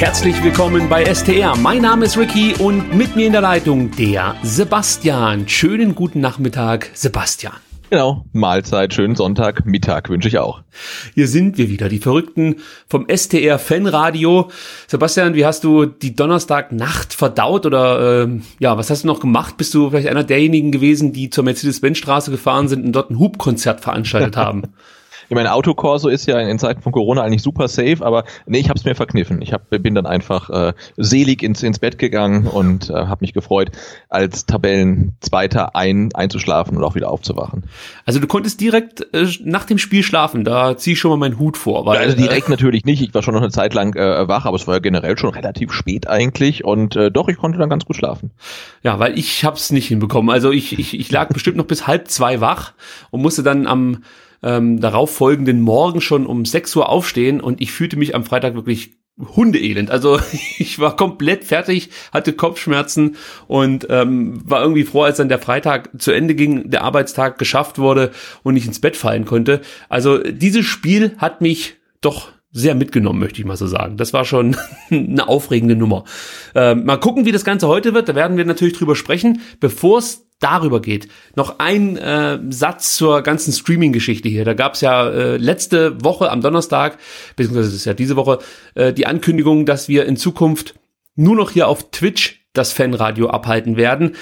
Herzlich willkommen bei STR. Mein Name ist Ricky und mit mir in der Leitung der Sebastian. Schönen guten Nachmittag, Sebastian. Genau, Mahlzeit, schönen Sonntag, Mittag wünsche ich auch. Hier sind wir wieder, die Verrückten vom STR Fanradio. Sebastian, wie hast du die Donnerstagnacht verdaut oder äh, ja, was hast du noch gemacht? Bist du vielleicht einer derjenigen gewesen, die zur Mercedes-Benz-Straße gefahren sind und dort ein Hubkonzert veranstaltet haben? Ich meine, Autokorso ist ja in Zeiten von Corona eigentlich super safe, aber nee, ich habe es mir verkniffen. Ich hab, bin dann einfach äh, selig ins, ins Bett gegangen und äh, habe mich gefreut, als Tabellenzweiter ein, einzuschlafen und auch wieder aufzuwachen. Also du konntest direkt äh, nach dem Spiel schlafen, da zieh ich schon mal meinen Hut vor. Weil, also direkt äh, natürlich nicht, ich war schon noch eine Zeit lang äh, wach, aber es war ja generell schon relativ spät eigentlich und äh, doch, ich konnte dann ganz gut schlafen. Ja, weil ich hab's nicht hinbekommen. Also ich, ich, ich lag bestimmt noch bis halb zwei wach und musste dann am ähm, darauf folgenden Morgen schon um 6 Uhr aufstehen und ich fühlte mich am Freitag wirklich Hundeelend. Also ich war komplett fertig, hatte Kopfschmerzen und ähm, war irgendwie froh, als dann der Freitag zu Ende ging, der Arbeitstag geschafft wurde und ich ins Bett fallen konnte. Also dieses Spiel hat mich doch sehr mitgenommen, möchte ich mal so sagen. Das war schon eine aufregende Nummer. Ähm, mal gucken, wie das Ganze heute wird. Da werden wir natürlich drüber sprechen. Bevor es darüber geht. Noch ein äh, Satz zur ganzen Streaming-Geschichte hier. Da gab es ja äh, letzte Woche am Donnerstag, beziehungsweise das ist ja diese Woche, äh, die Ankündigung, dass wir in Zukunft nur noch hier auf Twitch das Fanradio abhalten werden.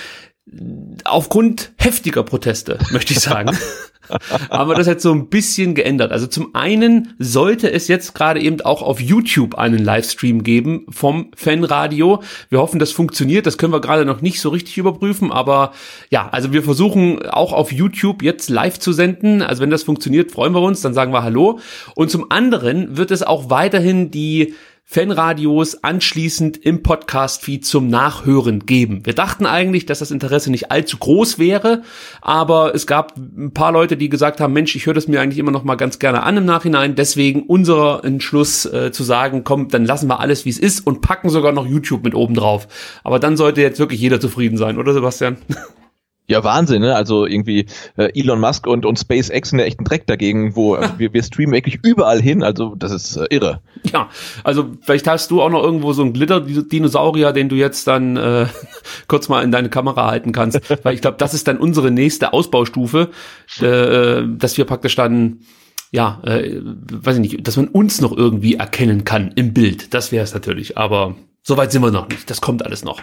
Aufgrund heftiger Proteste, möchte ich sagen. haben wir das jetzt so ein bisschen geändert. Also zum einen sollte es jetzt gerade eben auch auf YouTube einen Livestream geben vom Fanradio. Wir hoffen, das funktioniert. Das können wir gerade noch nicht so richtig überprüfen, aber ja, also wir versuchen auch auf YouTube jetzt live zu senden. Also wenn das funktioniert, freuen wir uns, dann sagen wir Hallo. Und zum anderen wird es auch weiterhin die Fanradios anschließend im Podcast-Feed zum Nachhören geben. Wir dachten eigentlich, dass das Interesse nicht allzu groß wäre, aber es gab ein paar Leute, die gesagt haben, Mensch, ich höre das mir eigentlich immer noch mal ganz gerne an im Nachhinein. Deswegen unser Entschluss äh, zu sagen, komm, dann lassen wir alles, wie es ist und packen sogar noch YouTube mit oben drauf. Aber dann sollte jetzt wirklich jeder zufrieden sein, oder Sebastian? Ja, Wahnsinn, ne? Also irgendwie äh, Elon Musk und, und SpaceX sind ja echt ein Dreck dagegen, wo also wir, wir streamen wirklich überall hin, also das ist äh, irre. Ja, also vielleicht hast du auch noch irgendwo so einen Glitter-Dinosaurier, den du jetzt dann äh, kurz mal in deine Kamera halten kannst, weil ich glaube, das ist dann unsere nächste Ausbaustufe, äh, dass wir praktisch dann ja, äh, weiß ich nicht, dass man uns noch irgendwie erkennen kann im Bild. Das wäre es natürlich, aber soweit sind wir noch nicht. Das kommt alles noch.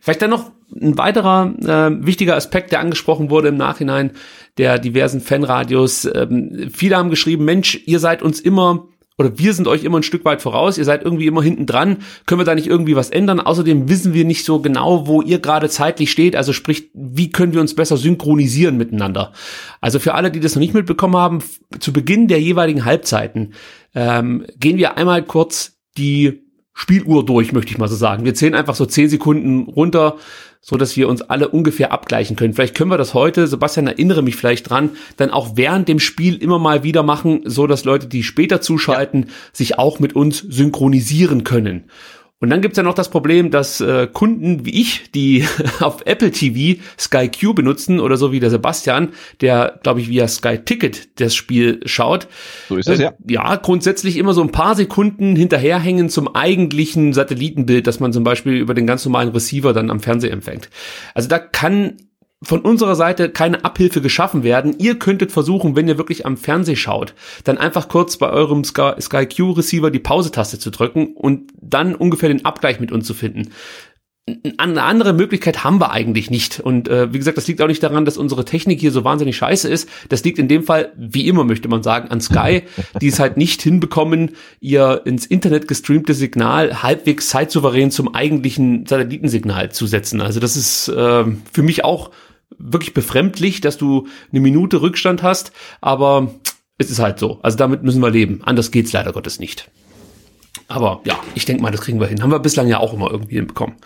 Vielleicht dann noch ein weiterer äh, wichtiger Aspekt, der angesprochen wurde im Nachhinein der diversen Fanradios. Ähm, viele haben geschrieben, Mensch, ihr seid uns immer oder wir sind euch immer ein Stück weit voraus, ihr seid irgendwie immer hinten dran, können wir da nicht irgendwie was ändern? Außerdem wissen wir nicht so genau, wo ihr gerade zeitlich steht, also sprich, wie können wir uns besser synchronisieren miteinander? Also für alle, die das noch nicht mitbekommen haben, zu Beginn der jeweiligen Halbzeiten ähm, gehen wir einmal kurz die Spieluhr durch, möchte ich mal so sagen. Wir zählen einfach so zehn Sekunden runter, so dass wir uns alle ungefähr abgleichen können. Vielleicht können wir das heute, Sebastian, erinnere mich vielleicht dran, dann auch während dem Spiel immer mal wieder machen, so dass Leute, die später zuschalten, ja. sich auch mit uns synchronisieren können. Und dann gibt's ja noch das Problem, dass äh, Kunden wie ich, die auf Apple TV Sky Q benutzen oder so wie der Sebastian, der, glaube ich, via Sky Ticket das Spiel schaut, so ist es, äh, ja. ja, grundsätzlich immer so ein paar Sekunden hinterherhängen zum eigentlichen Satellitenbild, das man zum Beispiel über den ganz normalen Receiver dann am Fernseher empfängt. Also da kann von unserer Seite keine Abhilfe geschaffen werden. Ihr könntet versuchen, wenn ihr wirklich am Fernseh schaut, dann einfach kurz bei eurem Sky, Sky Q Receiver die Pause-Taste zu drücken und dann ungefähr den Abgleich mit uns zu finden eine andere Möglichkeit haben wir eigentlich nicht. Und äh, wie gesagt, das liegt auch nicht daran, dass unsere Technik hier so wahnsinnig scheiße ist. Das liegt in dem Fall, wie immer möchte man sagen, an Sky, die es halt nicht hinbekommen, ihr ins Internet gestreamte Signal halbwegs zeitsouverän zum eigentlichen Satellitensignal zu setzen. Also das ist äh, für mich auch wirklich befremdlich, dass du eine Minute Rückstand hast, aber es ist halt so. Also damit müssen wir leben. Anders geht's leider Gottes nicht. Aber ja, ich denke mal, das kriegen wir hin. Haben wir bislang ja auch immer irgendwie hinbekommen.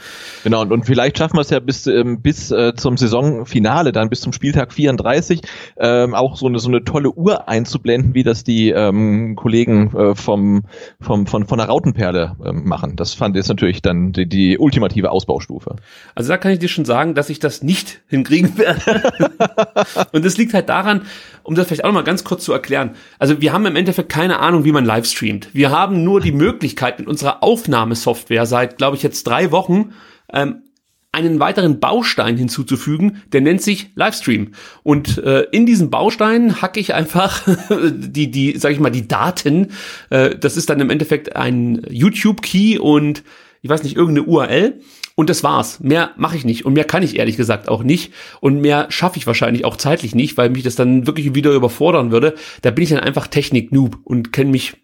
Genau, und, und vielleicht schaffen wir es ja bis, ähm, bis äh, zum Saisonfinale, dann bis zum Spieltag 34, ähm, auch so eine, so eine tolle Uhr einzublenden, wie das die ähm, Kollegen äh, vom, vom, von, von der Rautenperle ähm, machen. Das fand ich natürlich dann die, die ultimative Ausbaustufe. Also da kann ich dir schon sagen, dass ich das nicht hinkriegen werde. und das liegt halt daran, um das vielleicht auch noch mal ganz kurz zu erklären. Also wir haben im Endeffekt keine Ahnung, wie man live streamt. Wir haben nur die Möglichkeit mit unserer Aufnahmesoftware seit, glaube ich, jetzt drei Wochen ähm, einen weiteren Baustein hinzuzufügen, der nennt sich Livestream. Und äh, in diesen Baustein hacke ich einfach die, die, sag ich mal, die Daten. Äh, das ist dann im Endeffekt ein YouTube-Key und ich weiß nicht, irgendeine URL. Und das war's. Mehr mache ich nicht. Und mehr kann ich ehrlich gesagt auch nicht. Und mehr schaffe ich wahrscheinlich auch zeitlich nicht, weil mich das dann wirklich wieder überfordern würde. Da bin ich dann einfach Technik-Noob und kenne mich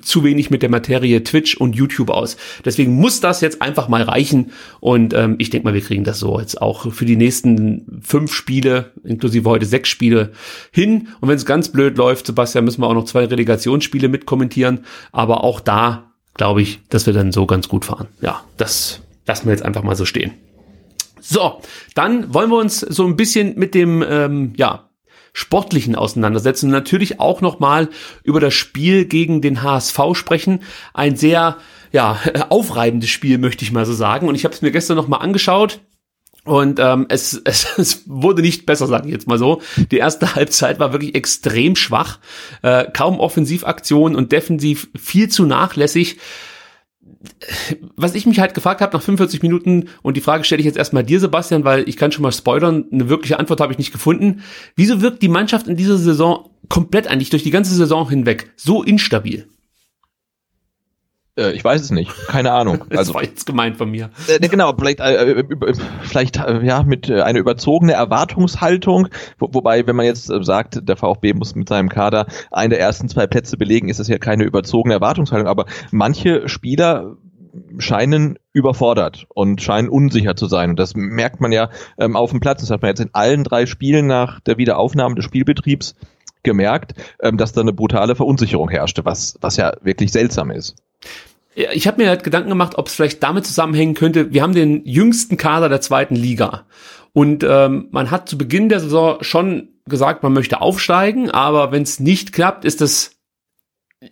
zu wenig mit der Materie Twitch und YouTube aus. Deswegen muss das jetzt einfach mal reichen. Und ähm, ich denke mal, wir kriegen das so jetzt auch für die nächsten fünf Spiele, inklusive heute sechs Spiele, hin. Und wenn es ganz blöd läuft, Sebastian, müssen wir auch noch zwei Relegationsspiele mitkommentieren. Aber auch da glaube ich, dass wir dann so ganz gut fahren. Ja, das lassen wir jetzt einfach mal so stehen. So, dann wollen wir uns so ein bisschen mit dem, ähm, ja, Sportlichen auseinandersetzen und natürlich auch nochmal über das Spiel gegen den HSV sprechen. Ein sehr, ja, aufreibendes Spiel, möchte ich mal so sagen. Und ich habe es mir gestern nochmal angeschaut. Und ähm, es, es, es wurde nicht besser, sage ich jetzt mal so. Die erste Halbzeit war wirklich extrem schwach, äh, kaum Offensivaktionen und defensiv viel zu nachlässig was ich mich halt gefragt habe nach 45 Minuten, und die Frage stelle ich jetzt erstmal dir, Sebastian, weil ich kann schon mal spoilern, eine wirkliche Antwort habe ich nicht gefunden. Wieso wirkt die Mannschaft in dieser Saison komplett eigentlich durch die ganze Saison hinweg so instabil? Äh, ich weiß es nicht, keine Ahnung. das also, war jetzt gemeint von mir. Äh, genau, vielleicht, äh, äh vielleicht äh, ja mit einer überzogene Erwartungshaltung, wo, wobei, wenn man jetzt sagt, der VfB muss mit seinem Kader einen der ersten zwei Plätze belegen, ist das ja keine überzogene Erwartungshaltung, aber manche Spieler scheinen überfordert und scheinen unsicher zu sein. Und das merkt man ja ähm, auf dem Platz. Das hat man jetzt in allen drei Spielen nach der Wiederaufnahme des Spielbetriebs gemerkt, ähm, dass da eine brutale Verunsicherung herrschte, was, was ja wirklich seltsam ist. Ich habe mir halt Gedanken gemacht, ob es vielleicht damit zusammenhängen könnte, wir haben den jüngsten Kader der zweiten Liga. Und ähm, man hat zu Beginn der Saison schon gesagt, man möchte aufsteigen, aber wenn es nicht klappt, ist das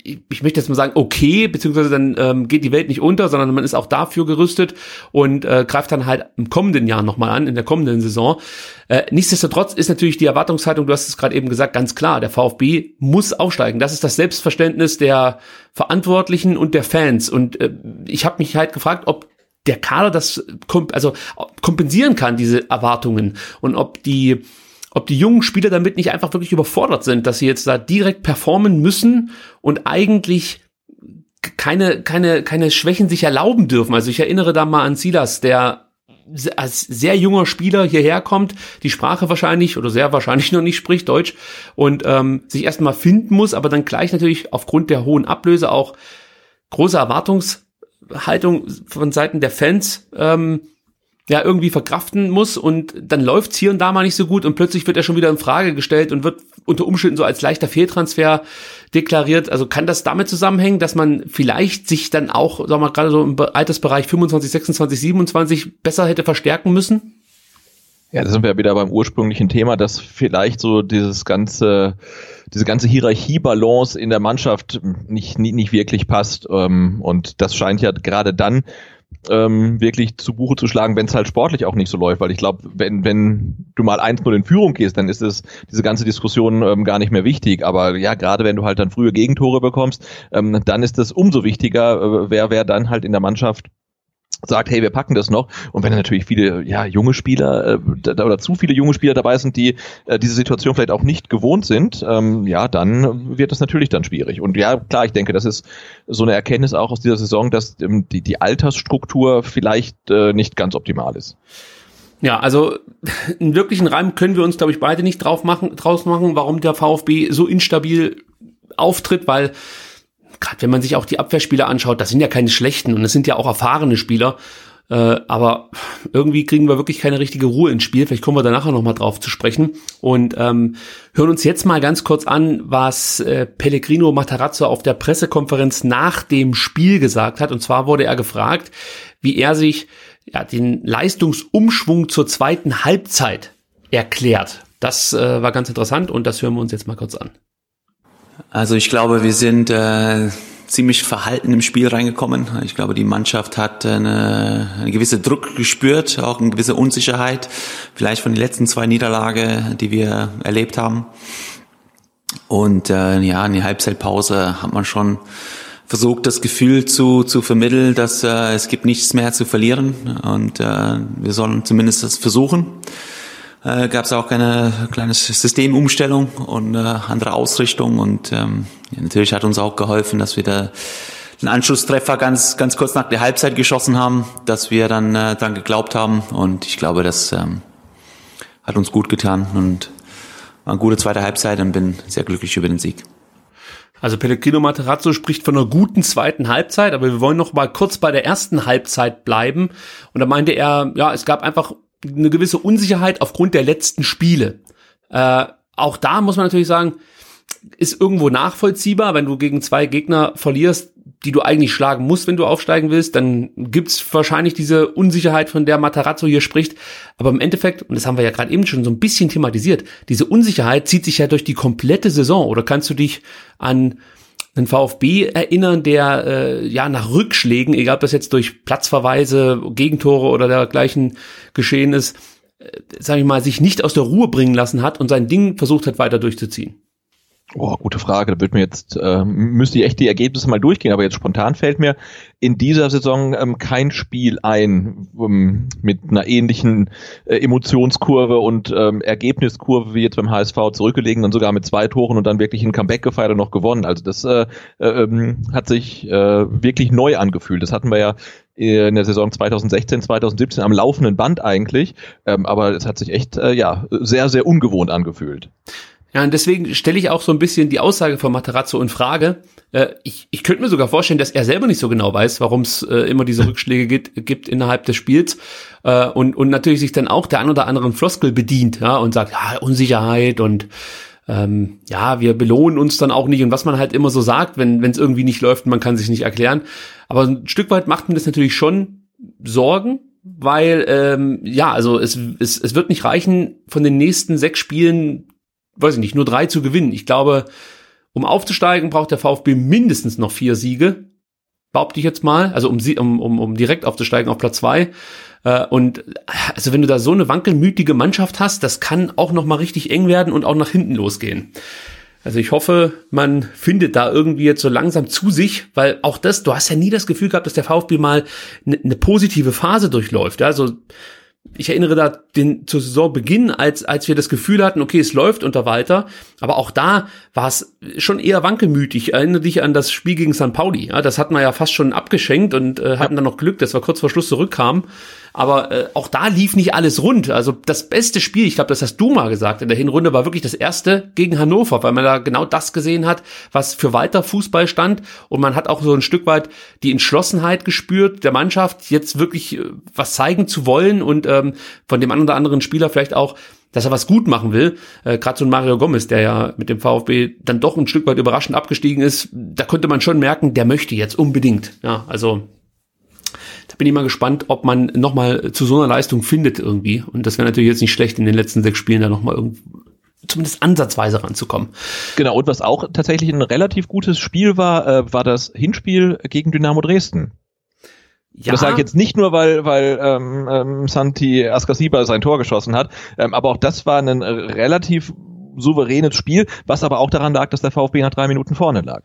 ich möchte jetzt mal sagen, okay, beziehungsweise dann ähm, geht die Welt nicht unter, sondern man ist auch dafür gerüstet und äh, greift dann halt im kommenden Jahr nochmal an, in der kommenden Saison. Äh, nichtsdestotrotz ist natürlich die Erwartungshaltung, du hast es gerade eben gesagt, ganz klar, der VfB muss aufsteigen. Das ist das Selbstverständnis der Verantwortlichen und der Fans. Und äh, ich habe mich halt gefragt, ob der Kader das komp also kompensieren kann, diese Erwartungen und ob die ob die jungen Spieler damit nicht einfach wirklich überfordert sind, dass sie jetzt da direkt performen müssen und eigentlich keine, keine, keine Schwächen sich erlauben dürfen. Also ich erinnere da mal an Silas, der als sehr junger Spieler hierher kommt, die Sprache wahrscheinlich oder sehr wahrscheinlich noch nicht spricht, Deutsch, und ähm, sich erstmal finden muss, aber dann gleich natürlich aufgrund der hohen Ablöse auch große Erwartungshaltung von Seiten der Fans ähm, ja irgendwie verkraften muss und dann läuft's hier und da mal nicht so gut und plötzlich wird er schon wieder in Frage gestellt und wird unter Umständen so als leichter Fehltransfer deklariert. Also kann das damit zusammenhängen, dass man vielleicht sich dann auch, sagen wir mal, gerade so im Altersbereich 25, 26, 27 besser hätte verstärken müssen? Ja, da sind wir ja wieder beim ursprünglichen Thema, dass vielleicht so dieses ganze, diese ganze Hierarchiebalance in der Mannschaft nicht, nicht, nicht wirklich passt. Ähm, und das scheint ja gerade dann ähm, wirklich zu Buche zu schlagen, wenn es halt sportlich auch nicht so läuft. Weil ich glaube, wenn, wenn du mal 1-0 in Führung gehst, dann ist es diese ganze Diskussion ähm, gar nicht mehr wichtig. Aber ja, gerade wenn du halt dann frühe Gegentore bekommst, ähm, dann ist es umso wichtiger, äh, wer, wer dann halt in der Mannschaft sagt, hey, wir packen das noch. Und wenn natürlich viele ja, junge Spieler äh, da, oder zu viele junge Spieler dabei sind, die äh, diese Situation vielleicht auch nicht gewohnt sind, ähm, ja, dann wird das natürlich dann schwierig. Und ja, klar, ich denke, das ist so eine Erkenntnis auch aus dieser Saison, dass ähm, die, die Altersstruktur vielleicht äh, nicht ganz optimal ist. Ja, also einen wirklichen Reim können wir uns, glaube ich, beide nicht drauf machen, draus machen, warum der VfB so instabil auftritt, weil gerade wenn man sich auch die Abwehrspieler anschaut, das sind ja keine schlechten und das sind ja auch erfahrene Spieler. Äh, aber irgendwie kriegen wir wirklich keine richtige Ruhe ins Spiel. Vielleicht kommen wir da nachher nochmal drauf zu sprechen. Und ähm, hören uns jetzt mal ganz kurz an, was äh, Pellegrino Matarazzo auf der Pressekonferenz nach dem Spiel gesagt hat. Und zwar wurde er gefragt, wie er sich ja, den Leistungsumschwung zur zweiten Halbzeit erklärt. Das äh, war ganz interessant und das hören wir uns jetzt mal kurz an. Also ich glaube, wir sind äh, ziemlich verhalten im Spiel reingekommen. Ich glaube, die Mannschaft hat eine, eine gewisse Druck gespürt, auch eine gewisse Unsicherheit, vielleicht von den letzten zwei Niederlage, die wir erlebt haben. Und äh, ja, in der Halbzeitpause hat man schon versucht, das Gefühl zu, zu vermitteln, dass äh, es gibt nichts mehr zu verlieren und äh, wir sollen zumindest das versuchen äh, gab es auch eine kleine Systemumstellung und äh, andere Ausrichtung und ähm, natürlich hat uns auch geholfen, dass wir da den Anschlusstreffer ganz ganz kurz nach der Halbzeit geschossen haben, dass wir dann äh, dann geglaubt haben und ich glaube, das ähm, hat uns gut getan und war eine gute zweite Halbzeit und bin sehr glücklich über den Sieg. Also Pellegrino Materazzo spricht von einer guten zweiten Halbzeit, aber wir wollen noch mal kurz bei der ersten Halbzeit bleiben. Und da meinte er, ja, es gab einfach eine gewisse Unsicherheit aufgrund der letzten Spiele. Äh, auch da muss man natürlich sagen, ist irgendwo nachvollziehbar, wenn du gegen zwei Gegner verlierst, die du eigentlich schlagen musst, wenn du aufsteigen willst, dann gibt's wahrscheinlich diese Unsicherheit, von der Matarazzo hier spricht. Aber im Endeffekt, und das haben wir ja gerade eben schon so ein bisschen thematisiert, diese Unsicherheit zieht sich ja durch die komplette Saison. Oder kannst du dich an einen VfB erinnern, der äh, ja nach Rückschlägen, egal ob das jetzt durch Platzverweise, Gegentore oder dergleichen geschehen ist, äh, sage ich mal, sich nicht aus der Ruhe bringen lassen hat und sein Ding versucht hat weiter durchzuziehen. Oh, gute Frage. Da wird mir jetzt, äh, müsste ich echt die Ergebnisse mal durchgehen, aber jetzt spontan fällt mir in dieser Saison ähm, kein Spiel ein ähm, mit einer ähnlichen äh, Emotionskurve und ähm, Ergebniskurve wie jetzt beim HSV zurückgelegen und sogar mit zwei Toren und dann wirklich ein Comeback gefeiert und noch gewonnen. Also das äh, äh, ähm, hat sich äh, wirklich neu angefühlt. Das hatten wir ja in der Saison 2016, 2017 am laufenden Band eigentlich, ähm, aber es hat sich echt äh, ja sehr, sehr ungewohnt angefühlt. Ja, und deswegen stelle ich auch so ein bisschen die Aussage von Materazzo in Frage. Äh, ich, ich könnte mir sogar vorstellen, dass er selber nicht so genau weiß, warum es äh, immer diese Rückschläge gibt, gibt innerhalb des Spiels. Äh, und, und natürlich sich dann auch der ein oder anderen Floskel bedient ja, und sagt, ja, Unsicherheit und ähm, ja, wir belohnen uns dann auch nicht und was man halt immer so sagt, wenn es irgendwie nicht läuft und man kann sich nicht erklären. Aber ein Stück weit macht mir das natürlich schon Sorgen, weil ähm, ja, also es, es, es wird nicht reichen, von den nächsten sechs Spielen weiß ich nicht, nur drei zu gewinnen. Ich glaube, um aufzusteigen, braucht der VfB mindestens noch vier Siege. Behaupte ich jetzt mal. Also um, um, um, um direkt aufzusteigen auf Platz zwei. Äh, und also wenn du da so eine wankelmütige Mannschaft hast, das kann auch noch mal richtig eng werden und auch nach hinten losgehen. Also ich hoffe, man findet da irgendwie jetzt so langsam zu sich, weil auch das, du hast ja nie das Gefühl gehabt, dass der VfB mal eine ne positive Phase durchläuft. Also ich erinnere da den zu Saisonbeginn, als als wir das Gefühl hatten, okay, es läuft unter Walter, aber auch da war es schon eher wankelmütig. Erinnere dich an das Spiel gegen St. Pauli. Ja, das hatten wir ja fast schon abgeschenkt und äh, hatten dann noch Glück, dass wir kurz vor Schluss zurückkamen. Aber äh, auch da lief nicht alles rund. Also das beste Spiel, ich glaube, das hast du mal gesagt in der Hinrunde, war wirklich das erste gegen Hannover, weil man da genau das gesehen hat, was für Walter Fußball stand. Und man hat auch so ein Stück weit die Entschlossenheit gespürt, der Mannschaft jetzt wirklich äh, was zeigen zu wollen und ähm, von dem einen oder anderen Spieler vielleicht auch dass er was gut machen will. Äh, Gerade so ein Mario Gomez, der ja mit dem VfB dann doch ein Stück weit überraschend abgestiegen ist, da konnte man schon merken, der möchte jetzt unbedingt. Ja, also da bin ich mal gespannt, ob man nochmal zu so einer Leistung findet irgendwie. Und das wäre natürlich jetzt nicht schlecht, in den letzten sechs Spielen da nochmal irgendwie zumindest ansatzweise ranzukommen. Genau, und was auch tatsächlich ein relativ gutes Spiel war, äh, war das Hinspiel gegen Dynamo Dresden. Ja. Das sage ich jetzt nicht nur, weil, weil ähm, ähm, Santi Askasiba sein Tor geschossen hat, ähm, aber auch das war ein relativ souveränes Spiel, was aber auch daran lag, dass der VfB nach drei Minuten vorne lag.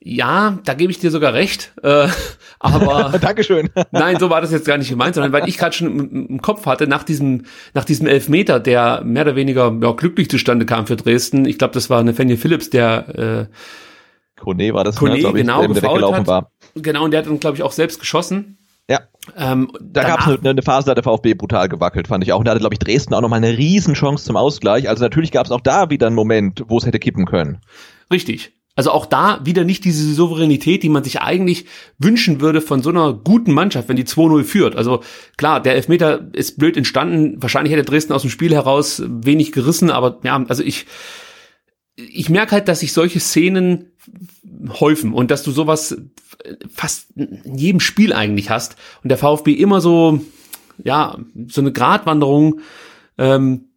Ja, da gebe ich dir sogar recht. Äh, aber Dankeschön. nein, so war das jetzt gar nicht gemeint, sondern weil ich gerade schon im, im, Kopf hatte, nach diesem, nach diesem Elfmeter, der mehr oder weniger ja, glücklich zustande kam für Dresden. Ich glaube, das war Nathaniel Phillips, der äh, Kone war das, Kone, ne, genau, der, weggelaufen hat. war. Genau, und der hat dann, glaube ich, auch selbst geschossen. Ja. Ähm, da gab es eine, eine, Phase, da hat der VfB brutal gewackelt, fand ich auch. Und da hatte, glaube ich, Dresden auch nochmal eine Riesenchance zum Ausgleich. Also natürlich gab es auch da wieder einen Moment, wo es hätte kippen können. Richtig. Also auch da wieder nicht diese Souveränität, die man sich eigentlich wünschen würde von so einer guten Mannschaft, wenn die 2-0 führt. Also klar, der Elfmeter ist blöd entstanden. Wahrscheinlich hätte Dresden aus dem Spiel heraus wenig gerissen, aber ja, also ich, ich merke halt, dass sich solche Szenen häufen und dass du sowas fast in jedem Spiel eigentlich hast und der VfB immer so, ja, so eine Gratwanderung ähm,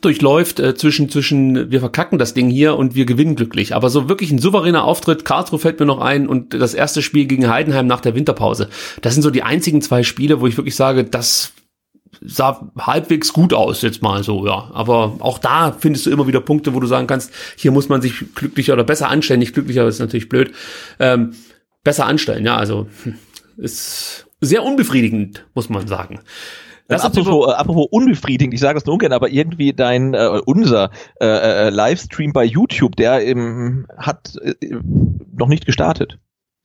durchläuft äh, zwischen zwischen wir verkacken das Ding hier und wir gewinnen glücklich. Aber so wirklich ein souveräner Auftritt. Karlsruhe fällt mir noch ein und das erste Spiel gegen Heidenheim nach der Winterpause. Das sind so die einzigen zwei Spiele, wo ich wirklich sage, das sah halbwegs gut aus jetzt mal so, ja. Aber auch da findest du immer wieder Punkte, wo du sagen kannst, hier muss man sich glücklicher oder besser anstellen. Nicht glücklicher, ist natürlich blöd. Ähm, besser anstellen, ja. Also hm, ist sehr unbefriedigend, muss man sagen. Das äh, apropos, äh, apropos unbefriedigend, ich sage das nur ungern, aber irgendwie dein äh, unser äh, äh, Livestream bei YouTube, der ähm, hat äh, noch nicht gestartet.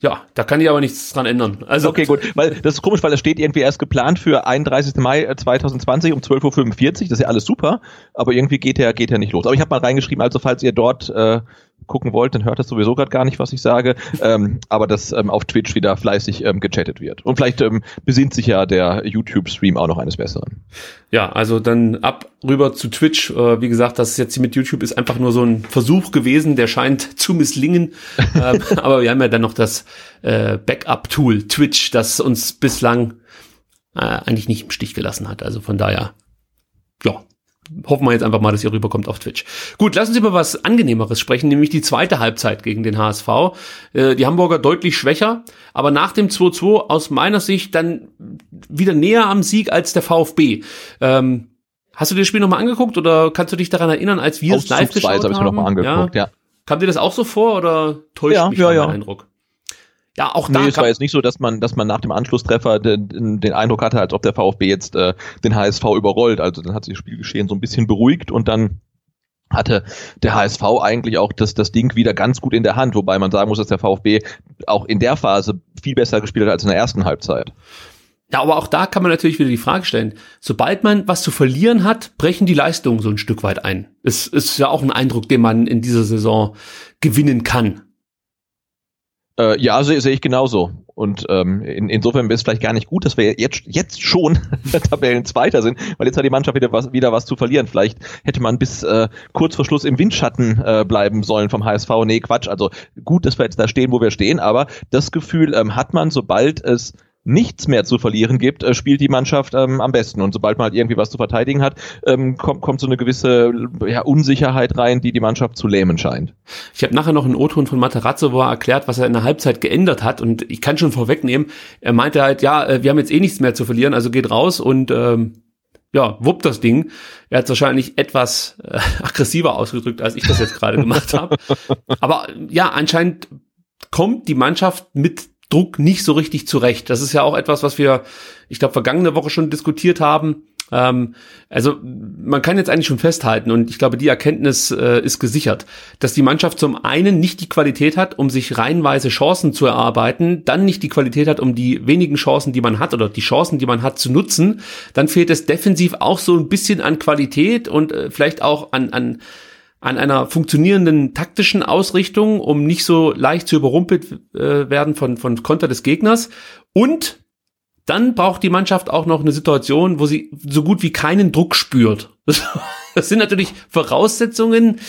Ja, da kann ich aber nichts dran ändern. Also okay, gut, weil das ist komisch, weil es steht irgendwie erst geplant für 31. Mai 2020 um 12.45 Uhr. Das ist ja alles super, aber irgendwie geht er geht er nicht los. Aber ich habe mal reingeschrieben, also falls ihr dort äh, gucken wollt, dann hört das sowieso gerade gar nicht, was ich sage. Ähm, aber dass ähm, auf Twitch wieder fleißig ähm, gechattet wird. Und vielleicht ähm, besinnt sich ja der YouTube-Stream auch noch eines Besseren. Ja, also dann ab rüber zu Twitch. Äh, wie gesagt, das jetzt hier mit YouTube ist einfach nur so ein Versuch gewesen, der scheint zu misslingen. ähm, aber wir haben ja dann noch das äh, Backup-Tool Twitch, das uns bislang äh, eigentlich nicht im Stich gelassen hat. Also von daher, hoffen wir jetzt einfach mal, dass ihr rüberkommt auf Twitch. Gut, lass uns über was Angenehmeres sprechen, nämlich die zweite Halbzeit gegen den HSV. Äh, die Hamburger deutlich schwächer, aber nach dem 2-2 aus meiner Sicht dann wieder näher am Sieg als der VfB. Ähm, hast du dir das Spiel nochmal angeguckt oder kannst du dich daran erinnern, als wir es live geschaut haben? habe ich mir nochmal angeguckt, ja. ja. Kam dir das auch so vor oder täuscht ja, mich ja, ja. Eindruck? Ja, auch da. Nee, es war jetzt nicht so, dass man, dass man nach dem Anschlusstreffer den, den Eindruck hatte, als ob der VfB jetzt äh, den HSV überrollt. Also dann hat sich das Spielgeschehen so ein bisschen beruhigt und dann hatte der HSV eigentlich auch das, das Ding wieder ganz gut in der Hand, wobei man sagen muss, dass der VfB auch in der Phase viel besser gespielt hat als in der ersten Halbzeit. Ja, aber auch da kann man natürlich wieder die Frage stellen, sobald man was zu verlieren hat, brechen die Leistungen so ein Stück weit ein. Es ist ja auch ein Eindruck, den man in dieser Saison gewinnen kann. Äh, ja, sehe seh ich genauso. Und ähm, in, insofern ist es vielleicht gar nicht gut, dass wir jetzt, jetzt schon Tabellenzweiter sind, weil jetzt hat die Mannschaft wieder was, wieder was zu verlieren. Vielleicht hätte man bis äh, kurz vor Schluss im Windschatten äh, bleiben sollen vom HSV. Nee, Quatsch. Also gut, dass wir jetzt da stehen, wo wir stehen, aber das Gefühl ähm, hat man, sobald es nichts mehr zu verlieren gibt, äh, spielt die Mannschaft ähm, am besten. Und sobald man halt irgendwie was zu verteidigen hat, ähm, kommt, kommt so eine gewisse ja, Unsicherheit rein, die die Mannschaft zu lähmen scheint. Ich habe nachher noch einen O-Ton von Materazzo, wo er erklärt, was er in der Halbzeit geändert hat. Und ich kann schon vorwegnehmen, er meinte halt, ja, äh, wir haben jetzt eh nichts mehr zu verlieren, also geht raus und ähm, ja, wuppt das Ding. Er hat wahrscheinlich etwas äh, aggressiver ausgedrückt, als ich das jetzt gerade gemacht habe. Aber ja, anscheinend kommt die Mannschaft mit Druck nicht so richtig zurecht. Das ist ja auch etwas, was wir, ich glaube, vergangene Woche schon diskutiert haben. Ähm, also man kann jetzt eigentlich schon festhalten und ich glaube, die Erkenntnis äh, ist gesichert, dass die Mannschaft zum einen nicht die Qualität hat, um sich reihenweise Chancen zu erarbeiten, dann nicht die Qualität hat, um die wenigen Chancen, die man hat oder die Chancen, die man hat, zu nutzen. Dann fehlt es defensiv auch so ein bisschen an Qualität und äh, vielleicht auch an, an an einer funktionierenden taktischen Ausrichtung, um nicht so leicht zu überrumpelt äh, werden von, von Konter des Gegners. Und dann braucht die Mannschaft auch noch eine Situation, wo sie so gut wie keinen Druck spürt. Das sind natürlich Voraussetzungen,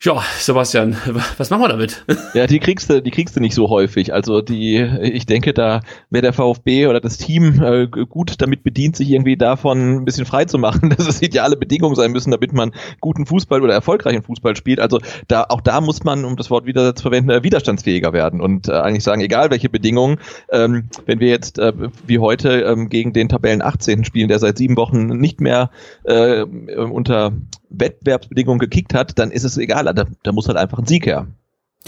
ja, Sebastian, was machen wir damit? Ja, die kriegst du, die kriegst du nicht so häufig. Also die, ich denke, da wäre der VfB oder das Team äh, gut damit bedient, sich irgendwie davon ein bisschen frei zu machen, dass es ideale Bedingungen sein müssen, damit man guten Fußball oder erfolgreichen Fußball spielt. Also da, auch da muss man, um das Wort wieder zu verwenden, äh, widerstandsfähiger werden und äh, eigentlich sagen, egal welche Bedingungen, ähm, wenn wir jetzt äh, wie heute ähm, gegen den Tabellen 18. spielen, der seit sieben Wochen nicht mehr äh, unter Wettbewerbsbedingungen gekickt hat, dann ist es egal, da, da muss halt einfach ein Sieg her.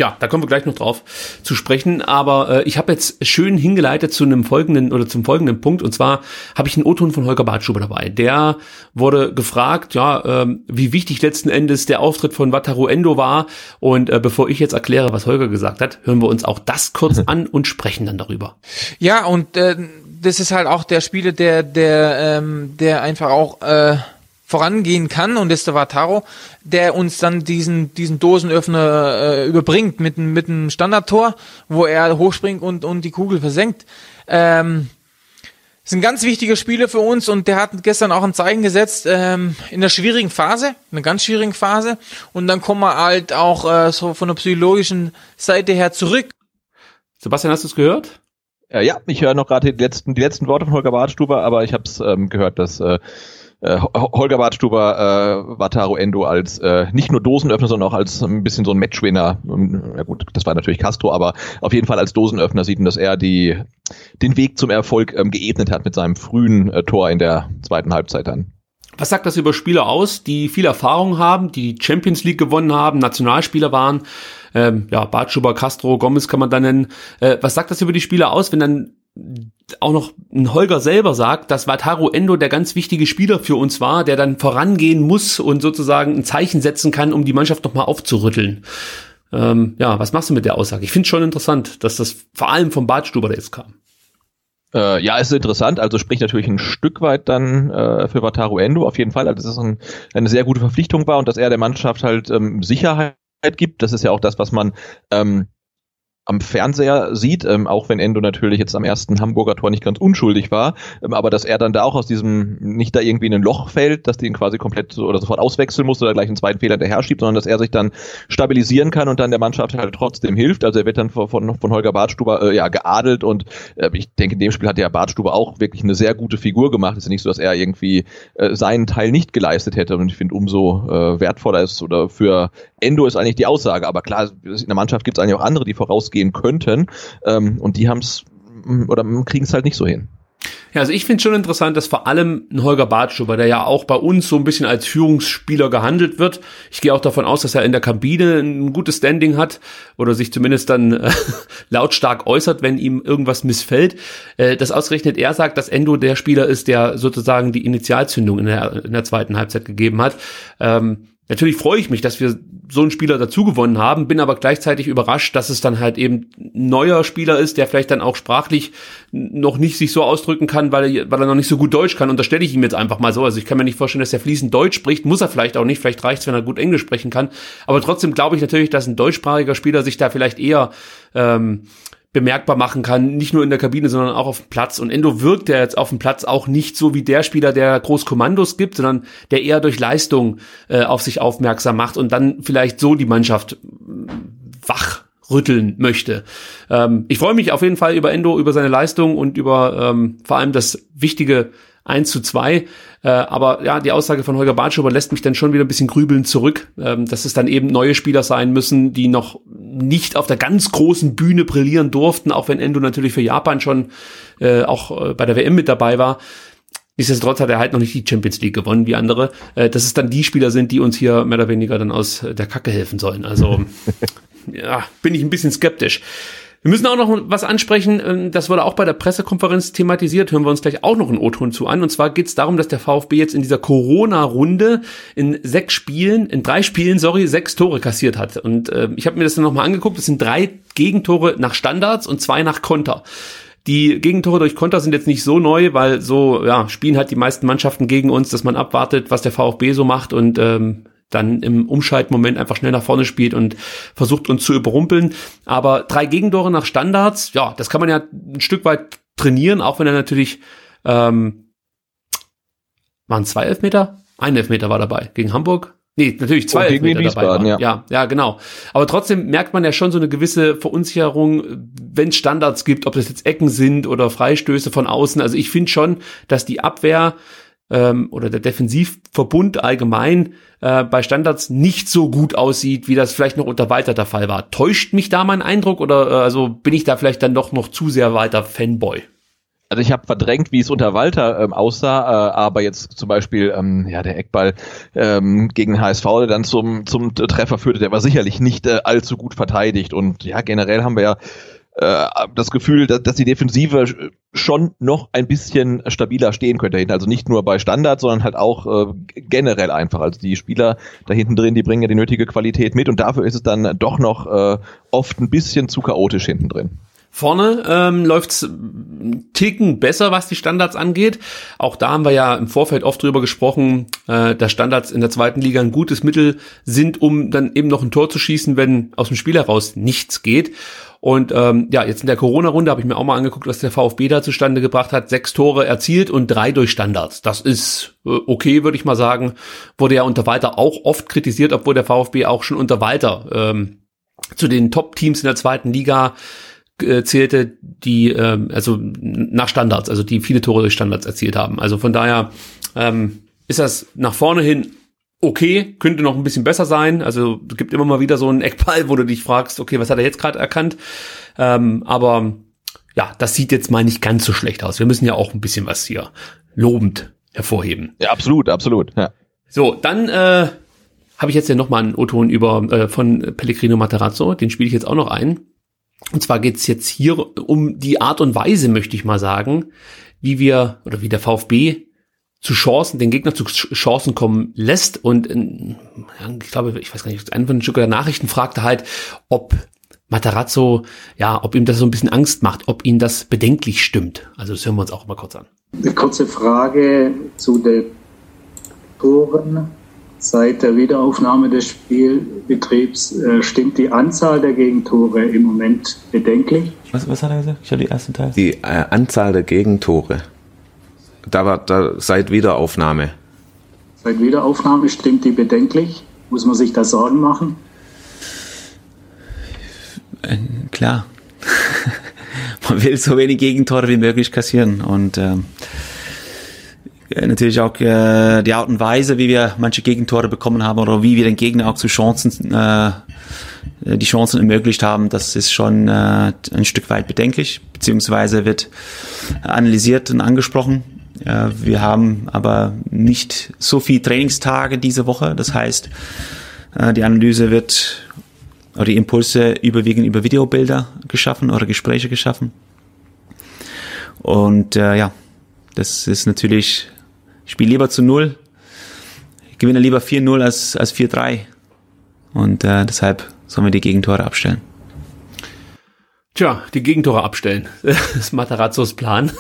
Ja, da kommen wir gleich noch drauf zu sprechen. Aber äh, ich habe jetzt schön hingeleitet zu einem folgenden oder zum folgenden Punkt. Und zwar habe ich einen O-Ton von Holger Bartschuber dabei. Der wurde gefragt, ja, ähm, wie wichtig letzten Endes der Auftritt von Wataru Endo war. Und äh, bevor ich jetzt erkläre, was Holger gesagt hat, hören wir uns auch das kurz an und sprechen dann darüber. Ja, und äh, das ist halt auch der Spieler, der, der, ähm, der einfach auch äh, vorangehen kann und das ist der Wataro, der uns dann diesen diesen Dosenöffner äh, überbringt mit mit einem Standardtor, wo er hochspringt und und die Kugel versenkt. Ähm, ist ein ganz wichtiger Spieler für uns und der hat gestern auch ein Zeichen gesetzt ähm, in der schwierigen Phase, einer ganz schwierigen Phase und dann kommen wir halt auch äh, so von der psychologischen Seite her zurück. Sebastian, hast du es gehört? Äh, ja, ich höre noch gerade die letzten die letzten Worte von Holger Bartstuber, aber ich habe es ähm, gehört, dass äh, äh, Holger Bartstuber äh, Wataru Endo als äh, nicht nur Dosenöffner, sondern auch als ein bisschen so ein Matchwinner. Ja gut, das war natürlich Castro, aber auf jeden Fall als Dosenöffner sieht und dass er die den Weg zum Erfolg ähm, geebnet hat mit seinem frühen äh, Tor in der zweiten Halbzeit dann. Was sagt das über Spieler aus, die viel Erfahrung haben, die Champions League gewonnen haben, Nationalspieler waren? Ähm, ja, Bartschuber, Castro, Gomez kann man da nennen. Äh, was sagt das über die Spieler aus, wenn dann auch noch ein Holger selber sagt, dass Wataru Endo der ganz wichtige Spieler für uns war, der dann vorangehen muss und sozusagen ein Zeichen setzen kann, um die Mannschaft nochmal aufzurütteln. Ähm, ja, was machst du mit der Aussage? Ich finde schon interessant, dass das vor allem vom Badstuber jetzt kam. Äh, ja, es ist interessant, also spricht natürlich ein Stück weit dann äh, für Wataru Endo auf jeden Fall, also dass es ein, eine sehr gute Verpflichtung war und dass er der Mannschaft halt ähm, Sicherheit gibt. Das ist ja auch das, was man ähm, am Fernseher sieht, ähm, auch wenn Endo natürlich jetzt am ersten Hamburger Tor nicht ganz unschuldig war, ähm, aber dass er dann da auch aus diesem, nicht da irgendwie in ein Loch fällt, dass den quasi komplett so, oder sofort auswechseln muss oder gleich einen zweiten Fehler hinterher schiebt, sondern dass er sich dann stabilisieren kann und dann der Mannschaft halt trotzdem hilft. Also er wird dann von, von, Holger Bartstuber äh, ja geadelt und äh, ich denke, in dem Spiel hat der Bartstuber auch wirklich eine sehr gute Figur gemacht. Es ist ja nicht so, dass er irgendwie äh, seinen Teil nicht geleistet hätte und ich finde, umso äh, wertvoller ist oder für Endo ist eigentlich die Aussage, aber klar, in der Mannschaft gibt es eigentlich auch andere, die vorausgehen gehen könnten. Ähm, und die haben es oder kriegen es halt nicht so hin. Ja, also ich finde schon interessant, dass vor allem ein Holger Bartschuber, der ja auch bei uns so ein bisschen als Führungsspieler gehandelt wird. Ich gehe auch davon aus, dass er in der Kabine ein gutes Standing hat oder sich zumindest dann äh, lautstark äußert, wenn ihm irgendwas missfällt. Äh, dass ausgerechnet er sagt, dass Endo der Spieler ist, der sozusagen die Initialzündung in der, in der zweiten Halbzeit gegeben hat. Ähm, Natürlich freue ich mich, dass wir so einen Spieler dazu gewonnen haben, bin aber gleichzeitig überrascht, dass es dann halt eben neuer Spieler ist, der vielleicht dann auch sprachlich noch nicht sich so ausdrücken kann, weil er, weil er noch nicht so gut Deutsch kann. Und da stelle ich ihm jetzt einfach mal so. Also ich kann mir nicht vorstellen, dass er fließend Deutsch spricht. Muss er vielleicht auch nicht. Vielleicht reicht es, wenn er gut Englisch sprechen kann. Aber trotzdem glaube ich natürlich, dass ein deutschsprachiger Spieler sich da vielleicht eher ähm, bemerkbar machen kann, nicht nur in der Kabine, sondern auch auf dem Platz. Und Endo wirkt ja jetzt auf dem Platz auch nicht so wie der Spieler, der groß Kommandos gibt, sondern der eher durch Leistung äh, auf sich aufmerksam macht und dann vielleicht so die Mannschaft wach rütteln möchte. Ähm, ich freue mich auf jeden Fall über Endo, über seine Leistung und über ähm, vor allem das wichtige 1 zu 2. Äh, aber ja, die Aussage von Holger Bartschuber lässt mich dann schon wieder ein bisschen grübeln zurück, ähm, dass es dann eben neue Spieler sein müssen, die noch nicht auf der ganz großen Bühne brillieren durften, auch wenn Endo natürlich für Japan schon äh, auch äh, bei der WM mit dabei war. Nichtsdestotrotz hat er halt noch nicht die Champions League gewonnen wie andere. Äh, dass es dann die Spieler sind, die uns hier mehr oder weniger dann aus der Kacke helfen sollen. Also ja, bin ich ein bisschen skeptisch. Wir müssen auch noch was ansprechen, ähm, das wurde auch bei der Pressekonferenz thematisiert, hören wir uns gleich auch noch einen O-Ton zu an. Und zwar geht es darum, dass der VfB jetzt in dieser Corona-Runde in sechs Spielen, in drei Spielen, sorry, sechs Tore kassiert hat. Und äh, ich habe mir das dann nochmal angeguckt, es sind drei Gegentore nach Standards und zwei nach Konter. Die Gegentore durch Konter sind jetzt nicht so neu, weil so ja spielen halt die meisten Mannschaften gegen uns, dass man abwartet, was der VfB so macht und ähm, dann im Umschaltmoment einfach schnell nach vorne spielt und versucht uns zu überrumpeln. Aber drei Gegentore nach Standards, ja, das kann man ja ein Stück weit trainieren, auch wenn er natürlich ähm, waren zwei Elfmeter? Ein Elfmeter war dabei gegen Hamburg. Nee, natürlich zwei oh, Elfmeter dabei waren. Ja. ja, ja, genau. Aber trotzdem merkt man ja schon so eine gewisse Verunsicherung, wenn es Standards gibt, ob das jetzt Ecken sind oder Freistöße von außen. Also ich finde schon, dass die Abwehr ähm, oder der Defensivverbund allgemein äh, bei Standards nicht so gut aussieht, wie das vielleicht noch unter Walter der Fall war. Täuscht mich da mein Eindruck oder äh, also bin ich da vielleicht dann doch noch zu sehr weiter Fanboy? Also ich habe verdrängt, wie es unter Walter ähm, aussah, äh, aber jetzt zum Beispiel ähm, ja der Eckball ähm, gegen HSV, der dann zum zum Treffer führte, der war sicherlich nicht äh, allzu gut verteidigt und ja generell haben wir ja äh, das Gefühl, dass, dass die Defensive schon noch ein bisschen stabiler stehen könnte dahinter. Also nicht nur bei Standards, sondern halt auch äh, generell einfach. Also die Spieler da hinten drin, die bringen ja die nötige Qualität mit und dafür ist es dann doch noch äh, oft ein bisschen zu chaotisch hinten drin. Vorne ähm, läuft's Ticken besser, was die Standards angeht. Auch da haben wir ja im Vorfeld oft drüber gesprochen, äh, dass Standards in der zweiten Liga ein gutes Mittel sind, um dann eben noch ein Tor zu schießen, wenn aus dem Spiel heraus nichts geht. Und ähm, ja, jetzt in der Corona-Runde habe ich mir auch mal angeguckt, was der VfB da zustande gebracht hat. Sechs Tore erzielt und drei durch Standards. Das ist äh, okay, würde ich mal sagen. Wurde ja unter Walter auch oft kritisiert, obwohl der VfB auch schon unter Walter ähm, zu den Top-Teams in der zweiten Liga äh, zählte, die ähm, also nach Standards, also die viele Tore durch Standards erzielt haben. Also von daher ähm, ist das nach vorne hin okay, könnte noch ein bisschen besser sein. Also es gibt immer mal wieder so einen Eckball, wo du dich fragst, okay, was hat er jetzt gerade erkannt? Ähm, aber ja, das sieht jetzt mal nicht ganz so schlecht aus. Wir müssen ja auch ein bisschen was hier lobend hervorheben. Ja, absolut, absolut. Ja. So, dann äh, habe ich jetzt ja noch mal einen O-Ton über äh, von Pellegrino Materazzo, den spiele ich jetzt auch noch ein. Und zwar geht's jetzt hier um die Art und Weise, möchte ich mal sagen, wie wir oder wie der VfB zu Chancen, den Gegner zu Chancen kommen lässt. Und in, ich glaube, ich weiß gar nicht, einer von den der Nachrichten fragte halt, ob Matarazzo, ja, ob ihm das so ein bisschen Angst macht, ob ihn das bedenklich stimmt. Also das hören wir uns auch mal kurz an. Eine kurze Frage zu den Toren. Seit der Wiederaufnahme des Spielbetriebs äh, stimmt die Anzahl der Gegentore im Moment bedenklich? Was, was hat er gesagt? Ich habe die ersten Teil. Die äh, Anzahl der Gegentore da war da seit Wiederaufnahme. Seit Wiederaufnahme stimmt die bedenklich? Muss man sich da Sorgen machen? Äh, klar. man will so wenig Gegentore wie möglich kassieren und ähm, natürlich auch äh, die Art und Weise, wie wir manche Gegentore bekommen haben oder wie wir den Gegner auch zu Chancen äh, die Chancen ermöglicht haben, das ist schon äh, ein Stück weit bedenklich, beziehungsweise wird analysiert und angesprochen. Wir haben aber nicht so viel Trainingstage diese Woche. Das heißt, äh, die Analyse wird oder die Impulse überwiegend über Videobilder geschaffen oder Gespräche geschaffen. Und äh, ja, das ist natürlich, ich spiele lieber zu Null, ich gewinne lieber 4-0 als, als 4-3. Und äh, deshalb sollen wir die Gegentore abstellen. Tja, die Gegentore abstellen. Das ist Matarazzos Plan.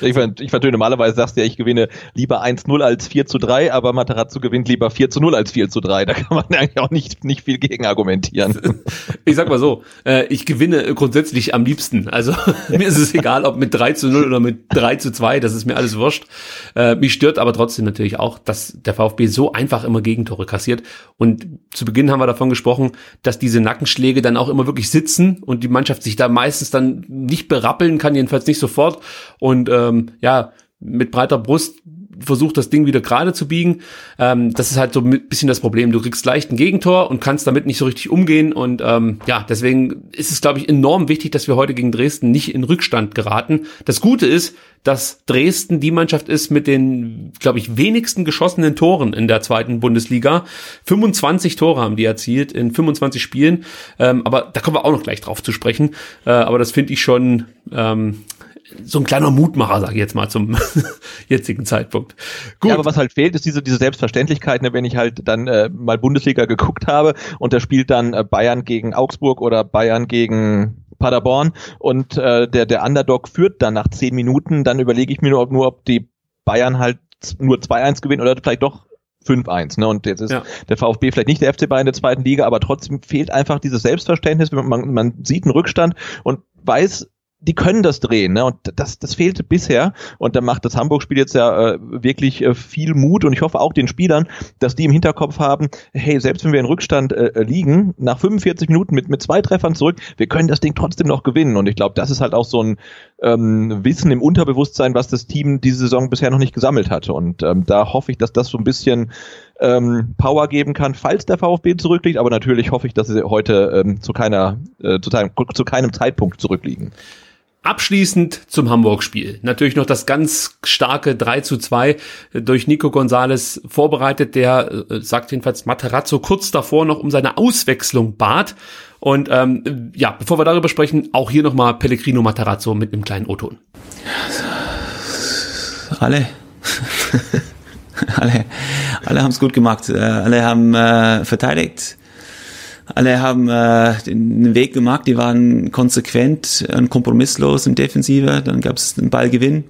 Ich, ich vertöne, normalerweise sagst du ja, ich gewinne lieber 1-0 als 4 zu 3, aber Matarazzo gewinnt lieber 4 zu 0 als 4 zu 3. Da kann man eigentlich auch nicht, nicht viel gegen argumentieren. Ich sag mal so, äh, ich gewinne grundsätzlich am liebsten. Also mir ist es egal, ob mit 3 zu 0 oder mit 3 zu 2, das ist mir alles wurscht. Äh, mich stört aber trotzdem natürlich auch, dass der VfB so einfach immer Gegentore kassiert. Und zu Beginn haben wir davon gesprochen, dass diese Nackenschläge dann auch immer wirklich sitzen und die Mannschaft sich da meistens dann nicht berappeln kann, jedenfalls nicht sofort. Und ähm, ja, mit breiter Brust versucht das Ding wieder gerade zu biegen. Ähm, das ist halt so ein bisschen das Problem. Du kriegst leicht ein Gegentor und kannst damit nicht so richtig umgehen. Und ähm, ja, deswegen ist es, glaube ich, enorm wichtig, dass wir heute gegen Dresden nicht in Rückstand geraten. Das Gute ist, dass Dresden die Mannschaft ist mit den, glaube ich, wenigsten geschossenen Toren in der zweiten Bundesliga. 25 Tore haben die erzielt in 25 Spielen. Ähm, aber da kommen wir auch noch gleich drauf zu sprechen. Äh, aber das finde ich schon ähm, so ein kleiner Mutmacher, sage ich jetzt mal, zum jetzigen Zeitpunkt. Gut. Ja, aber was halt fehlt, ist diese, diese Selbstverständlichkeit, ne, wenn ich halt dann äh, mal Bundesliga geguckt habe und da spielt dann äh, Bayern gegen Augsburg oder Bayern gegen Paderborn und äh, der, der Underdog führt dann nach zehn Minuten, dann überlege ich mir nur, ob, nur, ob die Bayern halt nur 2-1 gewinnen oder vielleicht doch 5-1. Ne? Und jetzt ist ja. der VfB vielleicht nicht der FC Bayern der zweiten Liga, aber trotzdem fehlt einfach dieses Selbstverständnis. Man, man sieht einen Rückstand und weiß, die können das drehen, ne? Und das, das fehlte bisher. Und da macht das Hamburg-Spiel jetzt ja äh, wirklich äh, viel Mut und ich hoffe auch den Spielern, dass die im Hinterkopf haben, hey, selbst wenn wir in Rückstand äh, äh liegen, nach 45 Minuten mit, mit zwei Treffern zurück, wir können das Ding trotzdem noch gewinnen. Und ich glaube, das ist halt auch so ein ähm, Wissen im Unterbewusstsein, was das Team diese Saison bisher noch nicht gesammelt hatte. Und ähm, da hoffe ich, dass das so ein bisschen ähm, Power geben kann, falls der VfB zurückliegt. Aber natürlich hoffe ich, dass sie heute ähm, zu keiner, äh, zu, zu keinem Zeitpunkt zurückliegen. Abschließend zum Hamburg-Spiel. Natürlich noch das ganz starke 3 zu 2 durch Nico Gonzales vorbereitet, der, äh, sagt jedenfalls Materazzo, kurz davor noch um seine Auswechslung bat. Und ähm, ja, bevor wir darüber sprechen, auch hier nochmal Pellegrino Materazzo mit einem kleinen O-Ton. Alle. alle alle haben es gut gemacht. Äh, alle haben äh, verteidigt alle haben äh, den Weg gemacht, die waren konsequent und kompromisslos im Defensive. Dann gab es einen Ballgewinn,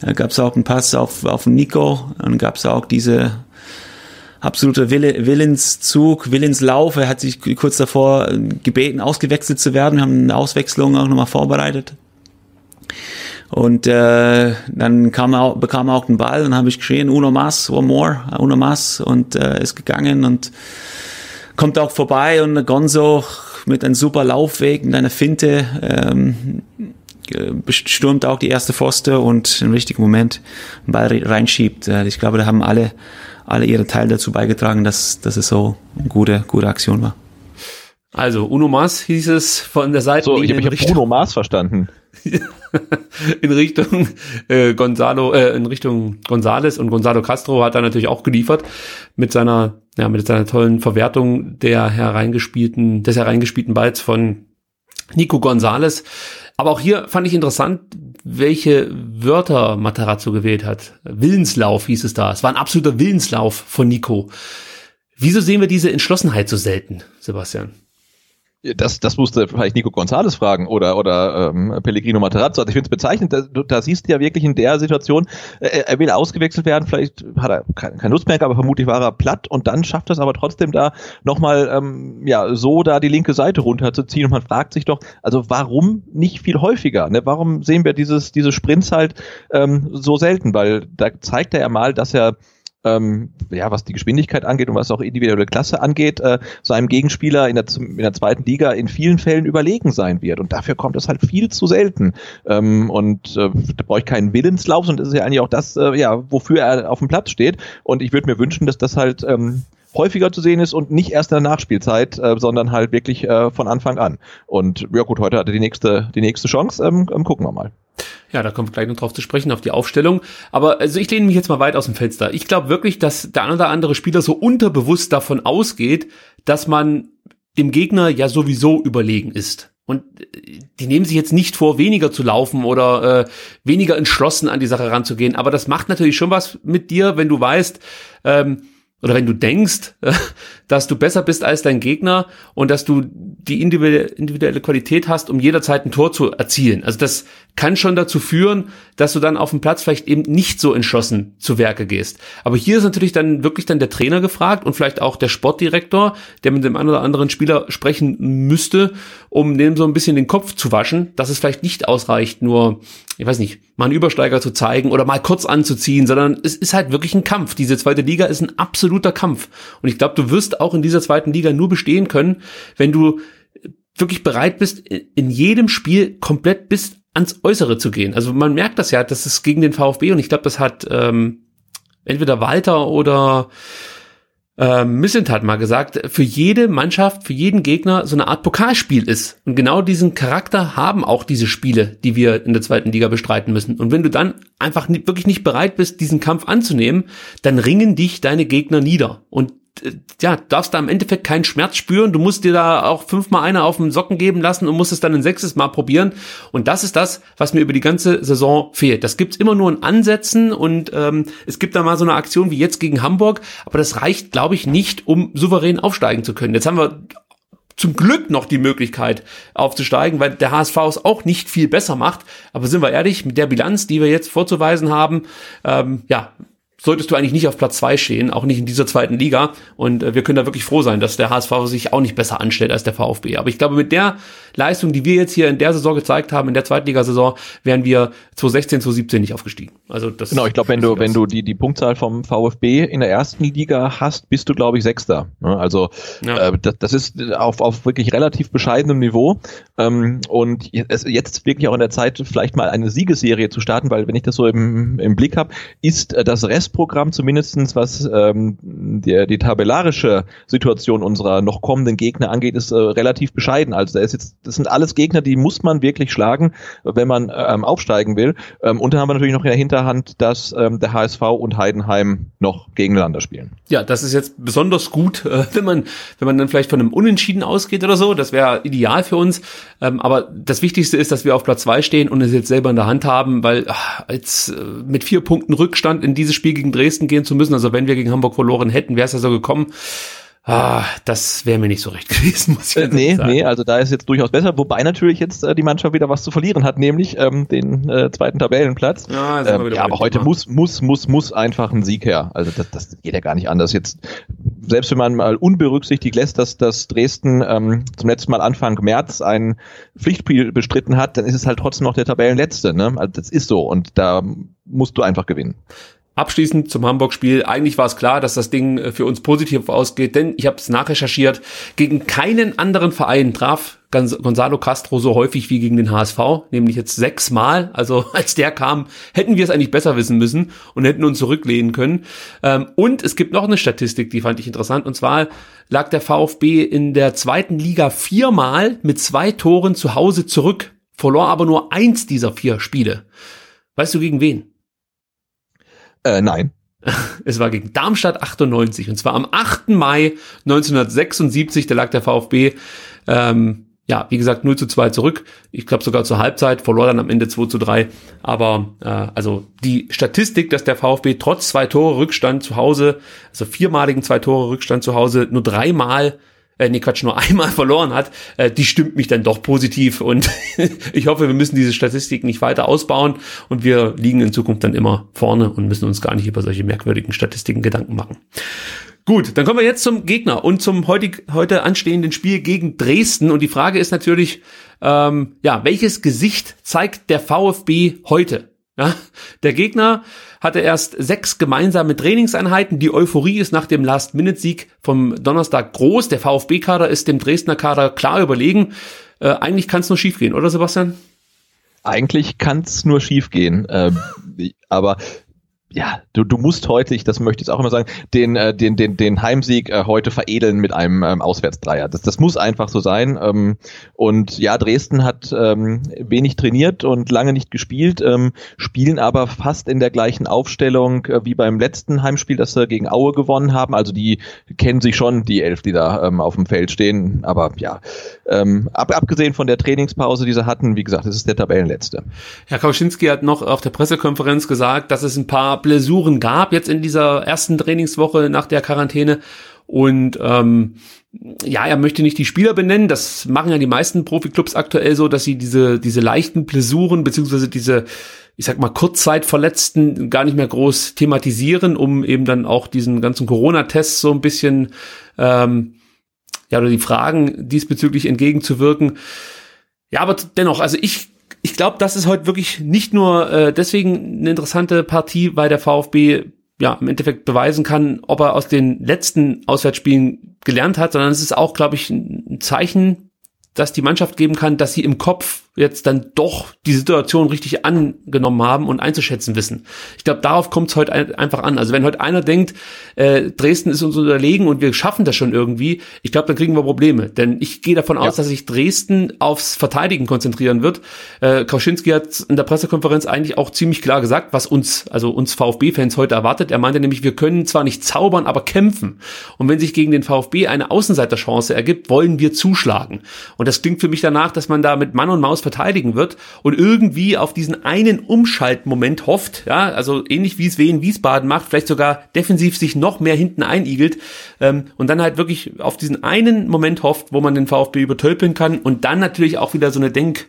dann gab es auch einen Pass auf, auf Nico, dann gab es auch diese absolute Wille, Willenszug, Willenslauf. Er hat sich kurz davor gebeten, ausgewechselt zu werden. Wir haben eine Auswechslung auch nochmal vorbereitet. Und äh, dann kam er, auch, bekam er auch den Ball und habe ich geschrien, uno más, one more, uno más und äh, ist gegangen und kommt auch vorbei und Gonzo mit einem super Laufweg, mit einer Finte, ähm, stürmt auch die erste Pfoste und im richtigen Moment einen Ball reinschiebt. Äh, ich glaube, da haben alle, alle ihre Teil dazu beigetragen, dass, dass es so eine gute, gute Aktion war. Also Uno Mars hieß es von der Seite. So, ich habe hab Bruno Mars verstanden. in Richtung äh, Gonzalo, äh, in Richtung Gonzales und Gonzalo Castro hat er natürlich auch geliefert mit seiner, ja, mit seiner tollen Verwertung der hereingespielten, des hereingespielten Balls von Nico Gonzales. Aber auch hier fand ich interessant, welche Wörter Matarazzo gewählt hat. Willenslauf hieß es da. Es war ein absoluter Willenslauf von Nico. Wieso sehen wir diese Entschlossenheit so selten, Sebastian? Das, das musste vielleicht Nico González fragen oder, oder ähm, Pellegrino Materazzo. Also ich finde es bezeichnend, da, da siehst du ja wirklich in der Situation, äh, er will ausgewechselt werden, vielleicht hat er keine, keine Lust mehr, aber vermutlich war er platt und dann schafft er es aber trotzdem da nochmal ähm, ja, so da die linke Seite runterzuziehen und man fragt sich doch, also warum nicht viel häufiger? Ne? Warum sehen wir dieses, diese Sprints halt ähm, so selten? Weil da zeigt er ja mal, dass er ähm, ja, was die Geschwindigkeit angeht und was auch individuelle Klasse angeht, äh, seinem Gegenspieler in der, in der zweiten Liga in vielen Fällen überlegen sein wird. Und dafür kommt es halt viel zu selten. Ähm, und äh, da brauche ich keinen Willenslauf, und das ist ja eigentlich auch das, äh, ja, wofür er auf dem Platz steht. Und ich würde mir wünschen, dass das halt ähm, häufiger zu sehen ist und nicht erst in der Nachspielzeit, äh, sondern halt wirklich äh, von Anfang an. Und ja gut, heute hat er die nächste, die nächste Chance. Ähm, ähm, gucken wir mal. Ja, da kommt gleich noch drauf zu sprechen, auf die Aufstellung. Aber also ich lehne mich jetzt mal weit aus dem Fenster. Ich glaube wirklich, dass der ein oder andere Spieler so unterbewusst davon ausgeht, dass man dem Gegner ja sowieso überlegen ist. Und äh, die nehmen sich jetzt nicht vor, weniger zu laufen oder äh, weniger entschlossen an die Sache ranzugehen. Aber das macht natürlich schon was mit dir, wenn du weißt, ähm, oder wenn du denkst, dass du besser bist als dein Gegner und dass du die individuelle Qualität hast, um jederzeit ein Tor zu erzielen. Also das kann schon dazu führen, dass du dann auf dem Platz vielleicht eben nicht so entschlossen zu Werke gehst. Aber hier ist natürlich dann wirklich dann der Trainer gefragt und vielleicht auch der Sportdirektor, der mit dem einen oder anderen Spieler sprechen müsste, um dem so ein bisschen den Kopf zu waschen, dass es vielleicht nicht ausreicht, nur, ich weiß nicht, mal einen Übersteiger zu zeigen oder mal kurz anzuziehen, sondern es ist halt wirklich ein Kampf. Diese zweite Liga ist ein absoluter Kampf. Und ich glaube, du wirst auch in dieser zweiten Liga nur bestehen können, wenn du wirklich bereit bist, in jedem Spiel komplett bis ans Äußere zu gehen. Also man merkt das ja, das ist gegen den VfB und ich glaube, das hat ähm, entweder Walter oder ähm, Missent hat mal gesagt, für jede Mannschaft, für jeden Gegner so eine Art Pokalspiel ist. Und genau diesen Charakter haben auch diese Spiele, die wir in der zweiten Liga bestreiten müssen. Und wenn du dann einfach nicht, wirklich nicht bereit bist, diesen Kampf anzunehmen, dann ringen dich deine Gegner nieder. Und ja, darfst da im Endeffekt keinen Schmerz spüren. Du musst dir da auch fünfmal einer auf den Socken geben lassen und musst es dann ein sechstes Mal probieren. Und das ist das, was mir über die ganze Saison fehlt. Das gibt's immer nur in Ansätzen und ähm, es gibt da mal so eine Aktion wie jetzt gegen Hamburg, aber das reicht, glaube ich, nicht, um souverän aufsteigen zu können. Jetzt haben wir zum Glück noch die Möglichkeit aufzusteigen, weil der HSV es auch nicht viel besser macht. Aber sind wir ehrlich, mit der Bilanz, die wir jetzt vorzuweisen haben, ähm, ja, solltest du eigentlich nicht auf Platz zwei stehen, auch nicht in dieser zweiten Liga. Und äh, wir können da wirklich froh sein, dass der HSV sich auch nicht besser anstellt als der VfB. Aber ich glaube, mit der Leistung, die wir jetzt hier in der Saison gezeigt haben, in der Zweitligasaison, wären wir 2016, 2017 nicht aufgestiegen. Also das genau, ich glaube, wenn du wenn du die die Punktzahl vom VfB in der ersten Liga hast, bist du glaube ich Sechster. Ne? Also ja. äh, das, das ist auf auf wirklich relativ bescheidenem Niveau ähm, und es jetzt wirklich auch in der Zeit vielleicht mal eine Siegesserie zu starten, weil wenn ich das so im, im Blick habe, ist äh, das Rest Restprogramm zumindestens was ähm, die, die tabellarische Situation unserer noch kommenden Gegner angeht, ist äh, relativ bescheiden. Also da ist jetzt, das sind alles Gegner, die muss man wirklich schlagen, wenn man ähm, aufsteigen will. Ähm, und dann haben wir natürlich noch in der Hinterhand, dass ähm, der HSV und Heidenheim noch gegeneinander spielen. Ja, das ist jetzt besonders gut, äh, wenn man wenn man dann vielleicht von einem Unentschieden ausgeht oder so. Das wäre ideal für uns. Ähm, aber das Wichtigste ist, dass wir auf Platz zwei stehen und es jetzt selber in der Hand haben, weil ach, jetzt äh, mit vier Punkten Rückstand in dieses Spiel gegen Dresden gehen zu müssen. Also wenn wir gegen Hamburg verloren hätten, wäre es ja so gekommen. Ah, das wäre mir nicht so recht gewesen, muss ich äh, nee, sagen. Nee, also da ist jetzt durchaus besser, wobei natürlich jetzt äh, die Mannschaft wieder was zu verlieren hat, nämlich ähm, den äh, zweiten Tabellenplatz. Ja, ähm, ja aber heute muss, muss, muss, muss einfach ein Sieg her. Also das, das geht ja gar nicht anders. Jetzt, selbst wenn man mal unberücksichtigt lässt, dass, dass Dresden ähm, zum letzten Mal Anfang März ein Pflichtspiel bestritten hat, dann ist es halt trotzdem noch der Tabellenletzte. Ne? Also das ist so und da musst du einfach gewinnen. Abschließend zum Hamburg-Spiel. Eigentlich war es klar, dass das Ding äh, für uns positiv ausgeht, denn ich habe es nachrecherchiert. Gegen keinen anderen Verein traf Gonzalo Castro so häufig wie gegen den HSV, nämlich jetzt sechsmal. Also als der kam, hätten wir es eigentlich besser wissen müssen und hätten uns zurücklehnen können. Ähm, und es gibt noch eine Statistik, die fand ich interessant. Und zwar lag der VfB in der zweiten Liga viermal mit zwei Toren zu Hause zurück, verlor aber nur eins dieser vier Spiele. Weißt du gegen wen? Äh, nein. Es war gegen Darmstadt 98 und zwar am 8. Mai 1976, da lag der VfB, ähm, ja, wie gesagt, 0 zu 2 zurück. Ich glaube sogar zur Halbzeit, verlor dann am Ende 2 zu 3. Aber äh, also die Statistik, dass der VfB trotz zwei Tore Rückstand zu Hause, also viermaligen zwei Tore Rückstand zu Hause, nur dreimal äh, nee, Quatsch, nur einmal verloren hat, äh, die stimmt mich dann doch positiv und ich hoffe, wir müssen diese Statistik nicht weiter ausbauen und wir liegen in Zukunft dann immer vorne und müssen uns gar nicht über solche merkwürdigen Statistiken Gedanken machen. Gut, dann kommen wir jetzt zum Gegner und zum heutig, heute anstehenden Spiel gegen Dresden und die Frage ist natürlich, ähm, ja, welches Gesicht zeigt der VfB heute? Ja, der Gegner hatte erst sechs gemeinsame Trainingseinheiten. Die Euphorie ist nach dem Last-Minute-Sieg vom Donnerstag groß. Der VfB-Kader ist dem Dresdner Kader klar überlegen. Äh, eigentlich kann es nur schiefgehen, oder Sebastian? Eigentlich kann es nur schiefgehen. Äh, aber ja, du, du musst heute, ich das möchte ich auch immer sagen, den, äh, den, den, den Heimsieg äh, heute veredeln mit einem ähm, Auswärtsdreier. Das, das muss einfach so sein. Ähm, und ja, Dresden hat ähm, wenig trainiert und lange nicht gespielt, ähm, spielen aber fast in der gleichen Aufstellung äh, wie beim letzten Heimspiel, das sie gegen Aue gewonnen haben. Also die kennen sich schon, die elf, die da ähm, auf dem Feld stehen. Aber ja, ähm, ab, abgesehen von der Trainingspause, die sie hatten, wie gesagt, es ist der Tabellenletzte. Herr Kauschinski hat noch auf der Pressekonferenz gesagt, dass es ein paar Blessuren gab jetzt in dieser ersten Trainingswoche nach der Quarantäne. Und ähm, ja, er möchte nicht die Spieler benennen. Das machen ja die meisten Profiklubs aktuell so, dass sie diese, diese leichten Blessuren beziehungsweise diese, ich sag mal, Kurzzeitverletzten gar nicht mehr groß thematisieren, um eben dann auch diesen ganzen Corona-Tests so ein bisschen ähm, ja, oder die Fragen diesbezüglich entgegenzuwirken. Ja, aber dennoch, also ich ich glaube, das ist heute wirklich nicht nur äh, deswegen eine interessante Partie, weil der VfB ja im Endeffekt beweisen kann, ob er aus den letzten Auswärtsspielen gelernt hat, sondern es ist auch, glaube ich, ein Zeichen, dass die Mannschaft geben kann, dass sie im Kopf jetzt dann doch die Situation richtig angenommen haben und einzuschätzen wissen. Ich glaube, darauf kommt es heute einfach an. Also wenn heute einer denkt, äh, Dresden ist uns unterlegen und wir schaffen das schon irgendwie, ich glaube, dann kriegen wir Probleme. Denn ich gehe davon ja. aus, dass sich Dresden aufs Verteidigen konzentrieren wird. Äh, Kauschinski hat in der Pressekonferenz eigentlich auch ziemlich klar gesagt, was uns, also uns VfB-Fans heute erwartet. Er meinte nämlich, wir können zwar nicht zaubern, aber kämpfen. Und wenn sich gegen den VfB eine Außenseiterchance ergibt, wollen wir zuschlagen. Und das klingt für mich danach, dass man da mit Mann und Maus verteidigen wird und irgendwie auf diesen einen Umschaltmoment hofft, ja, also ähnlich wie es Wien Wiesbaden macht, vielleicht sogar defensiv sich noch mehr hinten einigelt ähm, und dann halt wirklich auf diesen einen Moment hofft, wo man den VfB übertölpeln kann und dann natürlich auch wieder so eine Denk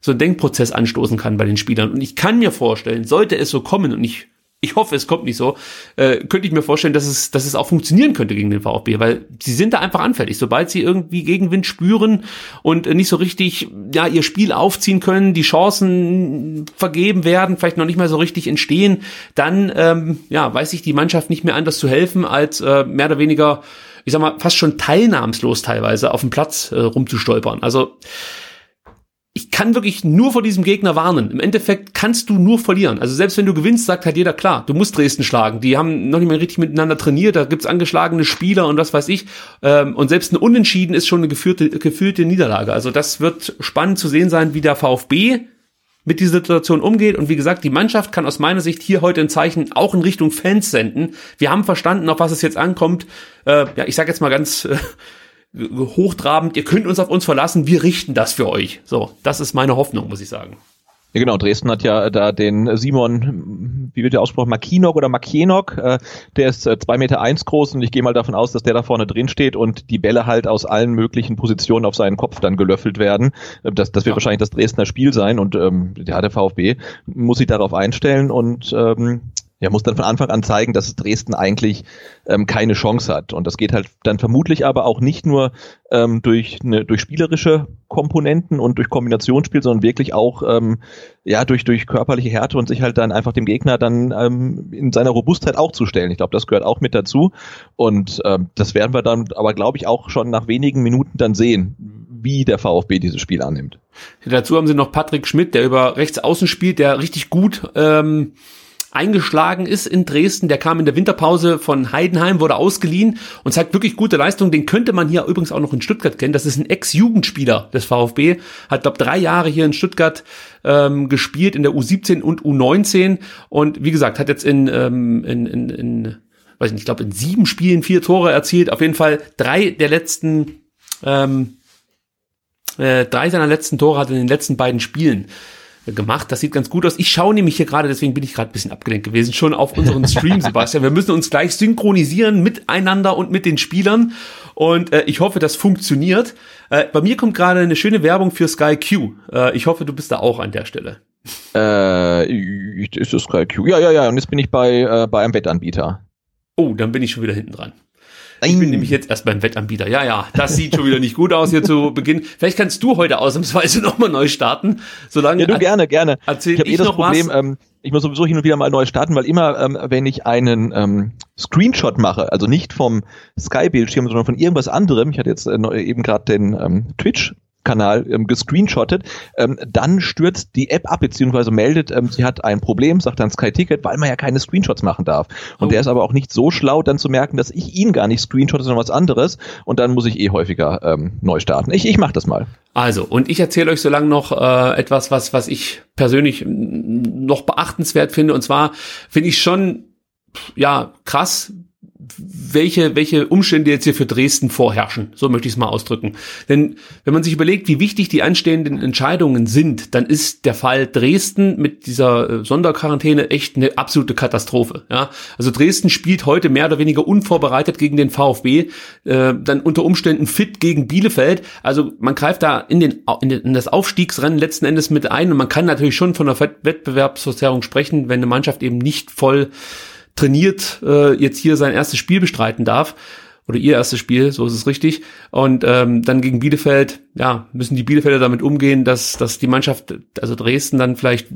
so einen Denkprozess anstoßen kann bei den Spielern. Und ich kann mir vorstellen, sollte es so kommen und ich ich hoffe, es kommt nicht so, äh, könnte ich mir vorstellen, dass es, dass es auch funktionieren könnte gegen den VfB, weil sie sind da einfach anfällig. Sobald sie irgendwie Gegenwind spüren und nicht so richtig ja ihr Spiel aufziehen können, die Chancen vergeben werden, vielleicht noch nicht mehr so richtig entstehen, dann ähm, ja weiß sich die Mannschaft nicht mehr anders zu helfen, als äh, mehr oder weniger, ich sag mal, fast schon teilnahmslos teilweise auf dem Platz äh, rumzustolpern. Also kann wirklich nur vor diesem Gegner warnen. Im Endeffekt kannst du nur verlieren. Also selbst wenn du gewinnst, sagt halt jeder, klar, du musst Dresden schlagen. Die haben noch nicht mehr richtig miteinander trainiert, da gibt's angeschlagene Spieler und was weiß ich. Ähm, und selbst ein Unentschieden ist schon eine geführte, gefühlte Niederlage. Also das wird spannend zu sehen sein, wie der VfB mit dieser Situation umgeht. Und wie gesagt, die Mannschaft kann aus meiner Sicht hier heute ein Zeichen auch in Richtung Fans senden. Wir haben verstanden, auf was es jetzt ankommt. Äh, ja, ich sage jetzt mal ganz äh, hochtrabend, ihr könnt uns auf uns verlassen, wir richten das für euch. So, das ist meine Hoffnung, muss ich sagen. Ja, genau. Dresden hat ja da den Simon, wie wird der ausgesprochen, Makinok oder Makienok, äh, der ist äh, zwei Meter eins groß und ich gehe mal davon aus, dass der da vorne drin steht und die Bälle halt aus allen möglichen Positionen auf seinen Kopf dann gelöffelt werden. Äh, das, das wird ja. wahrscheinlich das Dresdner Spiel sein und ähm, ja, der VfB muss sich darauf einstellen und ähm, ja, muss dann von Anfang an zeigen, dass Dresden eigentlich ähm, keine Chance hat. Und das geht halt dann vermutlich aber auch nicht nur ähm, durch, eine, durch spielerische Komponenten und durch Kombinationsspiel, sondern wirklich auch ähm, ja durch, durch körperliche Härte und sich halt dann einfach dem Gegner dann ähm, in seiner Robustheit auch zu stellen. Ich glaube, das gehört auch mit dazu. Und ähm, das werden wir dann aber, glaube ich, auch schon nach wenigen Minuten dann sehen, wie der VfB dieses Spiel annimmt. Dazu haben sie noch Patrick Schmidt, der über rechts außen spielt, der richtig gut ähm, eingeschlagen ist in Dresden. Der kam in der Winterpause von Heidenheim, wurde ausgeliehen und zeigt wirklich gute Leistung. Den könnte man hier übrigens auch noch in Stuttgart kennen. Das ist ein Ex-Jugendspieler des VfB, hat glaube drei Jahre hier in Stuttgart ähm, gespielt in der U17 und U19 und wie gesagt hat jetzt in, ähm, in, in, in weiß nicht, ich glaube in sieben Spielen vier Tore erzielt. Auf jeden Fall drei der letzten ähm, äh, drei seiner letzten Tore hat er in den letzten beiden Spielen gemacht. Das sieht ganz gut aus. Ich schaue nämlich hier gerade, deswegen bin ich gerade ein bisschen abgelenkt gewesen, schon auf unseren Stream, Sebastian. Wir müssen uns gleich synchronisieren miteinander und mit den Spielern. Und äh, ich hoffe, das funktioniert. Äh, bei mir kommt gerade eine schöne Werbung für Sky Q. Äh, ich hoffe, du bist da auch an der Stelle. Äh, ist das Sky Q? Ja, ja, ja. Und jetzt bin ich bei, äh, bei einem Wettanbieter. Oh, dann bin ich schon wieder hinten dran. Ich bin nämlich jetzt erst beim Wettanbieter. Ja, ja, das sieht schon wieder nicht gut aus hier zu Beginn. Vielleicht kannst du heute ausnahmsweise nochmal neu starten. Solange ja, du gerne, gerne. Erzähl ich habe eh das Problem, ähm, ich muss sowieso hin und wieder mal neu starten, weil immer, ähm, wenn ich einen ähm, Screenshot mache, also nicht vom Sky-Bildschirm, sondern von irgendwas anderem, ich hatte jetzt äh, eben gerade den ähm, Twitch Kanal ähm, gescreenshottet, ähm, dann stürzt die App ab, beziehungsweise meldet, ähm, sie hat ein Problem, sagt dann Sky Ticket, weil man ja keine Screenshots machen darf. Und oh. der ist aber auch nicht so schlau, dann zu merken, dass ich ihn gar nicht screenshotte, sondern was anderes. Und dann muss ich eh häufiger ähm, neu starten. Ich, ich mache das mal. Also, und ich erzähle euch so lange noch äh, etwas, was, was ich persönlich noch beachtenswert finde. Und zwar finde ich schon, ja, krass, welche, welche Umstände jetzt hier für Dresden vorherrschen. So möchte ich es mal ausdrücken. Denn wenn man sich überlegt, wie wichtig die anstehenden Entscheidungen sind, dann ist der Fall Dresden mit dieser äh, Sonderquarantäne echt eine absolute Katastrophe. Ja? Also Dresden spielt heute mehr oder weniger unvorbereitet gegen den VfB, äh, dann unter Umständen fit gegen Bielefeld. Also man greift da in, den, in, den, in das Aufstiegsrennen letzten Endes mit ein und man kann natürlich schon von einer Wettbewerbsverzerrung sprechen, wenn eine Mannschaft eben nicht voll trainiert äh, jetzt hier sein erstes Spiel bestreiten darf oder ihr erstes Spiel, so ist es richtig. Und ähm, dann gegen Bielefeld, ja, müssen die Bielefelder damit umgehen, dass, dass die Mannschaft, also Dresden dann vielleicht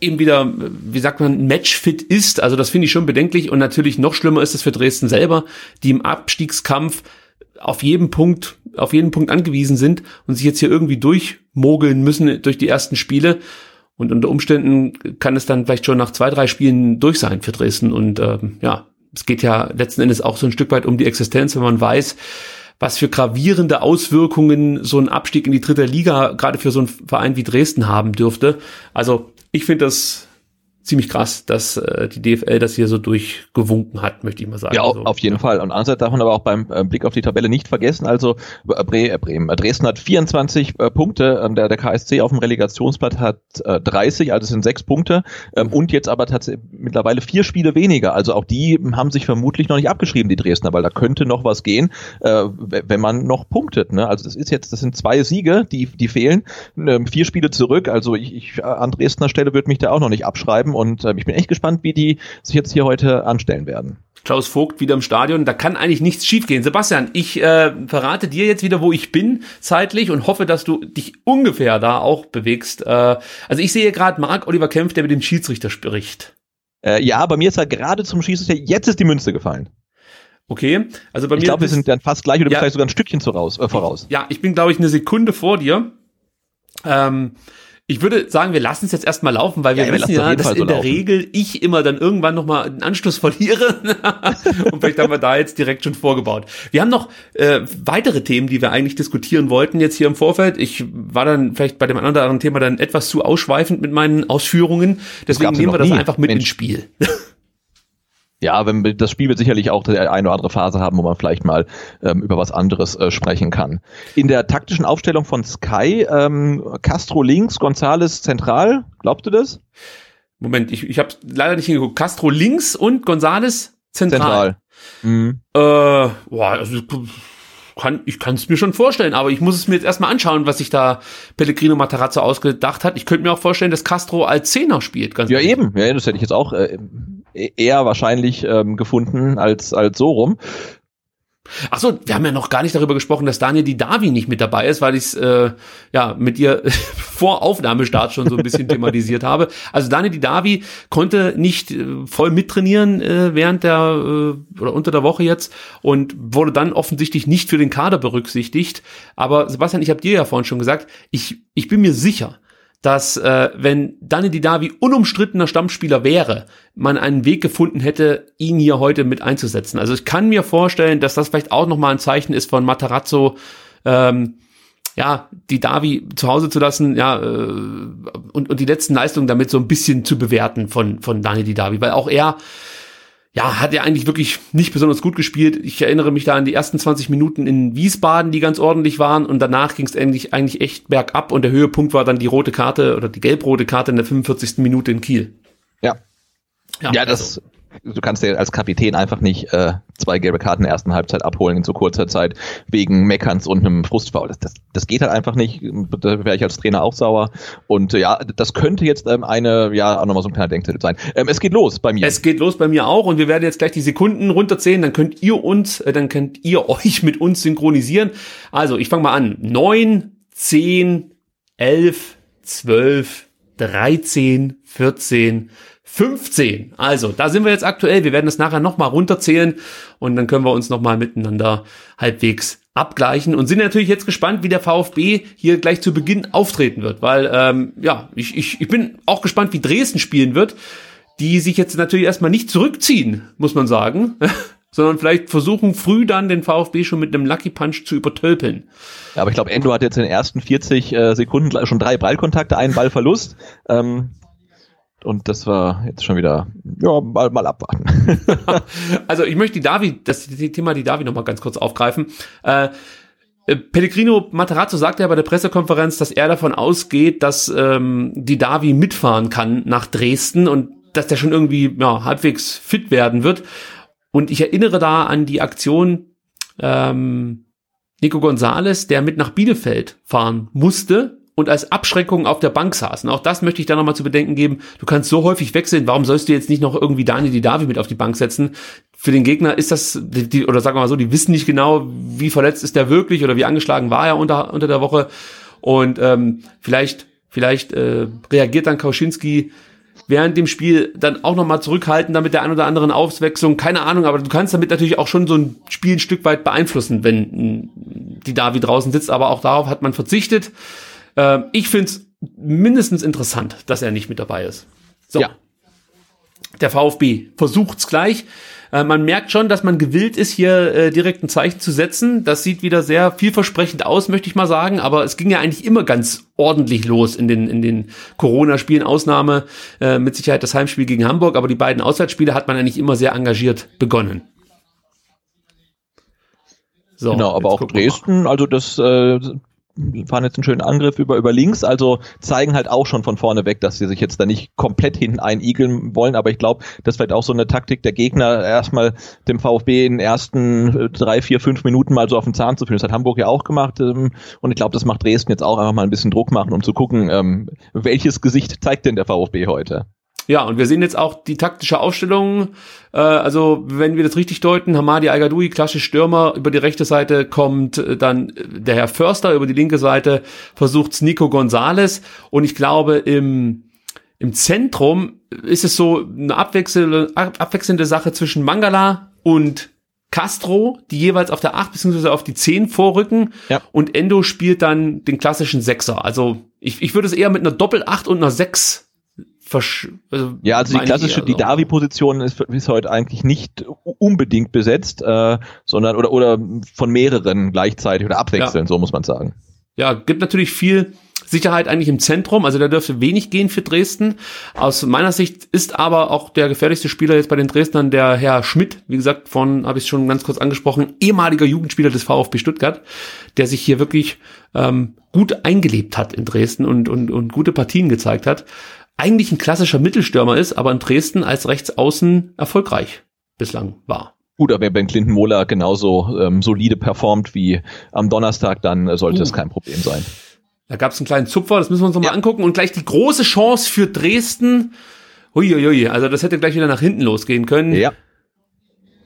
eben wieder, wie sagt man, matchfit ist. Also das finde ich schon bedenklich. Und natürlich noch schlimmer ist es für Dresden selber, die im Abstiegskampf auf jeden Punkt, auf jeden Punkt angewiesen sind und sich jetzt hier irgendwie durchmogeln müssen durch die ersten Spiele. Und unter Umständen kann es dann vielleicht schon nach zwei, drei Spielen durch sein für Dresden. Und ähm, ja, es geht ja letzten Endes auch so ein Stück weit um die Existenz, wenn man weiß, was für gravierende Auswirkungen so ein Abstieg in die dritte Liga gerade für so einen Verein wie Dresden haben dürfte. Also ich finde das ziemlich krass, dass äh, die DFL das hier so durchgewunken hat, möchte ich mal sagen. Ja, auf, auf jeden Fall. Und andererseits darf man aber auch beim äh, Blick auf die Tabelle nicht vergessen, also äh, Bre äh, Bremen, äh, Dresden hat 24 äh, Punkte, äh, der, der KSC auf dem Relegationsblatt hat äh, 30, also es sind sechs Punkte ähm, und jetzt aber tatsächlich mittlerweile vier Spiele weniger. Also auch die haben sich vermutlich noch nicht abgeschrieben, die Dresdner, weil da könnte noch was gehen, äh, wenn man noch punktet. Ne? Also das ist jetzt, das sind zwei Siege, die, die fehlen, äh, vier Spiele zurück. Also ich, ich an Dresdner Stelle würde mich da auch noch nicht abschreiben haben und äh, ich bin echt gespannt, wie die sich jetzt hier heute anstellen werden. Klaus Vogt wieder im Stadion, da kann eigentlich nichts schiefgehen. Sebastian, ich äh, verrate dir jetzt wieder, wo ich bin zeitlich und hoffe, dass du dich ungefähr da auch bewegst. Äh, also ich sehe gerade Marc Oliver Kempf, der mit dem Schiedsrichter spricht. Äh, ja, bei mir ist er gerade zum Schiedsrichter, jetzt ist die Münze gefallen. Okay, also bei ich mir. Ich glaube, wir sind dann fast gleich oder ja, vielleicht sogar ein Stückchen voraus. Äh, voraus. Ja, ich bin, glaube ich, eine Sekunde vor dir. Ähm, ich würde sagen, wir lassen es jetzt erstmal laufen, weil wir Ja, wir wissen auf ja, dass Fall so in der laufen. Regel ich immer dann irgendwann nochmal einen Anschluss verliere. Und vielleicht haben wir da jetzt direkt schon vorgebaut. Wir haben noch äh, weitere Themen, die wir eigentlich diskutieren wollten jetzt hier im Vorfeld. Ich war dann vielleicht bei dem anderen Thema dann etwas zu ausschweifend mit meinen Ausführungen. Deswegen nehmen wir das nie. einfach mit Mensch. ins Spiel. Ja, wenn das Spiel wird sicherlich auch eine oder andere Phase haben, wo man vielleicht mal ähm, über was anderes äh, sprechen kann. In der taktischen Aufstellung von Sky, ähm, Castro links, Gonzales zentral, glaubst du das? Moment, ich, ich habe leider nicht hingeguckt. Castro links und Gonzales zentral. Mhm. Äh, boah, also kann, ich kann es mir schon vorstellen, aber ich muss es mir jetzt erstmal anschauen, was sich da Pellegrino Matarazzo ausgedacht hat. Ich könnte mir auch vorstellen, dass Castro als Zehner spielt. Ganz Ja, ehrlich. eben. Ja, das hätte ich jetzt auch äh, eher wahrscheinlich ähm, gefunden als, als so rum. Ach so, wir haben ja noch gar nicht darüber gesprochen, dass Daniel Didavi nicht mit dabei ist, weil ich es äh, ja mit ihr vor Aufnahmestart schon so ein bisschen thematisiert habe. Also Daniel Didavi konnte nicht äh, voll mittrainieren äh, während der äh, oder unter der Woche jetzt und wurde dann offensichtlich nicht für den Kader berücksichtigt. Aber Sebastian, ich habe dir ja vorhin schon gesagt, ich ich bin mir sicher, dass äh, wenn Dani Didavi unumstrittener Stammspieler wäre, man einen Weg gefunden hätte, ihn hier heute mit einzusetzen. Also ich kann mir vorstellen, dass das vielleicht auch nochmal ein Zeichen ist von Matarazzo, ähm, ja, die Davi zu Hause zu lassen, ja, äh, und, und die letzten Leistungen damit so ein bisschen zu bewerten von, von Dani Didavi, weil auch er, ja, hat er eigentlich wirklich nicht besonders gut gespielt. Ich erinnere mich da an die ersten 20 Minuten in Wiesbaden, die ganz ordentlich waren und danach ging es eigentlich, eigentlich echt bergab und der Höhepunkt war dann die rote Karte oder die gelb-rote Karte in der 45. Minute in Kiel. Ja. Ja, das, du kannst dir als Kapitän einfach nicht äh, zwei gelbe Karten in der ersten Halbzeit abholen in so kurzer Zeit wegen Meckerns und einem Frustfoul. Das, das, das geht halt einfach nicht. Da wäre ich als Trainer auch sauer. Und äh, ja, das könnte jetzt ähm, eine, ja, auch nochmal so ein kleiner Denkzettel sein. Ähm, es geht los bei mir. Es geht los bei mir auch und wir werden jetzt gleich die Sekunden runterzählen, dann könnt ihr uns, äh, dann könnt ihr euch mit uns synchronisieren. Also, ich fange mal an. 9, 10, 11, 12, 13, 14, 15. Also, da sind wir jetzt aktuell. Wir werden das nachher nochmal runterzählen und dann können wir uns nochmal miteinander halbwegs abgleichen und sind natürlich jetzt gespannt, wie der VfB hier gleich zu Beginn auftreten wird, weil ähm, ja, ich, ich, ich bin auch gespannt, wie Dresden spielen wird, die sich jetzt natürlich erstmal nicht zurückziehen, muss man sagen, sondern vielleicht versuchen früh dann den VfB schon mit einem Lucky Punch zu übertölpeln. Ja, aber ich glaube, Endo hat jetzt in den ersten 40 äh, Sekunden schon drei Ballkontakte, einen Ballverlust. Ähm, und das war jetzt schon wieder, ja, mal, mal abwarten. Also ich möchte die Davi, das Thema die Davi noch mal ganz kurz aufgreifen. Äh, äh, Pellegrino Materazzo sagte ja bei der Pressekonferenz, dass er davon ausgeht, dass ähm, die Davi mitfahren kann nach Dresden und dass der schon irgendwie ja, halbwegs fit werden wird. Und ich erinnere da an die Aktion ähm, Nico Gonzales, der mit nach Bielefeld fahren musste und als Abschreckung auf der Bank saß. Und auch das möchte ich da nochmal zu bedenken geben. Du kannst so häufig wechseln, warum sollst du jetzt nicht noch irgendwie Daniel Didavi mit auf die Bank setzen? Für den Gegner ist das, die, oder sagen wir mal so, die wissen nicht genau, wie verletzt ist der wirklich oder wie angeschlagen war er unter, unter der Woche. Und ähm, vielleicht, vielleicht äh, reagiert dann Kauschinski während dem Spiel dann auch nochmal zurückhalten, damit der ein oder anderen Auswechslung, keine Ahnung, aber du kannst damit natürlich auch schon so ein Spiel ein Stück weit beeinflussen, wenn die Davi draußen sitzt, aber auch darauf hat man verzichtet. Ähm, ich find's mindestens interessant, dass er nicht mit dabei ist. So. Ja. Der VfB versucht's gleich. Äh, man merkt schon, dass man gewillt ist, hier äh, direkt ein Zeichen zu setzen. Das sieht wieder sehr vielversprechend aus, möchte ich mal sagen. Aber es ging ja eigentlich immer ganz ordentlich los in den, in den Corona-Spielen. Ausnahme äh, mit Sicherheit das Heimspiel gegen Hamburg. Aber die beiden Auswärtsspiele hat man eigentlich immer sehr engagiert begonnen. So, genau, aber auch. Dresden, also das äh, fahren jetzt einen schönen Angriff über, über links, also zeigen halt auch schon von vorne weg, dass sie sich jetzt da nicht komplett hinten einigeln wollen, aber ich glaube, das vielleicht auch so eine Taktik der Gegner, erstmal dem VfB in den ersten äh, drei, vier, fünf Minuten mal so auf den Zahn zu führen. Das hat Hamburg ja auch gemacht ähm, und ich glaube, das macht Dresden jetzt auch einfach mal ein bisschen Druck machen, um zu gucken, ähm, welches Gesicht zeigt denn der VfB heute. Ja, und wir sehen jetzt auch die taktische Aufstellung. Äh, also, wenn wir das richtig deuten, Hamadi Al-Gadoui, klassisch Stürmer, über die rechte Seite kommt äh, dann äh, der Herr Förster, über die linke Seite versucht's Nico Gonzales. Und ich glaube, im, im Zentrum ist es so eine abwechselnde, ab- abwechselnde Sache zwischen Mangala und Castro, die jeweils auf der 8 bzw. auf die 10 vorrücken. Ja. Und Endo spielt dann den klassischen Sechser. Also Ich, ich würde es eher mit einer Doppel-8 und einer 6 versch also ja, also die klassische, also. die Davi-Position ist, ist heute eigentlich nicht unbedingt besetzt, äh, sondern oder oder von mehreren gleichzeitig oder abwechselnd, ja. so muss man sagen. Ja, gibt natürlich viel Sicherheit eigentlich im Zentrum, also da dürfte wenig gehen für Dresden. Aus meiner Sicht ist aber auch der gefährlichste Spieler jetzt bei den Dresdnern der Herr Schmidt, wie gesagt, von, habe ich schon ganz kurz angesprochen, ehemaliger Jugendspieler des VfB Stuttgart, der sich hier wirklich ähm, gut eingelebt hat in Dresden und, und, und gute Partien gezeigt hat. Eigentlich ein klassischer Mittelstürmer ist, aber in Dresden als Rechtsaußen erfolgreich bislang war. Gut, aber wenn Clinton Mola genauso ähm, solide performt wie am Donnerstag, dann sollte es uh. kein Problem sein. Da gab es einen kleinen Zupfer, das müssen wir uns nochmal ja. angucken. Und gleich die große Chance für Dresden. Huiuiui, also das hätte gleich wieder nach hinten losgehen können. Ja.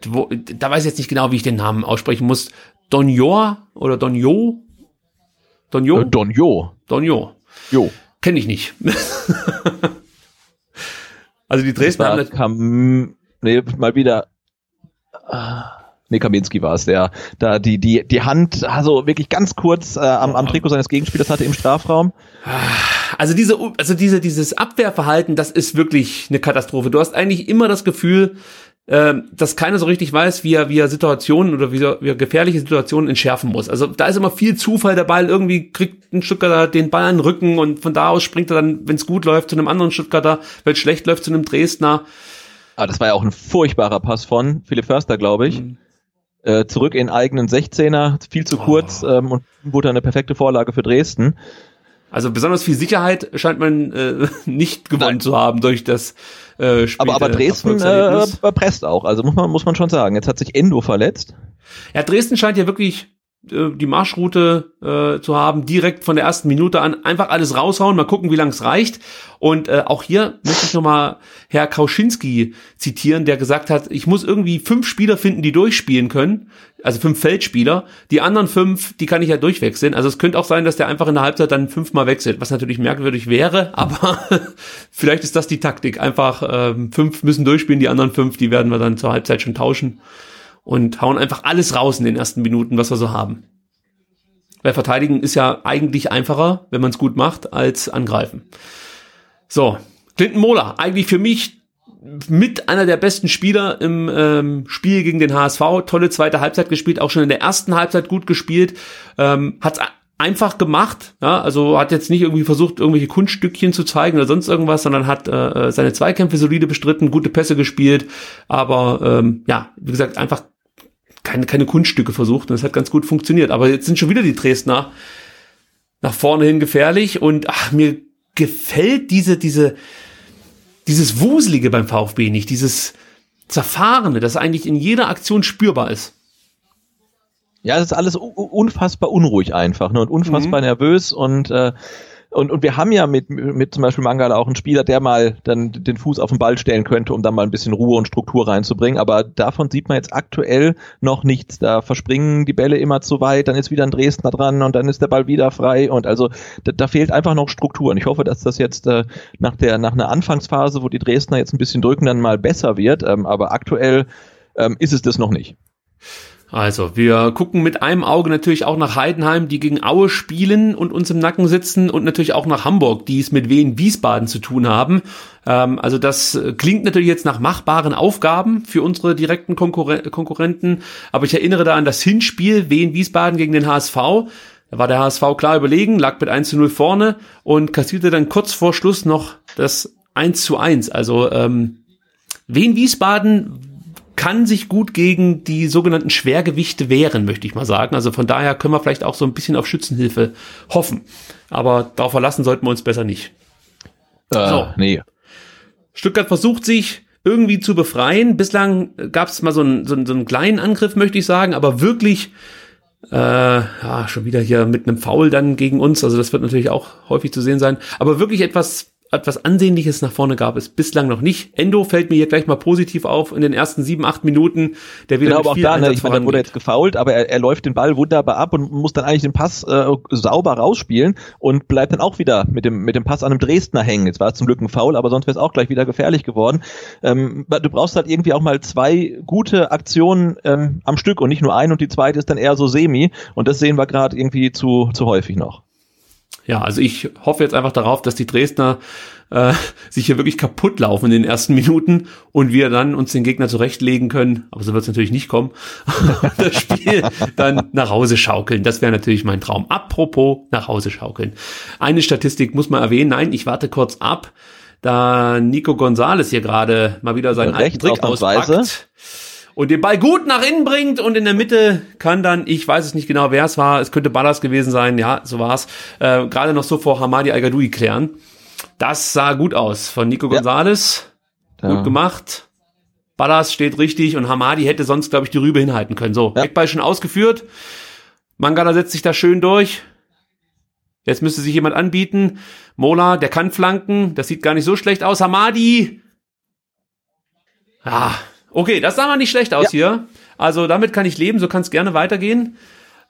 Wo, da weiß ich jetzt nicht genau, wie ich den Namen aussprechen muss. Donjor oder Donjo? Donjo? Äh, Donjo. Donjo. Jo. Kenne ich nicht. also die Dresden haben... Kam, nee, mal wieder... Ah Nee, Kaminski war es, der da die, die, die Hand also wirklich ganz kurz äh, am, am Trikot seines Gegenspielers hatte im Strafraum. Also diese, also diese, dieses Abwehrverhalten, das ist wirklich eine Katastrophe. Du hast eigentlich immer das Gefühl, äh, dass keiner so richtig weiß, wie er, wie er Situationen oder wie er, wie er gefährliche Situationen entschärfen muss. Also da ist immer viel Zufall dabei. Irgendwie kriegt ein Stuttgarter den Ball an den Rücken und von da aus springt er dann, wenn es gut läuft, zu einem anderen Stuttgarter, wenn es schlecht läuft, zu einem Dresdner. Ah, das war ja auch ein furchtbarer Pass von Philipp Förster, glaube ich. Mhm äh, zurück in eigenen 16er, viel zu kurz oh. ähm, und wurde eine perfekte Vorlage für Dresden. Also besonders viel Sicherheit scheint man äh, nicht gewonnen Nein. zu haben durch das äh, Spiel. Aber, aber Dresden äh, presst auch, also muss man, muss man schon sagen. Jetzt hat sich Endo verletzt. Ja, Dresden scheint ja wirklich äh, die Marschroute äh, zu haben, direkt von der ersten Minute an einfach alles raushauen, mal gucken, wie lang es reicht. Und äh, auch hier möchte ich nochmal Herr Kauschinski zitieren, der gesagt hat, ich muss irgendwie fünf Spieler finden, die durchspielen können, also fünf Feldspieler. Die anderen fünf, die kann ich ja durchwechseln. Also es könnte auch sein, dass der einfach in der Halbzeit dann fünfmal wechselt, was natürlich merkwürdig wäre, aber vielleicht ist das die Taktik. Einfach ähm, fünf müssen durchspielen, die anderen fünf, die werden wir dann zur Halbzeit schon tauschen und hauen einfach alles raus in den ersten Minuten, was wir so haben. Weil verteidigen ist ja eigentlich einfacher, wenn man es gut macht, als angreifen. So, Clinton Mola, eigentlich für mich mit einer der besten Spieler im ähm, Spiel gegen den HSV. Tolle zweite Halbzeit gespielt, auch schon in der ersten Halbzeit gut gespielt. Ähm, hat einfach gemacht, ja, also hat jetzt nicht irgendwie versucht, irgendwelche Kunststückchen zu zeigen oder sonst irgendwas, sondern hat äh, seine Zweikämpfe solide bestritten, gute Pässe gespielt, aber ähm, ja, wie gesagt, einfach keine, keine Kunststücke versucht und es hat ganz gut funktioniert. Aber jetzt sind schon wieder die Dresdner nach vorne hin gefährlich und ach, mir gefällt diese, diese, dieses Wuselige beim VfB nicht, dieses Zerfahrene, das eigentlich in jeder Aktion spürbar ist. Ja, es ist alles unfassbar unruhig einfach ne, und unfassbar mhm. nervös und äh, und, und wir haben ja mit, mit zum Beispiel Mangala auch einen Spieler, der mal dann den Fuß auf den Ball stellen könnte, um dann mal ein bisschen Ruhe und Struktur reinzubringen. Aber davon sieht man jetzt aktuell noch nichts. Da verspringen die Bälle immer zu weit, dann ist wieder ein Dresdner dran und dann ist der Ball wieder frei. Und also da, da fehlt einfach noch Struktur. Und ich hoffe, dass das jetzt äh, nach der nach einer Anfangsphase, wo die Dresdner jetzt ein bisschen drücken, dann mal besser wird. Ähm, aber aktuell ähm, ist es das noch nicht. Also, wir gucken mit einem Auge natürlich auch nach Heidenheim, die gegen Aue spielen und uns im Nacken sitzen und natürlich auch nach Hamburg, die es mit Wien Wiesbaden zu tun haben. Ähm, also das klingt natürlich jetzt nach machbaren Aufgaben für unsere direkten Konkurren Konkurrenten, aber ich erinnere da an das Hinspiel Wien Wiesbaden gegen den HSV. Da war der HSV klar überlegen, lag mit 1 zu 0 vorne und kassierte dann kurz vor Schluss noch das 1 zu 1. Also ähm, Wien Wiesbaden kann sich gut gegen die sogenannten Schwergewichte wehren, möchte ich mal sagen. Also von daher können wir vielleicht auch so ein bisschen auf Schützenhilfe hoffen. Aber darauf verlassen sollten wir uns besser nicht. Äh, so. Nee. Stuttgart versucht sich irgendwie zu befreien. Bislang gab es mal so einen, so, einen, so einen kleinen Angriff, möchte ich sagen, aber wirklich äh, ja, schon wieder hier mit einem Foul dann gegen uns. Also das wird natürlich auch häufig zu sehen sein. Aber wirklich etwas etwas Ansehnliches nach vorne gab es bislang noch nicht. Endo fällt mir hier gleich mal positiv auf in den ersten sieben, acht Minuten, der wieder genau, viel auch da, ne, ich meine, wurde jetzt gefault, aber er, er läuft den Ball wunderbar ab und muss dann eigentlich den Pass äh, sauber rausspielen und bleibt dann auch wieder mit dem mit dem Pass an einem Dresdner hängen. Jetzt war es zum Glück ein Foul, aber sonst wäre es auch gleich wieder gefährlich geworden. Ähm, du brauchst halt irgendwie auch mal zwei gute Aktionen ähm, am Stück und nicht nur ein und die zweite ist dann eher so semi und das sehen wir gerade irgendwie zu zu häufig noch. Ja, also ich hoffe jetzt einfach darauf, dass die Dresdner äh, sich hier wirklich kaputt laufen in den ersten Minuten und wir dann uns den Gegner zurechtlegen können, aber so wird es natürlich nicht kommen, das Spiel dann nach Hause schaukeln. Das wäre natürlich mein Traum. Apropos nach Hause schaukeln. Eine Statistik muss man erwähnen. Nein, ich warte kurz ab, da Nico Gonzales hier gerade mal wieder seinen alten Trick auspackt und den Ball gut nach innen bringt und in der Mitte kann dann, ich weiß es nicht genau, wer es war, es könnte Ballas gewesen sein, ja, so war's, äh, gerade noch so vor Hamadi al klären. Das sah gut aus von Nico Gonzales. Ja. Gut gemacht. Ballas steht richtig und Hamadi hätte sonst, glaube ich, die Rübe hinhalten können. So, ja. Eckball schon ausgeführt. Mangala setzt sich da schön durch. Jetzt müsste sich jemand anbieten. Mola, der kann flanken. Das sieht gar nicht so schlecht aus. Hamadi. Ah, okay, das sah mal nicht schlecht aus ja. hier. Also damit kann ich leben. So kann es gerne weitergehen.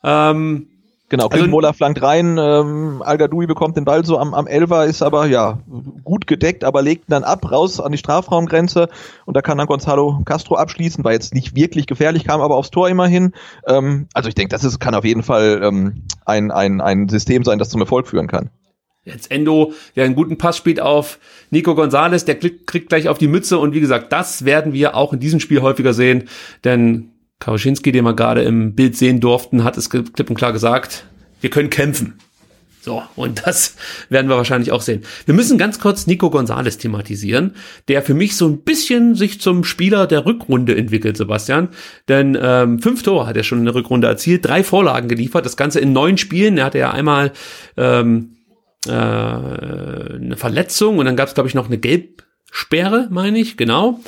Ähm, Genau, also, Mola flankt rein, ähm, al bekommt den Ball so am, am Elfer, ist aber ja gut gedeckt, aber legt dann ab, raus an die Strafraumgrenze und da kann dann Gonzalo Castro abschließen, war jetzt nicht wirklich gefährlich, kam aber aufs Tor immerhin. Ähm, also ich denke, das ist, kann auf jeden Fall ähm, ein, ein, ein System sein, das zum Erfolg führen kann. Jetzt Endo, der einen guten Pass spielt auf Nico Gonzalez, der kriegt gleich auf die Mütze und wie gesagt, das werden wir auch in diesem Spiel häufiger sehen, denn Kawaschinski, den wir gerade im Bild sehen durften, hat es klipp und klar gesagt, wir können kämpfen. So, und das werden wir wahrscheinlich auch sehen. Wir müssen ganz kurz Nico Gonzalez thematisieren, der für mich so ein bisschen sich zum Spieler der Rückrunde entwickelt, Sebastian. Denn ähm, fünf Tore hat er schon in der Rückrunde erzielt, drei Vorlagen geliefert, das Ganze in neun Spielen. Er hatte ja einmal ähm, äh, eine Verletzung und dann gab es, glaube ich, noch eine Gelbsperre, meine ich, genau.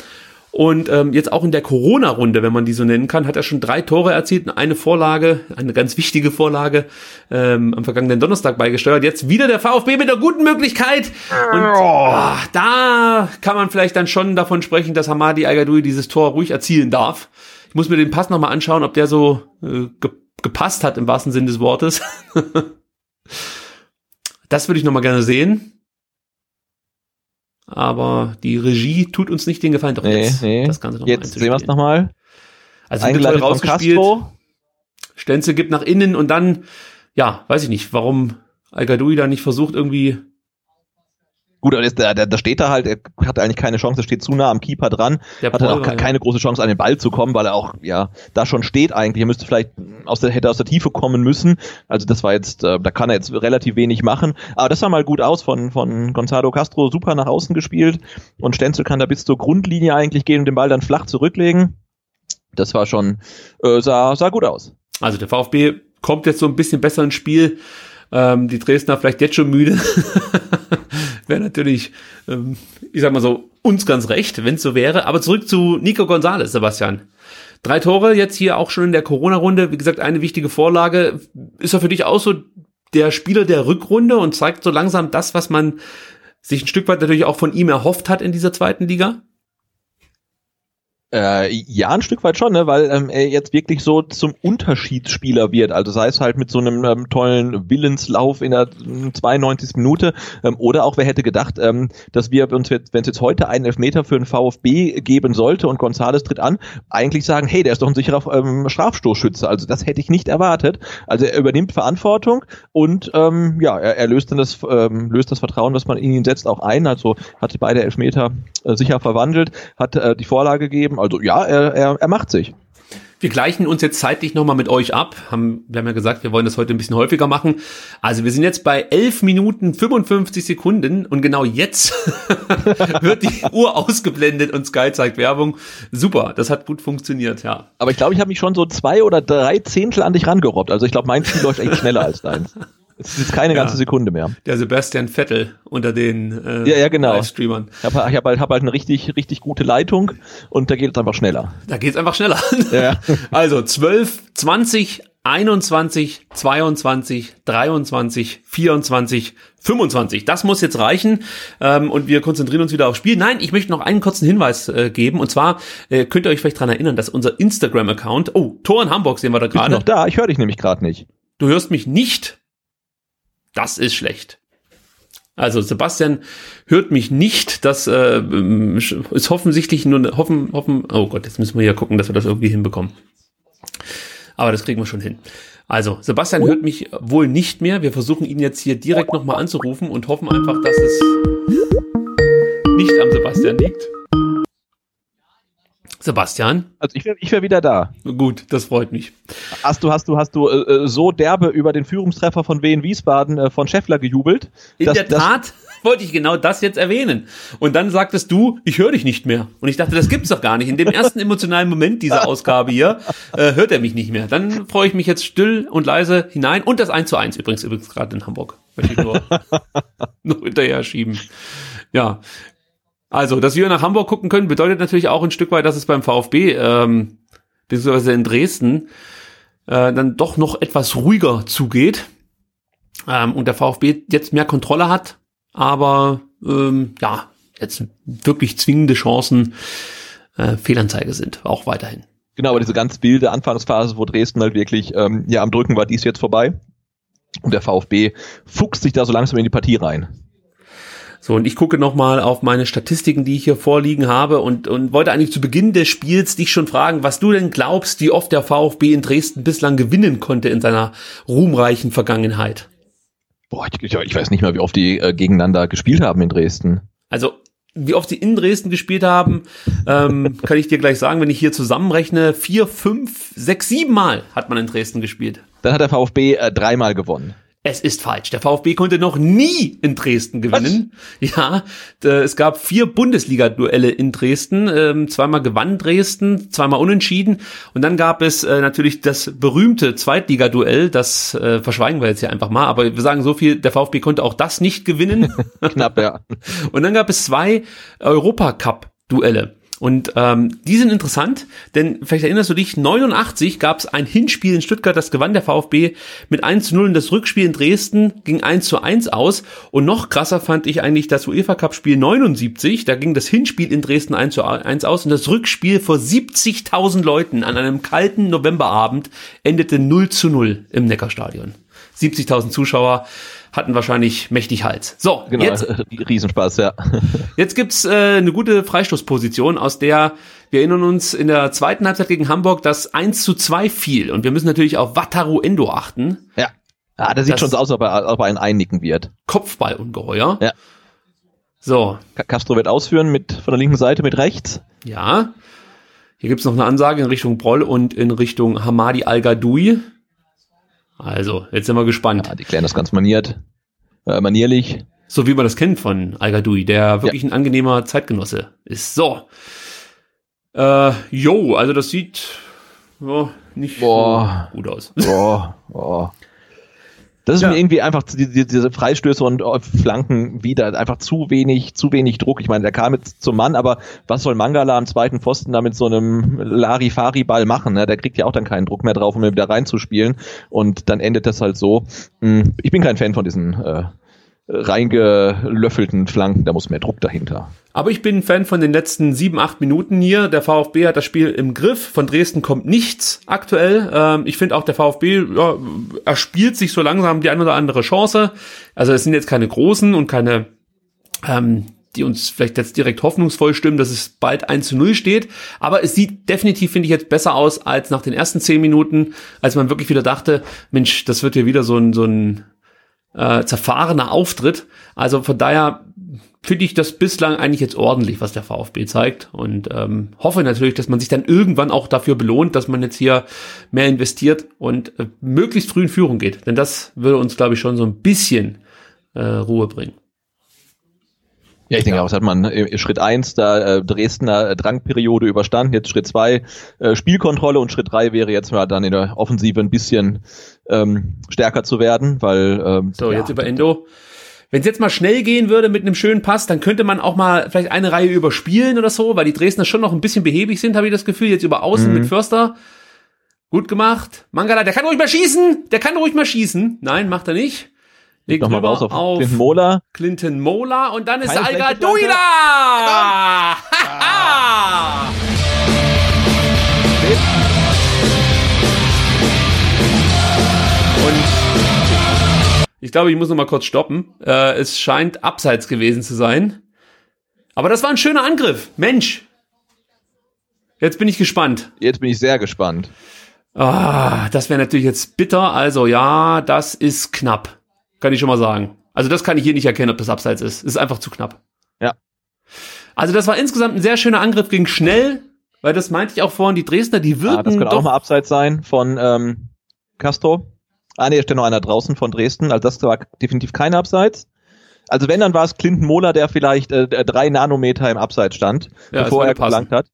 Und ähm, jetzt auch in der Corona-Runde, wenn man die so nennen kann, hat er schon drei Tore erzielt und eine Vorlage, eine ganz wichtige Vorlage ähm, am vergangenen Donnerstag beigesteuert. Jetzt wieder der VfB mit einer guten Möglichkeit. Und oh, da kann man vielleicht dann schon davon sprechen, dass Hamadi Al dieses Tor ruhig erzielen darf. Ich muss mir den Pass nochmal anschauen, ob der so äh, ge gepasst hat im wahrsten Sinn des Wortes. das würde ich nochmal gerne sehen aber die Regie tut uns nicht den Gefallen. Doch nee, jetzt, nee. das Ganze noch jetzt sehen wir es nochmal. Also Eingeleitet rausgespielt. Stenzel gibt nach innen und dann, ja, weiß ich nicht, warum Al da nicht versucht, irgendwie Gut, aber der, der, der steht da halt, er hatte eigentlich keine Chance, er steht zu nah am Keeper dran, der hatte auch ja. keine große Chance an den Ball zu kommen, weil er auch ja da schon steht eigentlich. Er müsste vielleicht aus der hätte aus der Tiefe kommen müssen. Also das war jetzt, äh, da kann er jetzt relativ wenig machen. Aber das sah mal gut aus von von Gonzalo Castro, super nach außen gespielt und Stenzel kann da bis zur Grundlinie eigentlich gehen und den Ball dann flach zurücklegen. Das war schon äh, sah sah gut aus. Also der VfB kommt jetzt so ein bisschen besser ins Spiel. Ähm, die Dresdner vielleicht jetzt schon müde. wäre natürlich, ähm, ich sag mal so, uns ganz recht, wenn es so wäre. Aber zurück zu Nico Gonzalez, Sebastian. Drei Tore jetzt hier auch schon in der Corona-Runde. Wie gesagt, eine wichtige Vorlage. Ist er für dich auch so der Spieler der Rückrunde und zeigt so langsam das, was man sich ein Stück weit natürlich auch von ihm erhofft hat in dieser zweiten Liga? Äh, ja, ein Stück weit schon, ne? weil ähm, er jetzt wirklich so zum Unterschiedsspieler wird. Also sei es halt mit so einem ähm, tollen Willenslauf in der 92. Minute ähm, oder auch wer hätte gedacht, ähm, dass wir uns jetzt, wenn es jetzt heute einen Elfmeter für den VfB geben sollte und Gonzales tritt an, eigentlich sagen, hey, der ist doch ein sicherer ähm, Strafstoßschütze. Also das hätte ich nicht erwartet. Also er übernimmt Verantwortung und ähm, ja, er, er löst dann das ähm, löst das Vertrauen, das man in ihn setzt, auch ein. Also hat beide Elfmeter äh, sicher verwandelt, hat äh, die Vorlage gegeben also ja, er, er, er macht sich. Wir gleichen uns jetzt zeitlich nochmal mit euch ab. Haben, wir haben ja gesagt, wir wollen das heute ein bisschen häufiger machen. Also wir sind jetzt bei 11 Minuten 55 Sekunden und genau jetzt wird die Uhr ausgeblendet und Sky zeigt Werbung. Super, das hat gut funktioniert, ja. Aber ich glaube, ich habe mich schon so zwei oder drei Zehntel an dich rangerobbt. Also ich glaube, mein Spiel läuft echt schneller als deins. Es ist keine ja, ganze Sekunde mehr. Der Sebastian Vettel unter den äh, ja, ja, genau. Streamern. Ich habe hab halt, hab halt eine richtig, richtig gute Leitung und da geht es einfach schneller. Da geht es einfach schneller. Ja. also 12, 20, 21, 22, 23, 24, 25. Das muss jetzt reichen ähm, und wir konzentrieren uns wieder aufs Spiel. Nein, ich möchte noch einen kurzen Hinweis äh, geben und zwar äh, könnt ihr euch vielleicht dran erinnern, dass unser Instagram-Account, oh, Tor in Hamburg sehen wir da gerade. noch da, ich höre dich nämlich gerade nicht. Du hörst mich nicht. Das ist schlecht. Also Sebastian hört mich nicht. Das äh, ist offensichtlich nur hoffen, hoffen. Oh Gott, jetzt müssen wir ja gucken, dass wir das irgendwie hinbekommen. Aber das kriegen wir schon hin. Also, Sebastian hört mich wohl nicht mehr. Wir versuchen ihn jetzt hier direkt nochmal anzurufen und hoffen einfach, dass es nicht am Sebastian liegt. Sebastian? Also ich wäre ich wär wieder da. Gut, das freut mich. Hast du, hast du, hast du äh, so derbe über den Führungstreffer von Wien Wiesbaden äh, von Scheffler gejubelt? In dass- der Tat wollte ich genau das jetzt erwähnen. Und dann sagtest du, ich höre dich nicht mehr. Und ich dachte, das gibt's doch gar nicht. In dem ersten emotionalen Moment dieser Ausgabe hier äh, hört er mich nicht mehr. Dann freue ich mich jetzt still und leise hinein. Und das 1 zu 1 übrigens, übrigens gerade in Hamburg. Möchte ich nur noch hinterher schieben. Ja. Also, dass wir nach Hamburg gucken können, bedeutet natürlich auch ein Stück weit, dass es beim VfB, ähm, beziehungsweise in Dresden, äh, dann doch noch etwas ruhiger zugeht. Ähm, und der VfB jetzt mehr Kontrolle hat, aber ähm, ja, jetzt wirklich zwingende Chancen äh, Fehlanzeige sind, auch weiterhin. Genau, aber diese ganz wilde Anfangsphase, wo Dresden halt wirklich ähm, ja am Drücken war, die ist jetzt vorbei. Und der VfB fuchst sich da so langsam in die Partie rein. So, und ich gucke nochmal auf meine Statistiken, die ich hier vorliegen habe und, und wollte eigentlich zu Beginn des Spiels dich schon fragen, was du denn glaubst, wie oft der VfB in Dresden bislang gewinnen konnte in seiner ruhmreichen Vergangenheit. Boah, ich, ich, weiß nicht mehr, wie oft die äh, gegeneinander gespielt haben in Dresden. Also, wie oft sie in Dresden gespielt haben, ähm, kann ich dir gleich sagen, wenn ich hier zusammenrechne, vier, fünf, sechs, sieben Mal hat man in Dresden gespielt. Dann hat der VfB äh, dreimal gewonnen. Es ist falsch. Der VfB konnte noch nie in Dresden gewinnen. Ja, d- es gab vier Bundesliga-Duelle in Dresden. Ähm, zweimal gewann Dresden, zweimal unentschieden. Und dann gab es äh, natürlich das berühmte Zweitliga-Duell. Das äh, verschweigen wir jetzt hier einfach mal. Aber wir sagen so viel, der VfB konnte auch das nicht gewinnen. Knapp, ja. Und dann gab es zwei Europacup-Duelle. Und ähm, die sind interessant, denn vielleicht erinnerst du dich, 89 gab es ein Hinspiel in Stuttgart, das gewann der VfB mit 1 zu 0 und das Rückspiel in Dresden ging 1 zu 1 aus. Und noch krasser fand ich eigentlich das UEFA Cup Spiel 79, da ging das Hinspiel in Dresden 1 zu 1 aus und das Rückspiel vor 70.000 Leuten an einem kalten Novemberabend endete 0 zu 0 im Neckarstadion. 70.000 Zuschauer hatten wahrscheinlich mächtig Hals. So, Genau, jetzt Riesenspaß, ja. Jetzt gibt's äh, eine gute Freistoßposition, aus der wir erinnern uns in der zweiten Halbzeit gegen Hamburg, dass 1 zu 2 fiel. Und wir müssen natürlich auf Wataru Endo achten. Ja. Ah, das sieht schon so aus, als ob er, ob er ein Einnicken wird. Kopfballungeheuer. Ja. So, Ca- Castro wird ausführen mit von der linken Seite mit rechts. ja. Hier gibt's noch eine Ansage in Richtung Broll und in Richtung Hamadi Al-Gadoui. Also, jetzt sind wir gespannt. Ja, die klären das ganz maniert, äh, manierlich. So wie man das kennt von Al-Gadoui, der wirklich ein angenehmer Zeitgenosse ist. So. Äh, jo, also das sieht ja, nicht Boah. gut aus. Boah, boah. Das ist Ja. mir irgendwie einfach die, die, diese Freistöße und äh, Flanken wieder einfach zu wenig, zu wenig Druck. Ich meine, der kam jetzt zum Mann, aber was soll Mangala am zweiten Pfosten da mit so einem Larifari-Ball machen? Ne? Der kriegt ja auch dann keinen Druck mehr drauf, um ihn wieder reinzuspielen. Und dann endet das halt so. Hm, Ich bin kein Fan von diesen äh, reingelöffelten Flanken. Da muss mehr Druck dahinter. Aber ich bin Fan von den letzten sieben, acht Minuten hier. Der VfB hat das Spiel im Griff. Von Dresden kommt nichts aktuell. Ähm, ich finde auch der VfB, ja, er spielt sich so langsam die ein oder andere Chance. Also es sind jetzt keine großen und keine, ähm, die uns vielleicht jetzt direkt hoffnungsvoll stimmen, dass es bald 1 zu 0 steht. Aber es sieht definitiv, finde ich, jetzt besser aus als nach den ersten zehn Minuten, als man wirklich wieder dachte, Mensch, das wird hier wieder so ein, so ein äh, zerfahrener Auftritt. Also von daher finde ich das bislang eigentlich jetzt ordentlich, was der VfB zeigt und ähm, hoffe natürlich, dass man sich dann irgendwann auch dafür belohnt, dass man jetzt hier mehr investiert und äh, möglichst früh in Führung geht, denn das würde uns, glaube ich, schon so ein bisschen äh, Ruhe bringen. Ja, ich denke auch, das hat man äh, Schritt eins da äh, Dresdner Drangperiode überstanden, jetzt Schritt zwei äh, Spielkontrolle und Schritt drei wäre jetzt mal dann in der Offensive ein bisschen ähm, stärker zu werden, weil ähm, So, ja, jetzt über Endo. Wenn es jetzt mal schnell gehen würde mit einem schönen Pass, dann könnte man auch mal vielleicht eine Reihe überspielen oder so, weil die Dresdner schon noch ein bisschen behäbig sind, habe ich das Gefühl. Jetzt über Außen mit Förster. Gut gemacht. Mangala, der kann ruhig mal schießen. Der kann ruhig mal schießen. Nein, macht er nicht. Legt nochmal raus auf, auf den Mola. Clinton Mola und dann ist Alga. Duida! ich glaube, ich muss noch mal kurz stoppen. Äh, es scheint abseits gewesen zu sein. Aber das war ein schöner Angriff. Mensch. Jetzt bin ich gespannt. Jetzt bin ich sehr gespannt. Ah, das wäre natürlich jetzt bitter. Also ja, das ist knapp. Kann ich schon mal sagen. Also das kann ich hier nicht erkennen, ob das abseits ist. Es ist einfach zu knapp. Ja. Also das war insgesamt ein sehr schöner Angriff, ging schnell, weil das meinte ich auch vorhin, die Dresdner, die wirken Ja, das könnte doch auch mal abseits sein von ähm, Castro. Ah nee, da steht noch einer draußen von Dresden. Also das war definitiv kein Abseits. Also wenn, dann war es Clinton Mohler, der vielleicht äh, drei Nanometer im Abseits stand, Ja, bevor er gelangt hat.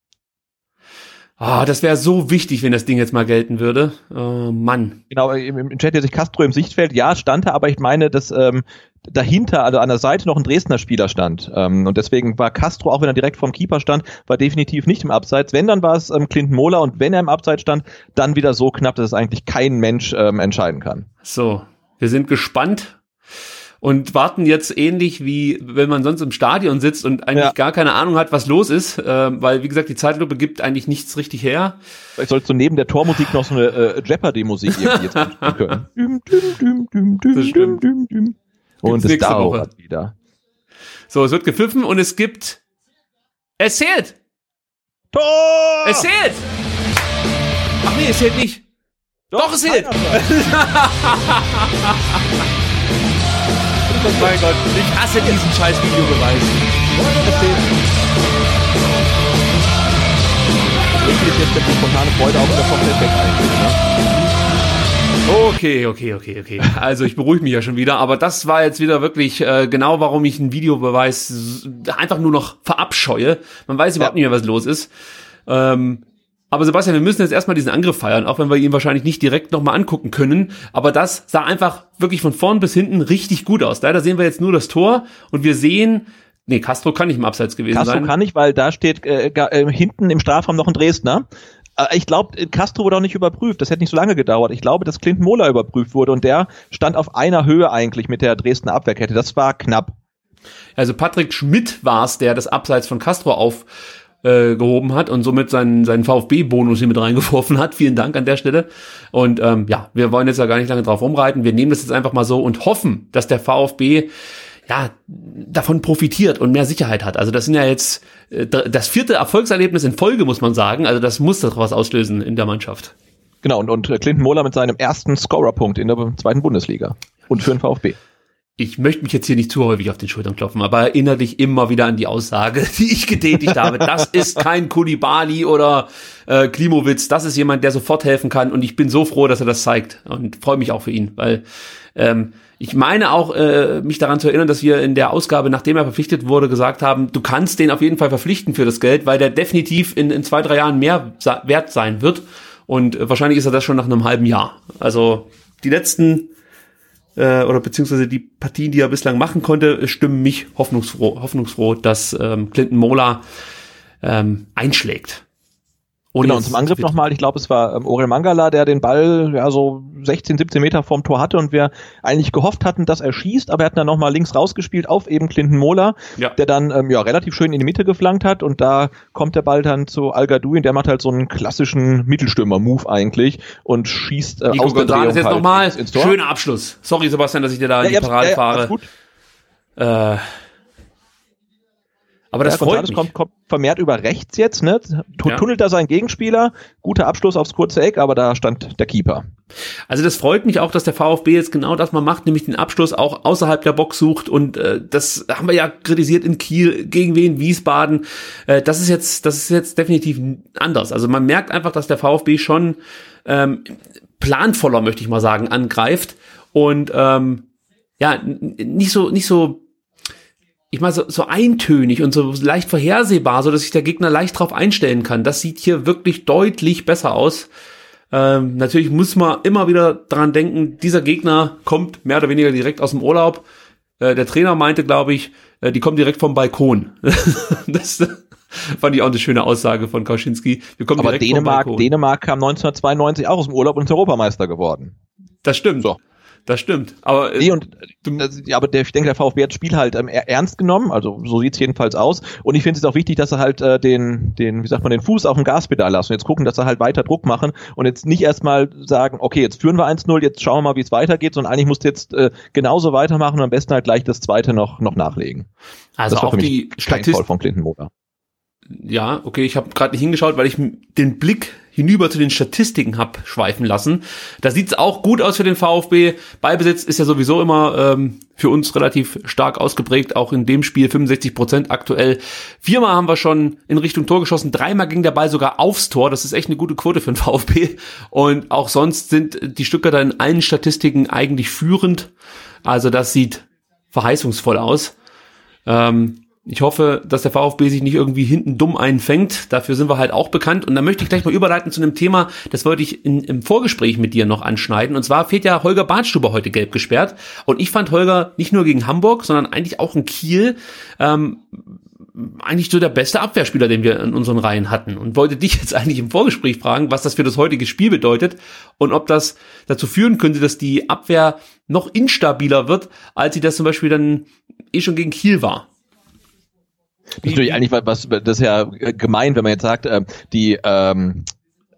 Ah, das wäre so wichtig, wenn das Ding jetzt mal gelten würde. Oh Mann. Genau, im, im Chat hier sich Castro im Sichtfeld, ja, stand er, aber ich meine, dass ähm, dahinter, also an der Seite noch ein Dresdner Spieler stand. Ähm, und deswegen war Castro, auch wenn er direkt vom Keeper stand, war definitiv nicht im Abseits. Wenn, dann war es ähm, Clinton Mohler und wenn er im Abseits stand, dann wieder so knapp, dass es eigentlich kein Mensch ähm, entscheiden kann. So, wir sind gespannt und warten jetzt ähnlich wie wenn man sonst im Stadion sitzt und eigentlich Ja. gar keine Ahnung hat, was los ist, äh, weil wie gesagt die Zeitlupe gibt eigentlich nichts richtig her. Vielleicht sollst du neben der Tormusik noch so eine äh, Jeopardy-Musik irgendwie jetzt können. Düm, düm, düm, düm, düm, Das stimmt. düm, düm, düm. Und es dauert wieder. So, es wird gepfiffen und es gibt es zählt, Tor! es zählt. Ach nee, es zählt nicht. Doch, es zählt. mein Gott, ich hasse diesen scheiß Videobeweis. Ist jetzt die spontane Freude auch der Schockeffekt eigentlich. Ne? Okay, okay, okay, okay. Also ich beruhige mich ja schon wieder, aber das war jetzt wieder wirklich äh, genau, warum ich einen Videobeweis einfach nur noch verabscheue. Man weiß überhaupt Ja. nicht mehr, was los ist. Ähm, aber Sebastian, wir müssen jetzt erstmal diesen Angriff feiern, auch wenn wir ihn wahrscheinlich nicht direkt nochmal angucken können. Aber das sah einfach wirklich von vorn bis hinten richtig gut aus. Leider sehen wir jetzt nur das Tor und wir sehen, nee, Castro kann nicht im Abseits gewesen Castro sein. kann nicht, weil da steht äh, äh, hinten im Strafraum noch ein Dresdner. Äh, Ich glaube, Castro wurde auch nicht überprüft. Das hätte nicht so lange gedauert. Ich glaube, dass Clinton Mohler überprüft wurde und der stand auf einer Höhe eigentlich mit der Dresdner Abwehrkette. Das war knapp. Also Patrick Schmidt war es, der das Abseits von Castro auf äh, gehoben hat und somit seinen, seinen VfB-Bonus hier mit reingeworfen hat. Vielen Dank an der Stelle. Und ähm, ja, wir wollen jetzt ja gar nicht lange drauf rumreiten. Wir nehmen das jetzt einfach mal so und hoffen, dass der VfB ja davon profitiert und mehr Sicherheit hat. Also das sind ja jetzt äh, das vierte Erfolgserlebnis in Folge, muss man sagen. Also das muss doch was auslösen in der Mannschaft. Genau, und, und Clinton Mohler mit seinem ersten Scorerpunkt in der zweiten Bundesliga. Und für den VfB. Ich möchte mich jetzt hier nicht zu häufig auf den Schultern klopfen, aber erinnere dich immer wieder an die Aussage, die ich getätigt habe. Das ist kein Kulibali oder äh, Klimowitz, das ist jemand, der sofort helfen kann und ich bin so froh, dass er das zeigt und freue mich auch für ihn, weil ähm, ich meine auch, äh, mich daran zu erinnern, dass wir in der Ausgabe, nachdem er verpflichtet wurde, gesagt haben, du kannst den auf jeden Fall verpflichten für das Geld, weil der definitiv in, in zwei, drei Jahren mehr wert sein wird und äh, wahrscheinlich ist er das schon nach einem halben Jahr. Also die letzten äh, oder beziehungsweise die Partien, die er bislang machen konnte, stimmen mich hoffnungsfroh, hoffnungsfroh dass ähm, Clinton Mola ähm, einschlägt. Ohne Genau, und zum Angriff nochmal, ich glaube, es war ähm, Orel Mangala, der den Ball ja so 16, 17 Meter vom Tor hatte und wir eigentlich gehofft hatten, dass er schießt, aber er hat dann nochmal links rausgespielt auf eben Clinton Mohler, Ja. der dann ähm, ja relativ schön in die Mitte geflankt hat und da kommt der Ball dann zu Al und der macht halt so einen klassischen Mittelstürmer-Move eigentlich und schießt äh, Nico aus der Drehung jetzt halt nochmal. Schöner Abschluss. Sorry, Sebastian, dass ich dir da in ja, die ja, Parade ja, fahre. Äh, aber das ja, freut mich. kommt, kommt vermehrt über rechts jetzt, ne? Tu- Ja. Tunnelt da seinen Gegenspieler, guter Abschluss aufs kurze Eck, aber da stand der Keeper. Also das freut mich auch, dass der VfB jetzt genau das mal macht, nämlich den Abschluss auch außerhalb der Box sucht und äh, das haben wir ja kritisiert in Kiel gegen wen Wiesbaden. Äh, das ist jetzt das ist jetzt definitiv anders. Also man merkt einfach, dass der VfB schon ähm, planvoller, möchte ich mal sagen, angreift und ähm, ja nicht so nicht so ich meine, so, so eintönig und so leicht vorhersehbar, so dass sich der Gegner leicht drauf einstellen kann. Das sieht hier wirklich deutlich besser aus. Ähm, natürlich muss man immer wieder dran denken, dieser Gegner kommt mehr oder weniger direkt aus dem Urlaub. Äh, der Trainer meinte, glaube ich, äh, die kommen direkt vom Balkon. das fand ich auch eine schöne Aussage von Kauschinski. Wir kommen Aber direkt Dänemark, vom Balkon. Dänemark kam 1992 auch aus dem Urlaub und ist Europameister geworden. das stimmt. So. Das stimmt. Aber äh, Nee, und das, ja, aber der, ich denke, der VfB hat das Spiel halt ähm, er- ernst genommen, also so sieht's jedenfalls aus. Und ich finde es auch wichtig, dass er halt äh, den, den, wie sagt man, den Fuß auf dem Gaspedal lassen und jetzt gucken, dass er halt weiter Druck machen und jetzt nicht erstmal sagen, okay, jetzt führen wir 1-0, jetzt schauen wir mal, wie es weitergeht, sondern eigentlich musst du jetzt äh, genauso weitermachen und am besten halt gleich das zweite noch, noch nachlegen. also das war auch für mich die Statistik. Von Clinton Motor. Ja, okay, ich habe gerade nicht hingeschaut, weil ich den Blick hinüber zu den Statistiken hab schweifen lassen. Da sieht's auch gut aus für den VfB. Ballbesitz ist ja sowieso immer ähm, für uns relativ stark ausgeprägt, auch in dem Spiel 65 Prozent aktuell. Viermal haben wir schon in Richtung Tor geschossen, dreimal ging der Ball sogar aufs Tor. Das ist echt eine gute Quote für den VfB. Und auch sonst sind die Stücke da in allen Statistiken eigentlich führend. Also das sieht verheißungsvoll aus. Ähm, ich hoffe, dass der VfB sich nicht irgendwie hinten dumm einfängt. Dafür sind wir halt auch bekannt. Und da möchte ich gleich mal überleiten zu einem Thema, das wollte ich in, im Vorgespräch mit dir noch anschneiden. Und zwar fehlt ja Holger Badstuber heute gelb gesperrt. Und ich fand Holger nicht nur gegen Hamburg, sondern eigentlich auch in Kiel ähm, eigentlich so der beste Abwehrspieler, den wir in unseren Reihen hatten. Und wollte dich jetzt eigentlich im Vorgespräch fragen, was das für das heutige Spiel bedeutet und ob das dazu führen könnte, dass die Abwehr noch instabiler wird, als sie das zum Beispiel dann eh schon gegen Kiel war. Das ist natürlich eigentlich was, das ist ja gemein, wenn man jetzt sagt, äh, die ähm,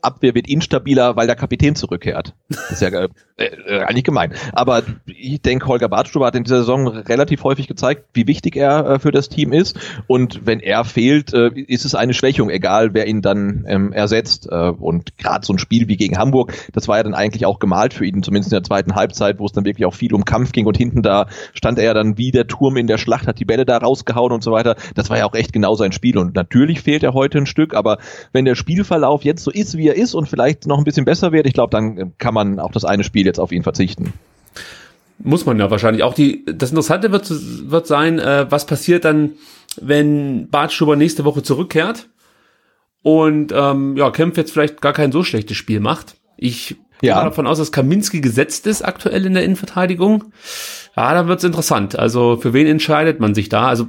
Abwehr wird instabiler, weil der Kapitän zurückkehrt. Das ist ja äh, äh, eigentlich gemein. Aber ich denke, Holger Badstuber hat in dieser Saison relativ häufig gezeigt, wie wichtig er äh, für das Team ist. Und wenn er fehlt, äh, ist es eine Schwächung, egal wer ihn dann ähm, ersetzt. Äh, und gerade so ein Spiel wie gegen Hamburg, das war ja dann eigentlich auch gemalt für ihn, zumindest in der zweiten Halbzeit, wo es dann wirklich auch viel um Kampf ging und hinten da stand er dann wie der Turm in der Schlacht, hat die Bälle da rausgehauen und so weiter. Das war ja auch echt genau sein Spiel. Und natürlich fehlt er heute ein Stück, aber wenn der Spielverlauf jetzt so ist, wie er ist und vielleicht noch ein bisschen besser wird, ich glaube, dann kann man auch das eine Spiel jetzt auf ihn verzichten. Muss man ja wahrscheinlich. Auch die, das Interessante wird, wird sein, äh, was passiert dann, wenn Bart Stuber nächste Woche zurückkehrt und ähm, ja, Kempf jetzt vielleicht gar kein so schlechtes Spiel macht. Ich ja. gehe davon aus, dass Kaminski gesetzt ist aktuell in der Innenverteidigung. Ja, dann wird's interessant. Also für wen entscheidet man sich da? Also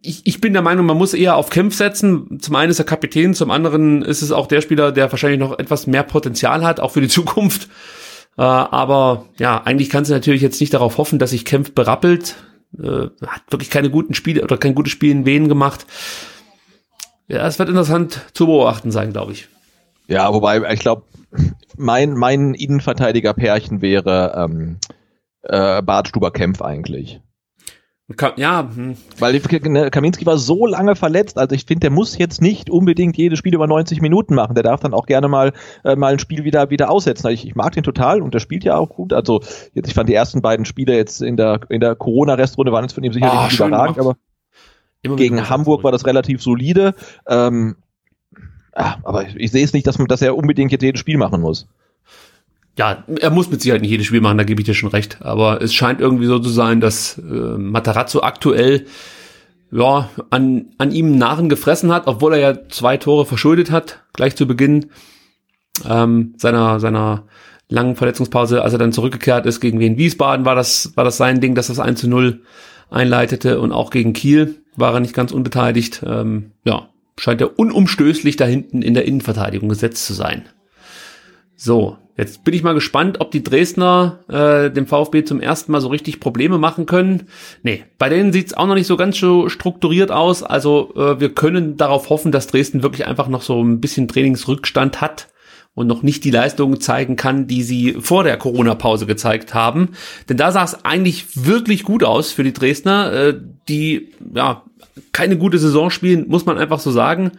ich, ich bin der Meinung, man muss eher auf Kempf setzen. Zum einen ist er Kapitän, zum anderen ist es auch der Spieler, der wahrscheinlich noch etwas mehr Potenzial hat, auch für die Zukunft. Äh, aber ja, eigentlich kannst du natürlich jetzt nicht darauf hoffen, dass sich Kempf berappelt. Äh, hat wirklich keine guten Spiele oder kein gutes Spiel in Wien gemacht. Ja, es wird interessant zu beobachten sein, glaube ich. Ja, wobei ich glaube, mein mein Innenverteidiger-Pärchen wäre ähm, äh, Bart Stuber-Kempf eigentlich. Ja, hm. weil ne, Kaminski war so lange verletzt, also ich finde, der muss jetzt nicht unbedingt jedes Spiel über 90 Minuten machen. Der darf dann auch gerne mal äh, mal ein Spiel wieder wieder aussetzen. Also ich, ich mag den total und der spielt ja auch gut. Also jetzt, ich fand die ersten beiden Spiele jetzt in der in der Corona-Restrunde waren jetzt von ihm sicherlich oh, überragend, aber gegen Hamburg war das relativ solide. Ähm, ah, aber ich, ich sehe es nicht, dass man, dass er unbedingt jetzt jedes Spiel machen muss ja, er muss mit Sicherheit nicht jedes Spiel machen, da gebe ich dir schon recht. Aber es scheint irgendwie so zu sein, dass äh, Matarazzo aktuell ja, an, an ihm Narren gefressen hat, obwohl er ja zwei Tore verschuldet hat, gleich zu Beginn ähm, seiner, seiner langen Verletzungspause, als er dann zurückgekehrt ist gegen Wien Wiesbaden, war das, war das sein Ding, dass das 1 zu 0 einleitete und auch gegen Kiel war er nicht ganz unbeteiligt. Ähm, ja, scheint er unumstößlich da hinten in der Innenverteidigung gesetzt zu sein. So, Jetzt bin ich mal gespannt, ob die Dresdner äh, dem VfB zum ersten Mal so richtig Probleme machen können. Nee, bei denen sieht's auch noch nicht so ganz so strukturiert aus. Also äh, wir können darauf hoffen, dass Dresden wirklich einfach noch so ein bisschen Trainingsrückstand hat und noch nicht die Leistungen zeigen kann, die sie vor der Corona-Pause gezeigt haben. Denn da sah es eigentlich wirklich gut aus für die Dresdner, äh, die ja keine gute Saison spielen, muss man einfach so sagen.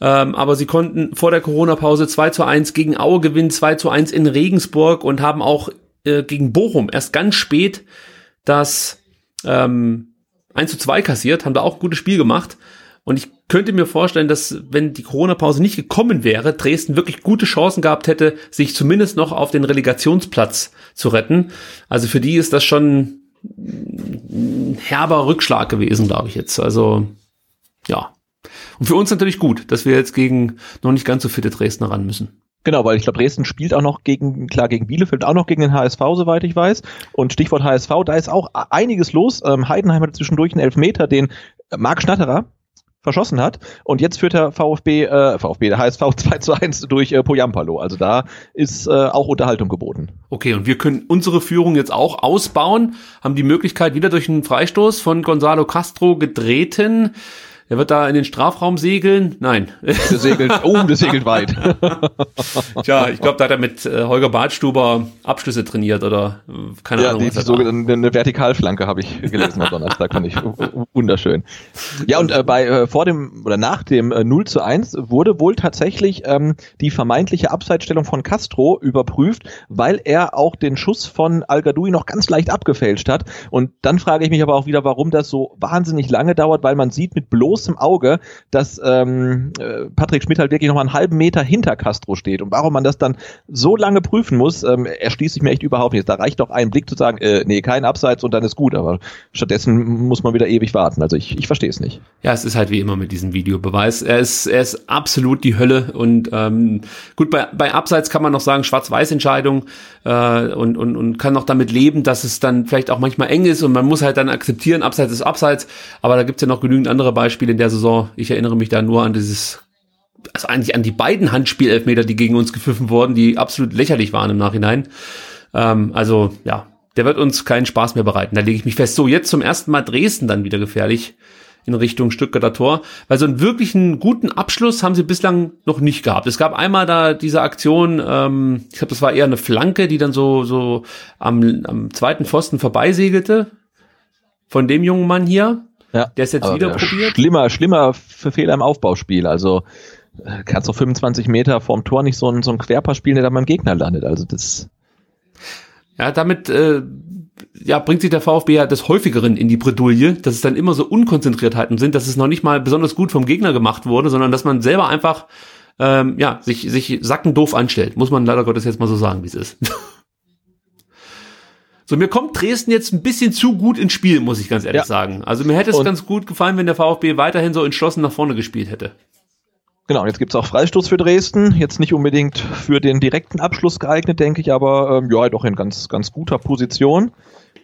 Ähm, aber sie konnten vor der Corona-Pause 2 zu 1 gegen Aue gewinnen, 2 zu 1 in Regensburg und haben auch äh, gegen Bochum erst ganz spät das ähm, 1 zu 2 kassiert, haben da auch ein gutes Spiel gemacht. Und ich könnte mir vorstellen, dass wenn die Corona-Pause nicht gekommen wäre, Dresden wirklich gute Chancen gehabt hätte, sich zumindest noch auf den Relegationsplatz zu retten. Also für die ist das schon herber Rückschlag gewesen, glaube ich jetzt. Also ja, und für uns natürlich gut, dass wir jetzt gegen noch nicht ganz so fitte Dresdner ran müssen. Genau, weil ich glaube, Dresden spielt auch noch gegen, klar, gegen Bielefeld, auch noch gegen den HSV, soweit ich weiß. Und Stichwort HSV, da ist auch einiges los. Ähm, Heidenheim hat zwischendurch einen Elfmeter, den Marc Schnatterer verschossen hat. Und jetzt führt der VfB, äh, VfB, der HSV 2 zu 1 durch äh, Poyampalo. Also da ist äh, auch Unterhaltung geboten. Okay, und wir können unsere Führung jetzt auch ausbauen, haben die Möglichkeit, wieder durch einen Freistoß von Gonzalo Castro gedrehten Er wird da in den Strafraum segeln? Nein. Der segelt, oh, der segelt weit. Tja, ich glaube, da hat er mit äh, Holger Badstuber Abschlüsse trainiert oder äh, keine ja, Ahnung. die, was die da- sogenannte eine Vertikalflanke habe ich gelesen am Donnerstag, fand ich wunderschön. Ja, und äh, bei äh, vor dem oder nach dem äh, 0 zu 1 wurde wohl tatsächlich ähm, die vermeintliche Abseitsstellung von Castro überprüft, weil er auch den Schuss von Al noch ganz leicht abgefälscht hat. Und dann frage ich mich aber auch wieder, warum das so wahnsinnig lange dauert, weil man sieht mit bloßem Auge, dass ähm, äh, Patrick Schmidt halt wirklich noch mal einen halben Meter hinter Castro steht. Und warum man das dann so lange prüfen muss, ähm, erschließt sich mir echt überhaupt nicht. Da reicht doch ein Blick zu sagen, äh, nee, kein Abseits und dann ist gut. Aber stattdessen muss man wieder ewig warten. Also ich, ich verstehe es nicht. Ja, es ist halt wie immer mit diesem Videobeweis. Er ist, er ist absolut die Hölle und ähm, gut, bei, bei Abseits kann man noch sagen, Schwarz-Weiß-Entscheidung äh, und, und, und kann noch damit leben, dass es dann vielleicht auch manchmal eng ist und man muss halt dann akzeptieren, Abseits ist Abseits, aber da gibt's ja noch genügend andere Beispiele in der Saison. Ich erinnere mich da nur an dieses also eigentlich an die beiden Handspielelfmeter, die gegen uns gepfiffen wurden, die absolut lächerlich waren im Nachhinein. Ähm, also ja, der wird uns keinen Spaß mehr bereiten. Da lege ich mich fest. So, jetzt zum ersten Mal Dresden dann wieder gefährlich in Richtung Stuttgarter Tor, weil so einen wirklichen guten Abschluss haben sie bislang noch nicht gehabt. Es gab einmal da diese Aktion, ähm, ich glaube, das war eher eine Flanke, die dann so so am, am zweiten Pfosten vorbeisegelte von dem jungen Mann hier. Ja, Der ist jetzt wieder probiert. Schlimmer, schlimmer für Fehler im Aufbauspiel. Also äh, kannst du 25 Meter vorm Tor nicht so ein, so ein Querpass spielen, der dann beim Gegner landet. Also das Ja, damit äh, ja, bringt sich der VfB ja des häufigeren in die Bredouille, dass es dann immer so Unkonzentriertheiten sind, dass es noch nicht mal besonders gut vom Gegner gemacht wurde, sondern dass man selber einfach ähm, ja, sich, sich sackendoof anstellt. Muss man leider Gottes jetzt mal so sagen, wie es ist. So, mir kommt Dresden jetzt ein bisschen zu gut ins Spiel, muss ich ganz ehrlich Ja. sagen. Also mir hätte es Und- ganz gut gefallen, wenn der VfB weiterhin so entschlossen nach vorne gespielt hätte. Genau, und jetzt gibt's auch Freistoß für Dresden. Jetzt nicht unbedingt für den direkten Abschluss geeignet, denke ich, aber ähm, ja, doch in ganz, ganz guter Position.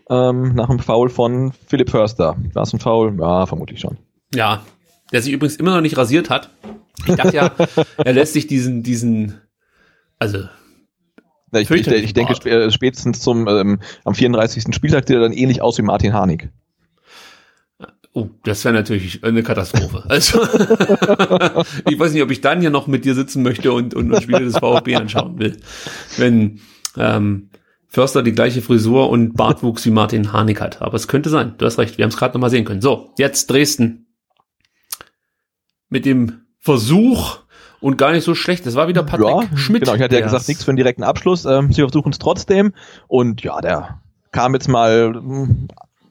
Ähm, nach einem Foul von Philipp Förster. War es ein Foul? Ja, vermutlich schon. Ja, der sich übrigens immer noch nicht rasiert hat. Ich dachte ja, er lässt sich diesen, diesen, also Ja, Ich, ich, ich denke, Bart. äh, spätestens zum ähm, am 34. Spieltag sieht er dann ähnlich aus wie Martin Harnik. Oh, das wäre natürlich eine Katastrophe. Also, ich weiß nicht, ob ich dann hier noch mit dir sitzen möchte und, und, und Spiele des VfB anschauen will. Wenn ähm, Förster die gleiche Frisur und Bartwuchs wie Martin Harnik hat. Aber es könnte sein. Du hast recht. Wir haben es gerade noch mal sehen können. So, jetzt Dresden. Mit dem Versuch und gar nicht so schlecht. Das war wieder Patrick ja, Schmidt. Genau, ich hatte ja gesagt, es- nichts für einen direkten Abschluss. Ähm, sie versuchen es trotzdem. Und ja, der kam jetzt mal ähm,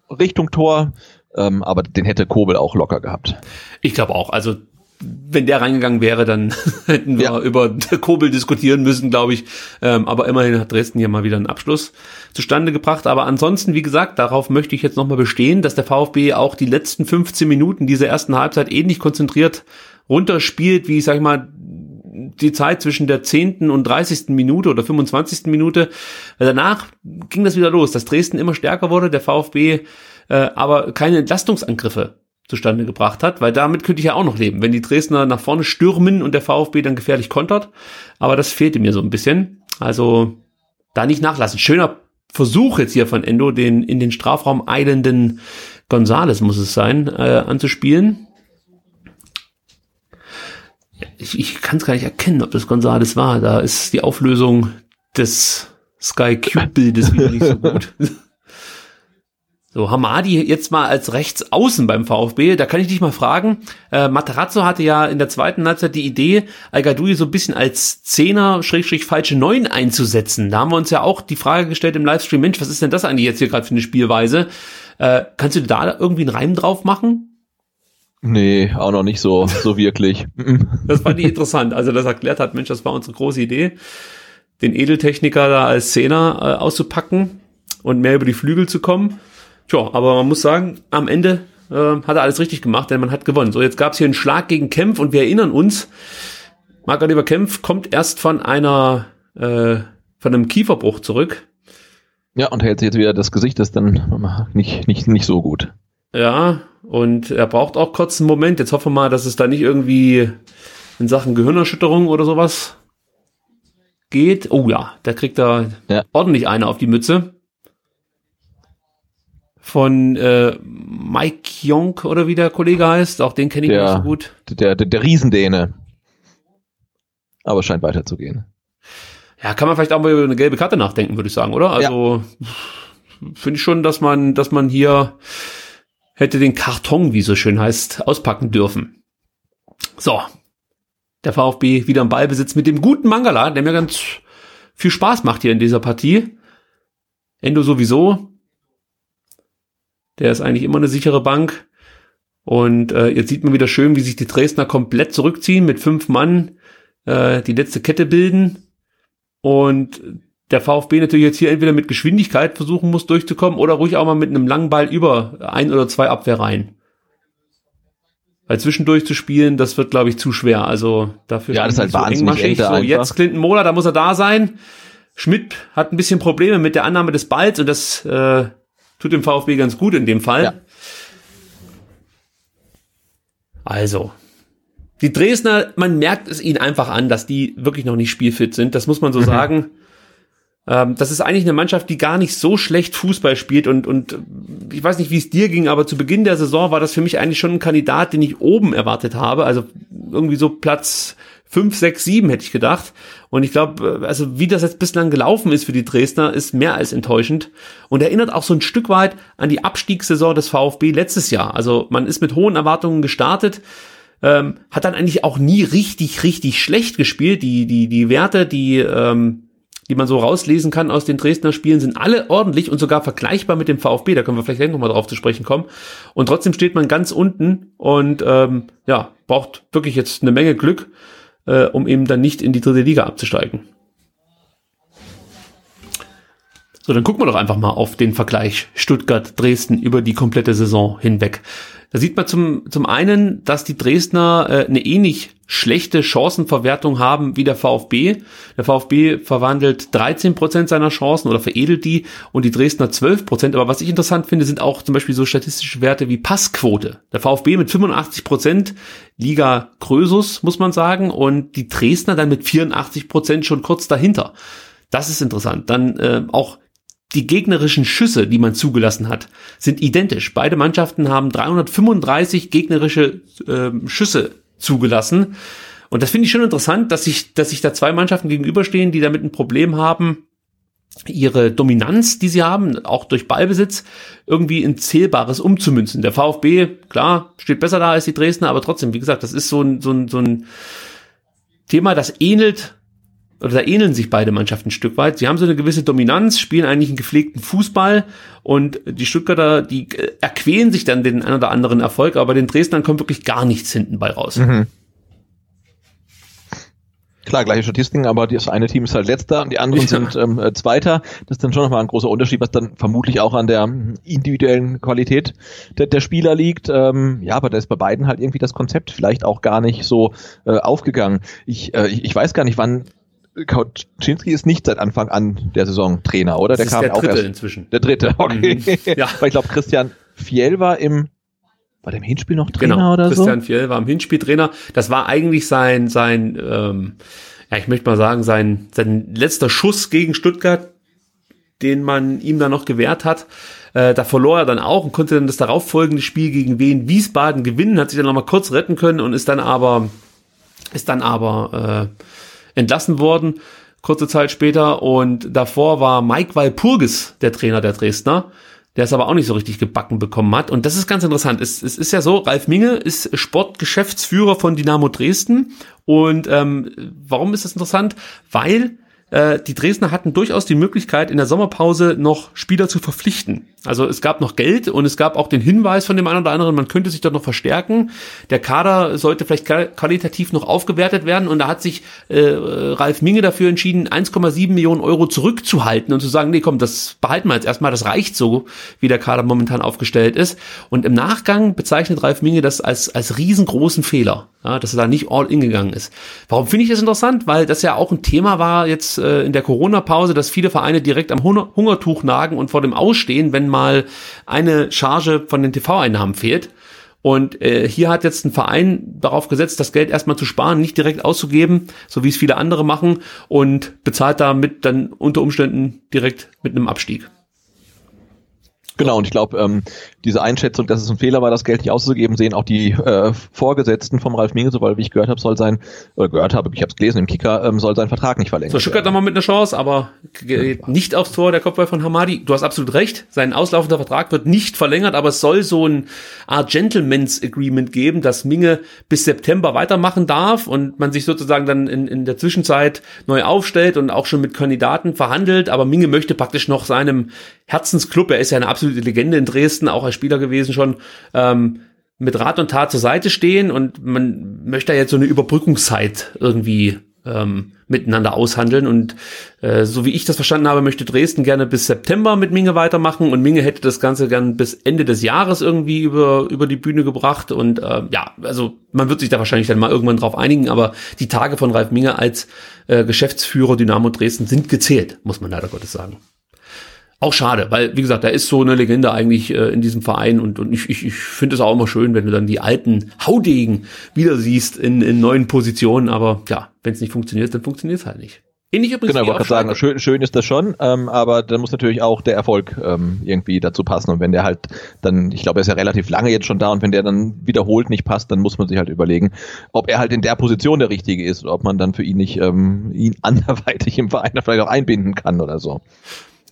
Richtung Tor, ähm, aber den hätte Kobel auch locker gehabt. Ich glaube auch. Also wenn der reingegangen wäre, dann hätten wir Ja. über Kobel diskutieren müssen, glaube ich. Ähm, aber immerhin hat Dresden hier mal wieder einen Abschluss zustande gebracht. Aber ansonsten, wie gesagt, darauf möchte ich jetzt nochmal bestehen, dass der VfB auch die letzten 15 Minuten dieser ersten Halbzeit ähnlich konzentriert runterspielt, wie, sag ich mal, die Zeit zwischen der 10. und 30. Minute oder 25. Minute. Danach ging das wieder los, dass Dresden immer stärker wurde, der VfB äh, aber keine Entlastungsangriffe zustande gebracht hat, weil damit könnte ich ja auch noch leben, wenn die Dresdner nach vorne stürmen und der VfB dann gefährlich kontert. Aber das fehlte mir so ein bisschen. Also da nicht nachlassen. Schöner Versuch jetzt hier von Endo, den in den Strafraum eilenden Gonzales muss es sein, äh, anzuspielen. Ich, kann es gar nicht erkennen, ob das Gonzales war. Da ist die Auflösung des Sky Cube Bildes wieder nicht so gut. So, Hamadi jetzt mal als Rechtsaußen beim VfB, da kann ich dich mal fragen. Äh, Materazzo hatte ja in der zweiten Halbzeit die Idee, al so ein bisschen als Zehner, Schrägstrich falsche Neun einzusetzen. Da haben wir uns ja auch die Frage gestellt im Livestream, Mensch, was ist denn das eigentlich jetzt hier gerade für eine Spielweise? Äh, kannst du da irgendwie einen Reim drauf machen? Nee, auch noch nicht so, so wirklich. Mhm. Das fand ich interessant. Also das erklärt hat, Mensch, das war unsere große Idee, den Edeltechniker da als Zehner äh, auszupacken und mehr über die Flügel zu kommen. Tja, aber man muss sagen, am Ende äh, hat er alles richtig gemacht, denn man hat gewonnen. So, jetzt gab es hier einen Schlag gegen Kempf und wir erinnern uns, Marc-Oliver Kempf kommt erst von einer äh, von einem Kieferbruch zurück. Ja, und hält sich jetzt wieder das Gesicht, ist dann nicht, nicht, nicht so gut. Ja, und er braucht auch kurz einen Moment. Jetzt hoffen wir mal, dass es da nicht irgendwie in Sachen Gehirnerschütterung oder sowas geht. Oh ja, da kriegt er Ja. ordentlich eine auf die Mütze. Von äh, Mike Jonk oder wie der Kollege heißt, auch den kenne ich Der- nicht so gut. Der, der, der Riesendäne. Aber scheint weiterzugehen. Ja, kann man vielleicht auch mal über eine gelbe Karte nachdenken, würde ich sagen, oder? Also finde ich schon, dass man, dass man hier hätte den Karton, wie so schön heißt, auspacken dürfen. So. Der VfB wieder im Ballbesitz mit dem guten Mangala, der mir ganz viel Spaß macht hier in dieser Partie. Endo sowieso. Der ist eigentlich immer eine sichere Bank. Und äh, jetzt sieht man wieder schön, wie sich die Dresdner komplett zurückziehen mit fünf Mann, äh, die letzte Kette bilden. Und der VfB natürlich jetzt hier entweder mit Geschwindigkeit versuchen muss durchzukommen oder ruhig auch mal mit einem langen Ball über ein oder zwei Abwehrreihen. Weil zwischendurch zu spielen, das wird, glaube ich, zu schwer. Also dafür Ja, das ist halt so wahnsinnig eng So, jetzt Clinton Mohler, da muss er da sein. Schmidt hat ein bisschen Probleme mit der Annahme des Balls und das äh, tut dem VfB ganz gut in dem Fall. Ja. Also, die Dresdner, man merkt es ihnen einfach an, dass die wirklich noch nicht spielfit sind. Das muss man so Mhm. sagen. Ähm, das ist eigentlich eine Mannschaft, die gar nicht so schlecht Fußball spielt und, und ich weiß nicht, wie es dir ging, aber zu Beginn der Saison war das für mich eigentlich schon ein Kandidat, den ich oben erwartet habe. Also irgendwie so Platz 5, 6, 7 hätte ich gedacht. Und ich glaube, also wie das jetzt bislang gelaufen ist für die Dresdner, ist mehr als enttäuschend und erinnert auch so ein Stück weit an die Abstiegssaison des VfB letztes Jahr. Also man ist mit hohen Erwartungen gestartet, ähm, hat dann eigentlich auch nie richtig, richtig schlecht gespielt. Die, die, die Werte, die, ähm, die man so rauslesen kann aus den Dresdner Spielen, sind alle ordentlich und sogar vergleichbar mit dem VfB. Da können wir vielleicht gleich nochmal drauf zu sprechen kommen. Und trotzdem steht man ganz unten und ähm, ja, braucht wirklich jetzt eine Menge Glück, äh, um eben dann nicht in die dritte Liga abzusteigen. So, dann gucken wir doch einfach mal auf den Vergleich Stuttgart-Dresden über die komplette Saison hinweg. Da sieht man zum, zum einen, dass die Dresdner äh, eine ähnlich schlechte Chancenverwertung haben wie der VfB. Der VfB verwandelt 13 Prozent seiner Chancen oder veredelt die und die Dresdner 12 Prozent. Aber was ich interessant finde, sind auch zum Beispiel so statistische Werte wie Passquote. Der VfB mit 85 Prozent, Liga Krösus, muss man sagen, und die Dresdner dann mit 84 Prozent schon kurz dahinter. Das ist interessant. Dann äh, auch die gegnerischen Schüsse, die man zugelassen hat, sind identisch. Beide Mannschaften haben 335 gegnerische ähm, Schüsse zugelassen. Und das finde ich schon interessant, dass sich, dass sich da zwei Mannschaften gegenüberstehen, die damit ein Problem haben, ihre Dominanz, die sie haben, auch durch Ballbesitz, irgendwie in Zählbares umzumünzen. Der VfB, klar, steht besser da als die Dresdner, aber trotzdem, wie gesagt, das ist so ein, so ein, so ein Thema, das ähnelt oder da ähneln sich beide Mannschaften ein Stück weit. Sie haben so eine gewisse Dominanz, spielen eigentlich einen gepflegten Fußball und die Stuttgarter, die äh, erquälen sich dann den einen oder anderen Erfolg, aber den Dresdnern kommt wirklich gar nichts hinten bei raus. Mhm. Klar, gleiche Statistiken, aber das eine Team ist halt letzter und die anderen Ja. sind ähm, äh, Zweiter. Das ist dann schon nochmal ein großer Unterschied, was dann vermutlich auch an der ähm, individuellen Qualität der, der Spieler liegt. Ähm, ja, aber da ist bei beiden halt irgendwie das Konzept vielleicht auch gar nicht so äh, aufgegangen. Ich, äh, ich, ich weiß gar nicht, wann Kauczynski ist nicht seit Anfang an der Saison Trainer, oder? Das ist der auch dritte erst. inzwischen. Der dritte, okay. Mhm. Ja. Weil ich glaube, Christian Fiel war im war der im Hinspiel noch Trainer Genau, oder Christian so? Fjell war im Hinspieltrainer. Das war eigentlich sein, sein, ähm, ja, ich möchte mal sagen, sein, sein letzter Schuss gegen Stuttgart, den man ihm da noch gewährt hat. Äh, da verlor er dann auch und konnte dann das darauffolgende Spiel gegen Wien Wiesbaden gewinnen, hat sich dann noch mal kurz retten können und ist dann aber, ist dann aber äh, entlassen worden, kurze Zeit später. Und davor war Mike Walpurgis der Trainer der Dresdner der es aber auch nicht so richtig gebacken bekommen hat. Und das ist ganz interessant. Es, es ist ja so, Ralf Minge ist Sportgeschäftsführer von Dynamo Dresden. Und ähm, warum ist das interessant? Weil äh, die Dresdner hatten durchaus die Möglichkeit, in der Sommerpause noch Spieler zu verpflichten. Also es gab noch Geld und es gab auch den Hinweis von dem einen oder anderen, man könnte sich dort noch verstärken. Der Kader sollte vielleicht qualitativ noch aufgewertet werden und da hat sich äh, Ralf Minge dafür entschieden, 1,7 Millionen Euro zurückzuhalten und zu sagen, nee, komm, das behalten wir jetzt erstmal, das reicht so, wie der Kader momentan aufgestellt ist. Und im Nachgang bezeichnet Ralf Minge das als, als riesengroßen Fehler, ja, dass er da nicht all in gegangen ist. Warum finde ich das interessant? Weil das ja auch ein Thema war jetzt äh, in der Corona-Pause, dass viele Vereine direkt am Hunger Hungertuch nagen und vor dem Ausstehen, wenn mal eine Charge von den TV-Einnahmen fehlt. Und äh, hier hat jetzt ein Verein darauf gesetzt, das Geld erstmal zu sparen, nicht direkt auszugeben, so wie es viele andere machen, und bezahlt damit dann unter Umständen direkt mit einem Abstieg. Genau, und ich glaube, ähm, diese Einschätzung, dass es ein Fehler war, das Geld nicht auszugeben, sehen auch die äh, Vorgesetzten vom Ralf Minge, so weil wie ich gehört habe, soll sein, oder gehört habe, ich habe es gelesen im Kicker, ähm, soll sein Vertrag nicht verlängert So, Stuttgart nochmal mit einer Chance, aber geht nicht aufs Tor der Kopfball von Hamadi. Du hast absolut recht, sein auslaufender Vertrag wird nicht verlängert, aber es soll so ein Art Gentleman's Agreement geben, dass Minge bis September weitermachen darf und man sich sozusagen dann in, in der Zwischenzeit neu aufstellt und auch schon mit Kandidaten verhandelt, aber Minge möchte praktisch noch seinem Herzensclub, er ist ja eine absolute Legende in Dresden, auch als Spieler gewesen schon, ähm, mit Rat und Tat zur Seite stehen und man möchte jetzt so eine Überbrückungszeit irgendwie ähm, miteinander aushandeln. Und äh, so wie ich das verstanden habe, möchte Dresden gerne bis September mit Minge weitermachen und Minge hätte das Ganze gern bis Ende des Jahres irgendwie über, über die Bühne gebracht. Und äh, ja, also man wird sich da wahrscheinlich dann mal irgendwann drauf einigen, aber die Tage von Ralf Minge als äh, Geschäftsführer Dynamo Dresden sind gezählt, muss man leider Gottes sagen. Auch schade, weil, wie gesagt, da ist so eine Legende eigentlich äh, in diesem Verein und, und ich, ich, ich finde es auch immer schön, wenn du dann die alten Haudegen wieder siehst in, in neuen Positionen, aber ja, wenn es nicht funktioniert, dann funktioniert es halt nicht. Ähnlich übrigens genau, ich wollte sagen, schön, schön ist das schon, ähm, aber dann muss natürlich auch der Erfolg ähm, irgendwie dazu passen. Und wenn der halt dann, ich glaube, er ist ja relativ lange jetzt schon da und wenn der dann wiederholt nicht passt, dann muss man sich halt überlegen, ob er halt in der Position der Richtige ist oder ob man dann für ihn nicht ähm, ihn anderweitig im Verein vielleicht auch einbinden kann oder so.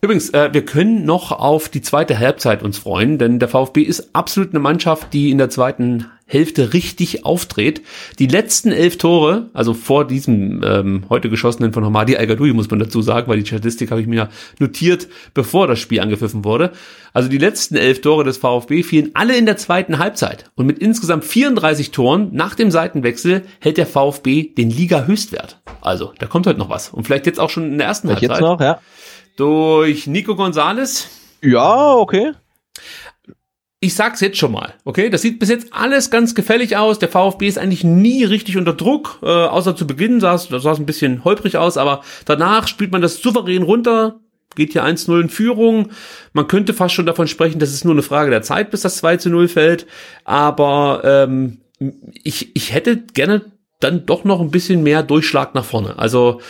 Übrigens, äh, wir können noch auf die zweite Halbzeit uns freuen, denn der VfB ist absolut eine Mannschaft, die in der zweiten Hälfte richtig aufdreht. Die letzten elf Tore, also vor diesem ähm, heute geschossenen von Hamadi al muss man dazu sagen, weil die Statistik habe ich mir notiert, bevor das Spiel angepfiffen wurde. Also die letzten elf Tore des VfB fielen alle in der zweiten Halbzeit. Und mit insgesamt 34 Toren nach dem Seitenwechsel hält der VfB den Liga-Höchstwert. Also, da kommt heute noch was. Und vielleicht jetzt auch schon in der ersten vielleicht Halbzeit. Jetzt noch, ja durch Nico Gonzalez. Ja, okay. Ich sag's jetzt schon mal, okay? Das sieht bis jetzt alles ganz gefällig aus. Der VfB ist eigentlich nie richtig unter Druck, äh, außer zu Beginn sah es ein bisschen holprig aus, aber danach spielt man das souverän runter, geht hier 1-0 in Führung. Man könnte fast schon davon sprechen, dass es nur eine Frage der Zeit, bis das 2 0 fällt. Aber ähm, ich, ich hätte gerne dann doch noch ein bisschen mehr Durchschlag nach vorne. Also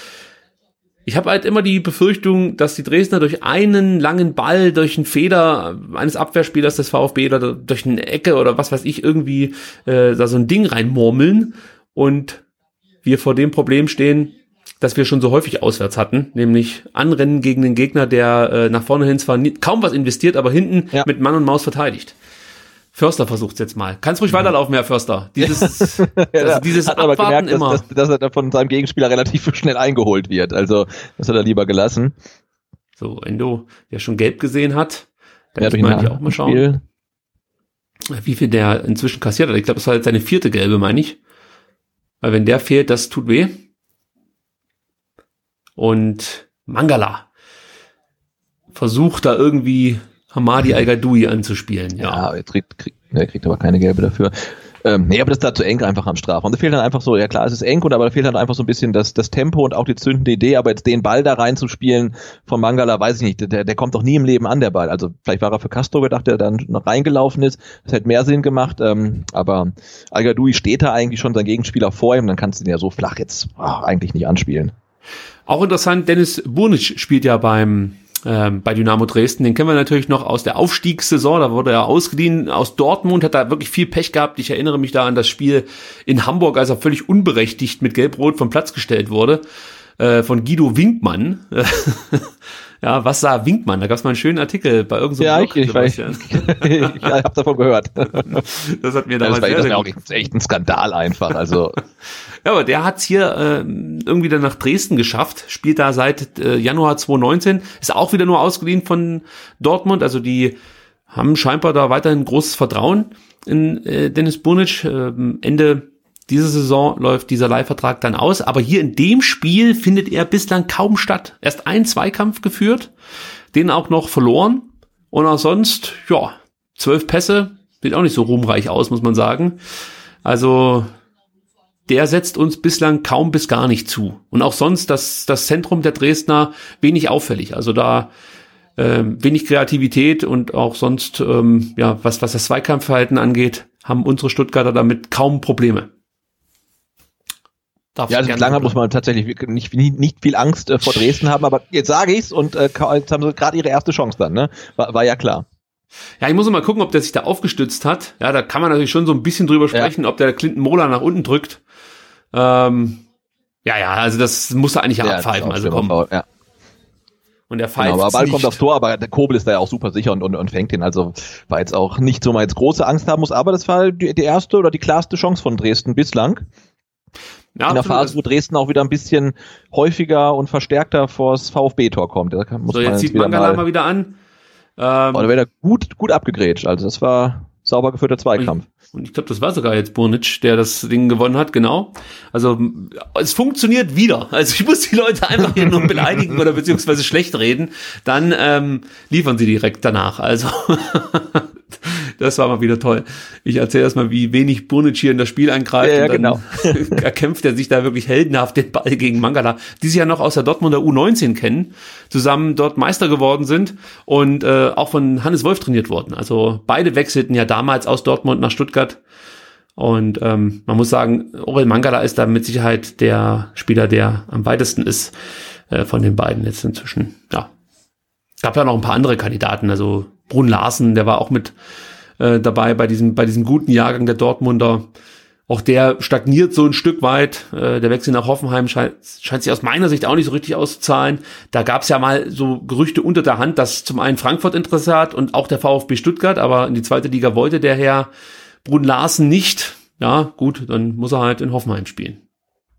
ich habe halt immer die Befürchtung, dass die Dresdner durch einen langen Ball, durch einen Feder eines Abwehrspielers des VfB oder durch eine Ecke oder was weiß ich irgendwie äh, da so ein Ding reinmurmeln und wir vor dem Problem stehen, dass wir schon so häufig auswärts hatten, nämlich Anrennen gegen den Gegner, der äh, nach vorne hin zwar nie, kaum was investiert, aber hinten ja. mit Mann und Maus verteidigt. Förster versucht's jetzt mal. Kannst ruhig weiterlaufen, Herr Förster. Dieses, also dieses hat aber gemerkt, immer. Dass, dass, dass er von seinem Gegenspieler relativ schnell eingeholt wird. Also das hat er lieber gelassen. So, Endo, der schon gelb gesehen hat. Da ja, muss man auch mal schauen. Spiel. Wie viel der inzwischen kassiert hat. Ich glaube, das war jetzt seine vierte gelbe, meine ich. Weil wenn der fehlt, das tut weh. Und Mangala versucht da irgendwie Hamadi Al-Gadoui anzuspielen. Ja, ja er, kriegt, kriegt, er kriegt aber keine gelbe dafür. Ähm, nee, aber das ist da zu eng einfach am Strafraum. Da fehlt dann einfach so, ja klar, es ist eng, und aber da fehlt dann einfach so ein bisschen das, das Tempo und auch die zündende Idee, aber jetzt den Ball da reinzuspielen von Mangala, weiß ich nicht, der, der kommt doch nie im Leben an, der Ball. Also vielleicht war er für Castro gedacht, der dann noch reingelaufen ist. Das hätte mehr Sinn gemacht, ähm, aber Al-Gadoui steht da eigentlich schon sein Gegenspieler vor ihm, dann kannst du den ja so flach jetzt oh, eigentlich nicht anspielen. Auch interessant, Dennis Burnic spielt ja beim ähm, bei Dynamo Dresden. Den kennen wir natürlich noch aus der Aufstiegssaison. Da wurde er ausgeliehen aus Dortmund, hat da wirklich viel Pech gehabt. Ich erinnere mich da an das Spiel in Hamburg, als er völlig unberechtigt mit Gelb-Rot vom Platz gestellt wurde. Äh, von Guido Winkmann. ja, was sah Winkmann? Da gab es mal einen schönen Artikel bei irgendeinem Ja, Blog, ich, ich, weiß, ich habe davon gehört. das hat mir damals ja, das war, das auch echt ein Skandal einfach. Also ja, aber der hat's hier äh, irgendwie dann nach Dresden geschafft, spielt da seit äh, Januar 2019, ist auch wieder nur ausgeliehen von Dortmund, also die haben scheinbar da weiterhin großes Vertrauen in äh, Dennis Bunic. Äh, Ende dieser Saison läuft dieser Leihvertrag dann aus, aber hier in dem Spiel findet er bislang kaum statt. Erst ein Zweikampf geführt, den auch noch verloren und auch sonst, ja, zwölf Pässe, sieht auch nicht so ruhmreich aus, muss man sagen. Also der setzt uns bislang kaum bis gar nicht zu. Und auch sonst das, das Zentrum der Dresdner wenig auffällig. Also da ähm, wenig Kreativität und auch sonst, ähm, ja, was, was das Zweikampfverhalten angeht, haben unsere Stuttgarter damit kaum Probleme. Darf ja, also lange muss man tatsächlich nicht, nicht, nicht viel Angst äh, vor Dresden haben, aber jetzt sage ich's und äh, jetzt haben sie gerade ihre erste Chance dann, ne? War, war ja klar. Ja, ich muss mal gucken, ob der sich da aufgestützt hat. Ja, da kann man natürlich schon so ein bisschen drüber sprechen, ja. ob der Clinton Mola nach unten drückt. Ähm, ja, ja, also das muss er eigentlich ja, abpfeifen. Also komm. Ja. Und der pfeift genau, aber Ball nicht. kommt aufs Tor, aber der Kobel ist da ja auch super sicher und, und, und fängt ihn. Also war jetzt auch nicht so mal jetzt große Angst haben muss, aber das war die, die erste oder die klarste Chance von Dresden bislang. Ja, in der Phase, wo Dresden auch wieder ein bisschen häufiger und verstärkter vors VfB-Tor kommt. Da muss so, jetzt zieht Mangala mal, mal wieder an. Ähm, oh, da wäre er gut, gut abgegrätscht. Also das war sauber geführter Zweikampf. Und ich, ich glaube, das war sogar jetzt Burnic, der das Ding gewonnen hat, genau. Also es funktioniert wieder. Also ich muss die Leute einfach hier nur beleidigen oder beziehungsweise schlecht reden, dann ähm, liefern sie direkt danach. Also das war mal wieder toll. Ich erzähle erstmal, wie wenig Burnic hier in das Spiel eingreift. Ja, ja genau. erkämpft er sich da wirklich heldenhaft den Ball gegen Mangala, die sich ja noch aus der Dortmunder U19 kennen, zusammen dort Meister geworden sind und äh, auch von Hannes Wolf trainiert worden. Also beide wechselten ja damals aus Dortmund nach Stuttgart. Und ähm, man muss sagen, Orel Mangala ist da mit Sicherheit der Spieler, der am weitesten ist äh, von den beiden jetzt inzwischen. Ja, gab ja noch ein paar andere Kandidaten. Also Brun Larsen, der war auch mit äh, dabei bei diesem, bei diesem guten Jahrgang der Dortmunder. Auch der stagniert so ein Stück weit. Äh, der Wechsel nach Hoffenheim scheint, scheint sich aus meiner Sicht auch nicht so richtig auszuzahlen. Da gab es ja mal so Gerüchte unter der Hand, dass zum einen Frankfurt Interesse hat und auch der VfB Stuttgart, aber in die zweite Liga wollte der Herr Brun Larsen nicht. Ja, gut, dann muss er halt in Hoffenheim spielen.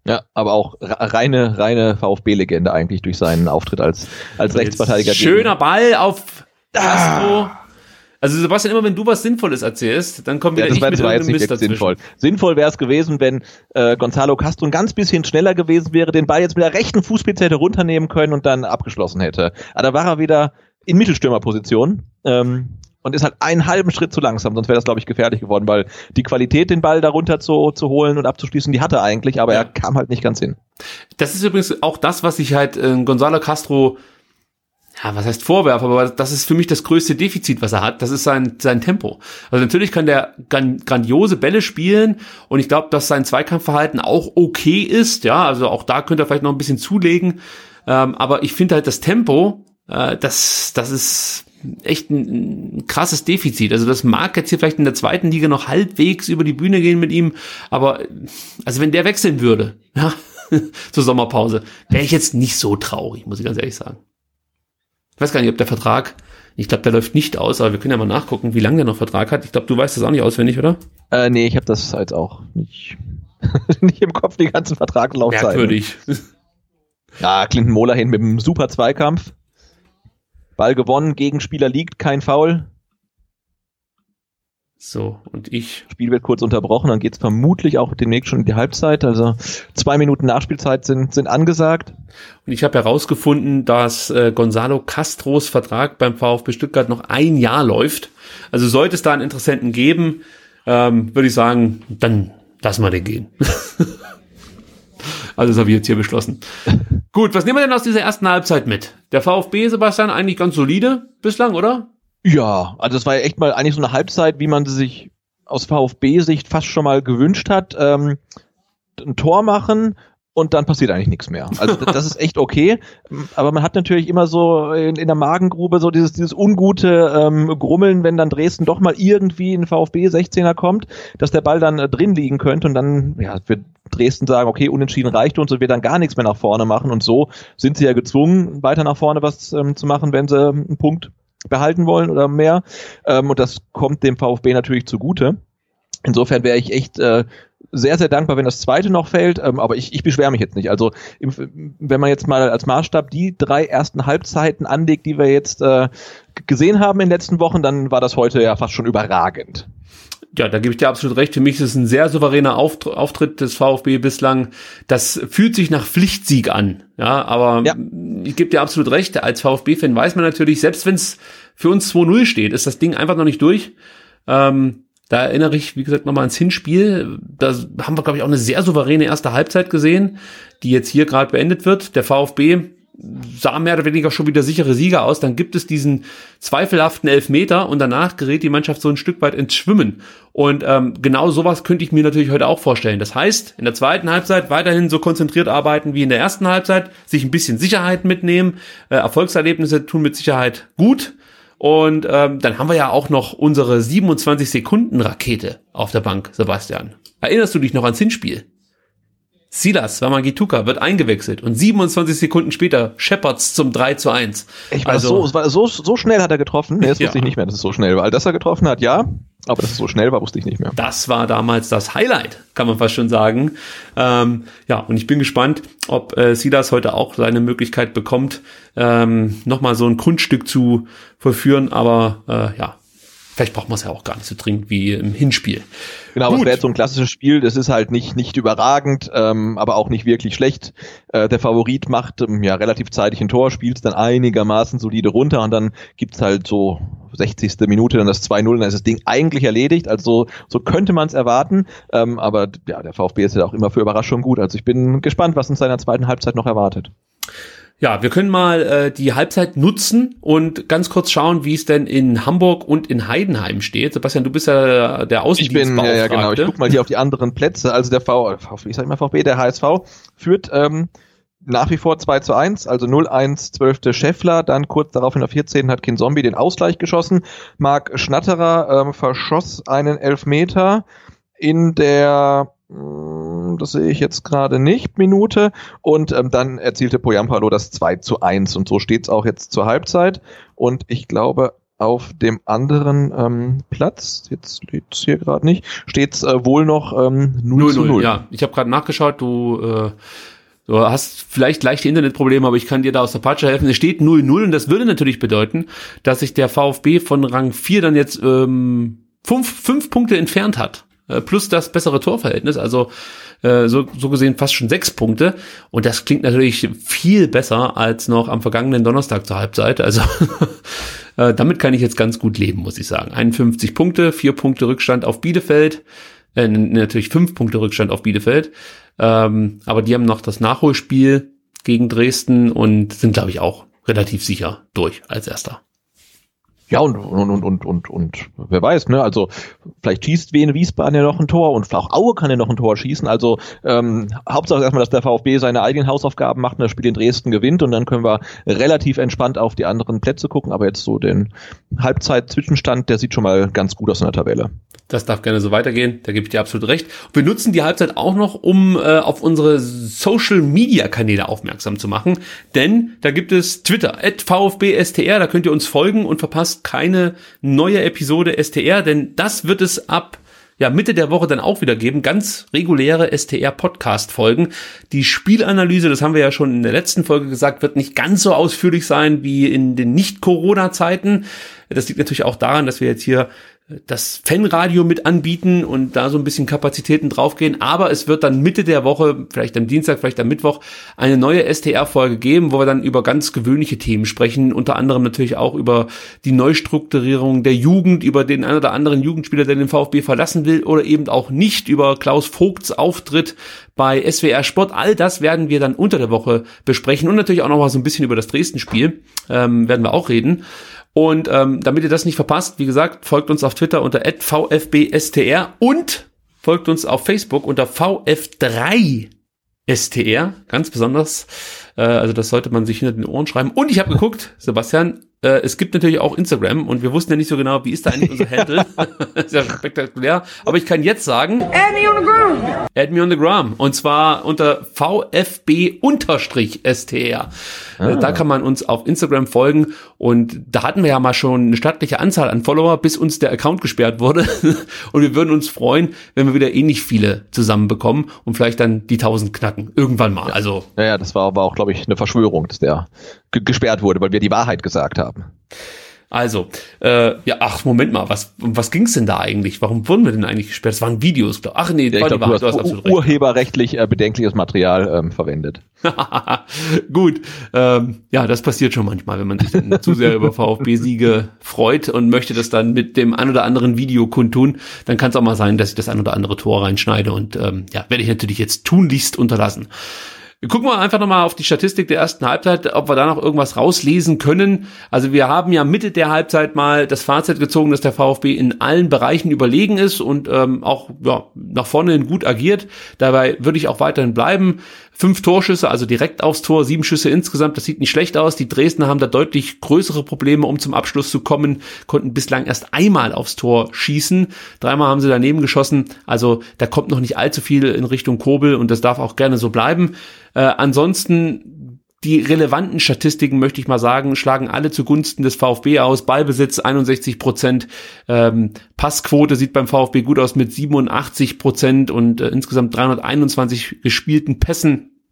Ja, aber auch reine, reine VfB-Legende eigentlich durch seinen Auftritt als, als Rechtsverteidiger. Schöner Ball auf Castro. Ah. Also Sebastian, immer wenn du was Sinnvolles erzählst, dann kommt wieder ja, das ich war, mit war jetzt nicht Mist sinnvoll. Sinnvoll wäre es gewesen, wenn äh, Gonzalo Castro ein ganz bisschen schneller gewesen wäre, den Ball jetzt mit der rechten Fußspitze hätte runternehmen können und dann abgeschlossen hätte. Aber da war er wieder in Mittelstürmerposition. Ähm, und ist halt einen halben Schritt zu langsam, sonst wäre das, glaube ich, gefährlich geworden, weil die Qualität, den Ball darunter zu, zu holen und abzuschließen, die hatte er eigentlich, aber ja. er kam halt nicht ganz hin. Das ist übrigens auch das, was ich halt äh, Gonzalo Castro ja, was heißt Vorwerf, aber das ist für mich das größte Defizit, was er hat. Das ist sein, sein Tempo. Also natürlich kann der grandiose Bälle spielen und ich glaube, dass sein Zweikampfverhalten auch okay ist. Ja, also auch da könnte er vielleicht noch ein bisschen zulegen. Ähm, aber ich finde halt das Tempo, äh, das, das ist echt ein, ein krasses Defizit. Also das mag jetzt hier vielleicht in der zweiten Liga noch halbwegs über die Bühne gehen mit ihm, aber also wenn der wechseln würde, ja, zur Sommerpause, wäre ich jetzt nicht so traurig, muss ich ganz ehrlich sagen. Ich weiß gar nicht, ob der Vertrag, ich glaube, der läuft nicht aus, aber wir können ja mal nachgucken, wie lange der noch Vertrag hat. Ich glaube, du weißt das auch nicht auswendig, oder? Äh, nee, ich habe das halt auch nicht, nicht im Kopf, die ganzen Vertraglaufzeiten. Merkwürdig. Ja, Clinton Mola hin mit einem super Zweikampf. Ball gewonnen, Gegenspieler liegt, kein Foul. So, und ich. Spiel wird kurz unterbrochen, dann geht's vermutlich auch demnächst schon in die Halbzeit. Also zwei Minuten Nachspielzeit sind, sind angesagt. Und ich habe herausgefunden, dass äh, Gonzalo Castros Vertrag beim VfB Stuttgart noch ein Jahr läuft. Also sollte es da einen Interessenten geben, ähm, würde ich sagen, dann lassen wir den gehen. also das habe ich jetzt hier beschlossen. Gut, was nehmen wir denn aus dieser ersten Halbzeit mit? Der VfB, Sebastian, eigentlich ganz solide bislang, oder? Ja, also es war ja echt mal eigentlich so eine Halbzeit, wie man sie sich aus VfB-Sicht fast schon mal gewünscht hat. Ähm, ein Tor machen und dann passiert eigentlich nichts mehr. Also das ist echt okay. Aber man hat natürlich immer so in, in der Magengrube so dieses, dieses ungute ähm, Grummeln, wenn dann Dresden doch mal irgendwie in VfB 16er kommt, dass der Ball dann äh, drin liegen könnte und dann ja, wird Dresden sagen, okay, unentschieden reicht uns und wir dann gar nichts mehr nach vorne machen. Und so sind sie ja gezwungen, weiter nach vorne was ähm, zu machen, wenn sie einen Punkt behalten wollen oder mehr. Ähm, und das kommt dem VfB natürlich zugute. Insofern wäre ich echt äh, sehr, sehr dankbar, wenn das zweite noch fällt, ähm, aber ich, ich beschwere mich jetzt nicht. Also im, wenn man jetzt mal als Maßstab die drei ersten Halbzeiten anlegt, die wir jetzt äh, gesehen haben in den letzten Wochen, dann war das heute ja fast schon überragend ja, da gebe ich dir absolut recht. Für mich ist es ein sehr souveräner Auftritt des VfB bislang. Das fühlt sich nach Pflichtsieg an. Ja, aber ja. ich gebe dir absolut recht. Als VfB-Fan weiß man natürlich, selbst wenn es für uns 2-0 steht, ist das Ding einfach noch nicht durch. Ähm, da erinnere ich, wie gesagt, nochmal ans Hinspiel. Da haben wir, glaube ich, auch eine sehr souveräne erste Halbzeit gesehen, die jetzt hier gerade beendet wird. Der VfB sah mehr oder weniger schon wieder sichere Sieger aus. Dann gibt es diesen zweifelhaften Elfmeter und danach gerät die Mannschaft so ein Stück weit ins Schwimmen. Und ähm, genau sowas könnte ich mir natürlich heute auch vorstellen. Das heißt, in der zweiten Halbzeit weiterhin so konzentriert arbeiten wie in der ersten Halbzeit, sich ein bisschen Sicherheit mitnehmen. Äh, Erfolgserlebnisse tun mit Sicherheit gut. Und ähm, dann haben wir ja auch noch unsere 27 Sekunden Rakete auf der Bank, Sebastian. Erinnerst du dich noch ans Hinspiel? Silas Wamangituka wird eingewechselt und 27 Sekunden später Shepherds zum 3 zu 1. Ich weiß, also, so, so, so schnell hat er getroffen. Nee, das wusste ich nicht mehr, dass es so schnell war. Dass er getroffen hat, ja. Aber dass es so schnell war, wusste ich nicht mehr. Das war damals das Highlight, kann man fast schon sagen. Ähm, ja, und ich bin gespannt, ob äh, Silas heute auch seine Möglichkeit bekommt, ähm, nochmal so ein Grundstück zu vollführen. Aber äh, ja, Vielleicht braucht man es ja auch gar nicht so dringend wie im Hinspiel. Genau, aber es wäre jetzt so ein klassisches Spiel, das ist halt nicht, nicht überragend, ähm, aber auch nicht wirklich schlecht. Äh, der Favorit macht ähm, ja relativ zeitig ein Tor, spielt dann einigermaßen solide runter und dann gibt's halt so 60. Minute dann das 2-0 dann ist das Ding eigentlich erledigt. Also so könnte man es erwarten. Ähm, aber ja, der VfB ist ja auch immer für Überraschung gut. Also ich bin gespannt, was uns seiner zweiten Halbzeit noch erwartet. Ja, wir können mal äh, die Halbzeit nutzen und ganz kurz schauen, wie es denn in Hamburg und in Heidenheim steht. Sebastian, du bist ja der Außendienstbeauftragte. Ich bin, ja, ja genau. Ich guck mal hier auf die anderen Plätze. Also der V, ich sag mal VfB, der HSV führt ähm, nach wie vor 2 zu 1, also 0-1, 12. Scheffler, dann kurz darauf in der 14. hat Kinzombie den Ausgleich geschossen. Marc Schnatterer ähm, verschoss einen Elfmeter in der das sehe ich jetzt gerade nicht, Minute. Und ähm, dann erzielte Poyampalo das 2 zu 1. Und so steht es auch jetzt zur Halbzeit. Und ich glaube, auf dem anderen ähm, Platz, jetzt steht es hier gerade nicht, steht es äh, wohl noch ähm, 0, 0 zu 0. Ja, ich habe gerade nachgeschaut, du, äh, du hast vielleicht leichte Internetprobleme, aber ich kann dir da aus der Patsche helfen. Es steht 0-0 und das würde natürlich bedeuten, dass sich der VfB von Rang 4 dann jetzt ähm, fünf, fünf Punkte entfernt hat. Äh, plus das bessere Torverhältnis, also äh, so, so gesehen fast schon sechs Punkte. Und das klingt natürlich viel besser als noch am vergangenen Donnerstag zur Halbzeit. Also äh, damit kann ich jetzt ganz gut leben, muss ich sagen. 51 Punkte, vier Punkte Rückstand auf Bielefeld, äh, natürlich fünf Punkte Rückstand auf Bielefeld. Ähm, aber die haben noch das Nachholspiel gegen Dresden und sind, glaube ich, auch relativ sicher durch als erster. Ja, und, und, und, und, und, und wer weiß, ne? Also vielleicht schießt Wien Wiesbaden ja noch ein Tor und auch Aue kann ja noch ein Tor schießen. Also ähm, Hauptsache erstmal, dass der VfB seine eigenen Hausaufgaben macht und das Spiel in Dresden gewinnt und dann können wir relativ entspannt auf die anderen Plätze gucken. Aber jetzt so den Halbzeit-Zwischenstand, der sieht schon mal ganz gut aus in der Tabelle. Das darf gerne so weitergehen, da gebe ich dir absolut recht. Wir nutzen die Halbzeit auch noch, um äh, auf unsere Social-Media-Kanäle aufmerksam zu machen, denn da gibt es Twitter, at VfBSTR, da könnt ihr uns folgen und verpasst keine neue Episode STR, denn das wird es ab ja, Mitte der Woche dann auch wieder geben, ganz reguläre STR-Podcast-Folgen. Die Spielanalyse, das haben wir ja schon in der letzten Folge gesagt, wird nicht ganz so ausführlich sein wie in den Nicht-Corona-Zeiten. Das liegt natürlich auch daran, dass wir jetzt hier das Fanradio mit anbieten und da so ein bisschen Kapazitäten draufgehen. Aber es wird dann Mitte der Woche, vielleicht am Dienstag, vielleicht am Mittwoch, eine neue STR-Folge geben, wo wir dann über ganz gewöhnliche Themen sprechen. Unter anderem natürlich auch über die Neustrukturierung der Jugend, über den einen oder anderen Jugendspieler, der den VfB verlassen will oder eben auch nicht, über Klaus Vogts Auftritt bei SWR Sport. All das werden wir dann unter der Woche besprechen und natürlich auch noch mal so ein bisschen über das Dresden-Spiel ähm, werden wir auch reden. Und ähm, damit ihr das nicht verpasst, wie gesagt, folgt uns auf Twitter unter @vfbstr und folgt uns auf Facebook unter vf3str, ganz besonders. Äh, also das sollte man sich hinter den Ohren schreiben. Und ich habe geguckt, Sebastian, äh, es gibt natürlich auch Instagram und wir wussten ja nicht so genau, wie ist da eigentlich unser Handle. ist ja spektakulär. Aber ich kann jetzt sagen. Add me on the gram. Add me on the gram. Und zwar unter VFB-STR. Ah. Da kann man uns auf Instagram folgen. Und da hatten wir ja mal schon eine stattliche Anzahl an Follower, bis uns der Account gesperrt wurde. und wir würden uns freuen, wenn wir wieder ähnlich viele zusammenbekommen und vielleicht dann die 1000 knacken. Irgendwann mal. Also. Ja, ja das war aber auch, glaube ich, eine Verschwörung, dass der gesperrt wurde, weil wir die Wahrheit gesagt haben. Also, äh, ja, ach, Moment mal, was, um was ging's denn da eigentlich? Warum wurden wir denn eigentlich gesperrt? Das waren Videos, glaub. Ach nee, ja, ich glaub, du, hast, du hast absolut recht. urheberrechtlich äh, bedenkliches Material ähm, verwendet. Gut, ähm, ja, das passiert schon manchmal, wenn man sich dann zu sehr über VfB-Siege freut und möchte das dann mit dem ein oder anderen Video kundtun, dann kann es auch mal sein, dass ich das ein oder andere Tor reinschneide und ähm, ja, werde ich natürlich jetzt tunlichst unterlassen. Wir gucken mal einfach nochmal auf die Statistik der ersten Halbzeit, ob wir da noch irgendwas rauslesen können. Also wir haben ja Mitte der Halbzeit mal das Fazit gezogen, dass der VfB in allen Bereichen überlegen ist und ähm, auch ja, nach vorne hin gut agiert. Dabei würde ich auch weiterhin bleiben. Fünf Torschüsse, also direkt aufs Tor, sieben Schüsse insgesamt, das sieht nicht schlecht aus. Die Dresdner haben da deutlich größere Probleme, um zum Abschluss zu kommen, konnten bislang erst einmal aufs Tor schießen, dreimal haben sie daneben geschossen, also da kommt noch nicht allzu viel in Richtung Kobel und das darf auch gerne so bleiben. Äh, ansonsten die relevanten Statistiken, möchte ich mal sagen, schlagen alle zugunsten des VfB aus. Ballbesitz 61 Prozent, ähm, Passquote sieht beim VfB gut aus mit 87 Prozent und äh, insgesamt 321 gespielten Pässen.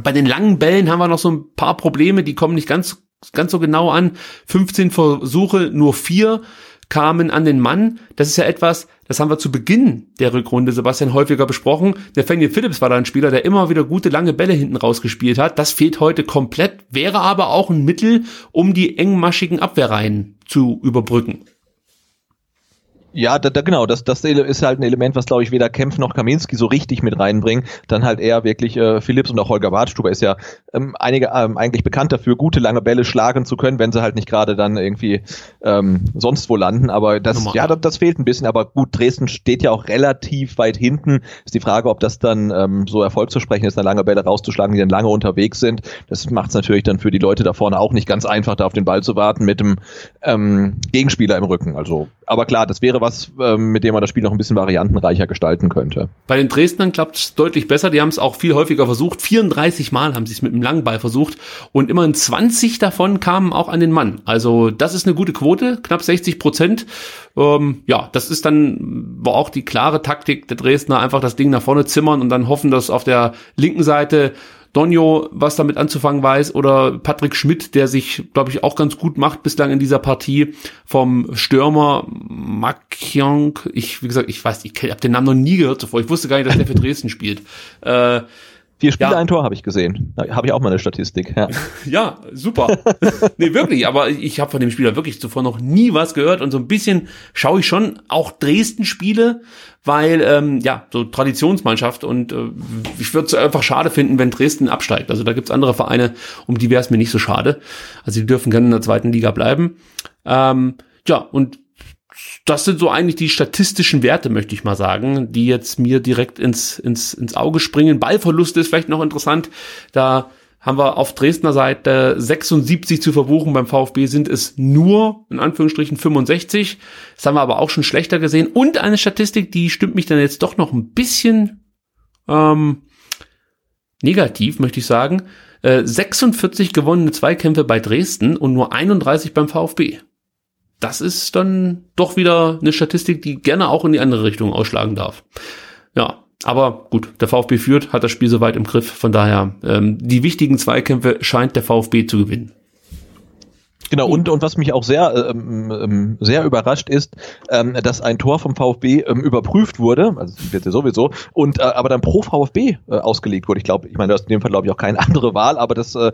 Bei den langen Bällen haben wir noch so ein paar Probleme, die kommen nicht ganz ganz so genau an. 15 Versuche, nur vier kamen an den Mann. Das ist ja etwas, das haben wir zu Beginn der Rückrunde, Sebastian, häufiger besprochen. Der Nathaniel Phillips war da ein Spieler, der immer wieder gute lange Bälle hinten rausgespielt hat. Das fehlt heute komplett, wäre aber auch ein Mittel, um die engmaschigen Abwehrreihen zu überbrücken. Ja, da, da, genau, das, das ist halt ein Element, was glaube ich weder Kempf noch Kaminski so richtig mit reinbringen. Dann halt eher wirklich äh, Philips und auch Holger Wartstuber ist ja ähm, einige ähm, eigentlich bekannt dafür, gute lange Bälle schlagen zu können, wenn sie halt nicht gerade dann irgendwie ähm, sonst wo landen. Aber das, ja, das, das, fehlt ein bisschen. Aber gut, Dresden steht ja auch relativ weit hinten. Ist die Frage, ob das dann ähm, so Erfolg zu sprechen ist, eine lange Bälle rauszuschlagen, die dann lange unterwegs sind. Das macht es natürlich dann für die Leute da vorne auch nicht ganz einfach, da auf den Ball zu warten mit dem ähm, Gegenspieler im Rücken. Also, aber klar, das wäre was, ähm, mit dem man das Spiel noch ein bisschen variantenreicher gestalten könnte. Bei den Dresdnern klappt es deutlich besser. Die haben es auch viel häufiger versucht. 34 Mal haben sie es mit einem langen Ball versucht und immerhin 20 davon kamen auch an den Mann. Also das ist eine gute Quote, knapp 60 Prozent. Ähm, ja, das ist dann war auch die klare Taktik der Dresdner, einfach das Ding nach vorne zimmern und dann hoffen, dass auf der linken Seite Donjo was damit anzufangen weiß oder Patrick Schmidt, der sich, glaube ich, auch ganz gut macht bislang in dieser Partie vom Stürmer Makyong. Ich, wie gesagt, ich weiß, ich habe den Namen noch nie gehört zuvor. Ich wusste gar nicht, dass der für Dresden spielt. Äh, Vier Spiele, ja. ein Tor habe ich gesehen. Habe ich auch mal eine Statistik. Ja, ja super. nee, wirklich. Aber ich habe von dem Spieler wirklich zuvor noch nie was gehört. Und so ein bisschen schaue ich schon auch Dresden-Spiele, weil, ähm, ja, so Traditionsmannschaft. Und äh, ich würde es einfach schade finden, wenn Dresden absteigt. Also da gibt's andere Vereine, um die wäre es mir nicht so schade. Also die dürfen gerne in der zweiten Liga bleiben. Ähm, ja, und das sind so eigentlich die statistischen Werte, möchte ich mal sagen, die jetzt mir direkt ins, ins, ins Auge springen. Ballverlust ist vielleicht noch interessant. Da haben wir auf Dresdner Seite 76 zu verbuchen. Beim VfB sind es nur, in Anführungsstrichen, 65. Das haben wir aber auch schon schlechter gesehen. Und eine Statistik, die stimmt mich dann jetzt doch noch ein bisschen ähm, negativ, möchte ich sagen. Äh, 46 gewonnene Zweikämpfe bei Dresden und nur 31 beim VfB das ist dann doch wieder eine Statistik, die gerne auch in die andere Richtung ausschlagen darf. Ja, aber gut, der VfB führt, hat das Spiel soweit im Griff. Von daher, ähm, die wichtigen Zweikämpfe scheint der VfB zu gewinnen. Genau, und, und was mich auch sehr, ähm, ähm, sehr überrascht ist, ähm, dass ein Tor vom VfB ähm, überprüft wurde, also wird ja sowieso, und äh, aber dann pro VfB äh, ausgelegt wurde. Ich glaube, ich meine, du hast in dem Fall, glaube ich, auch keine andere Wahl, aber das äh,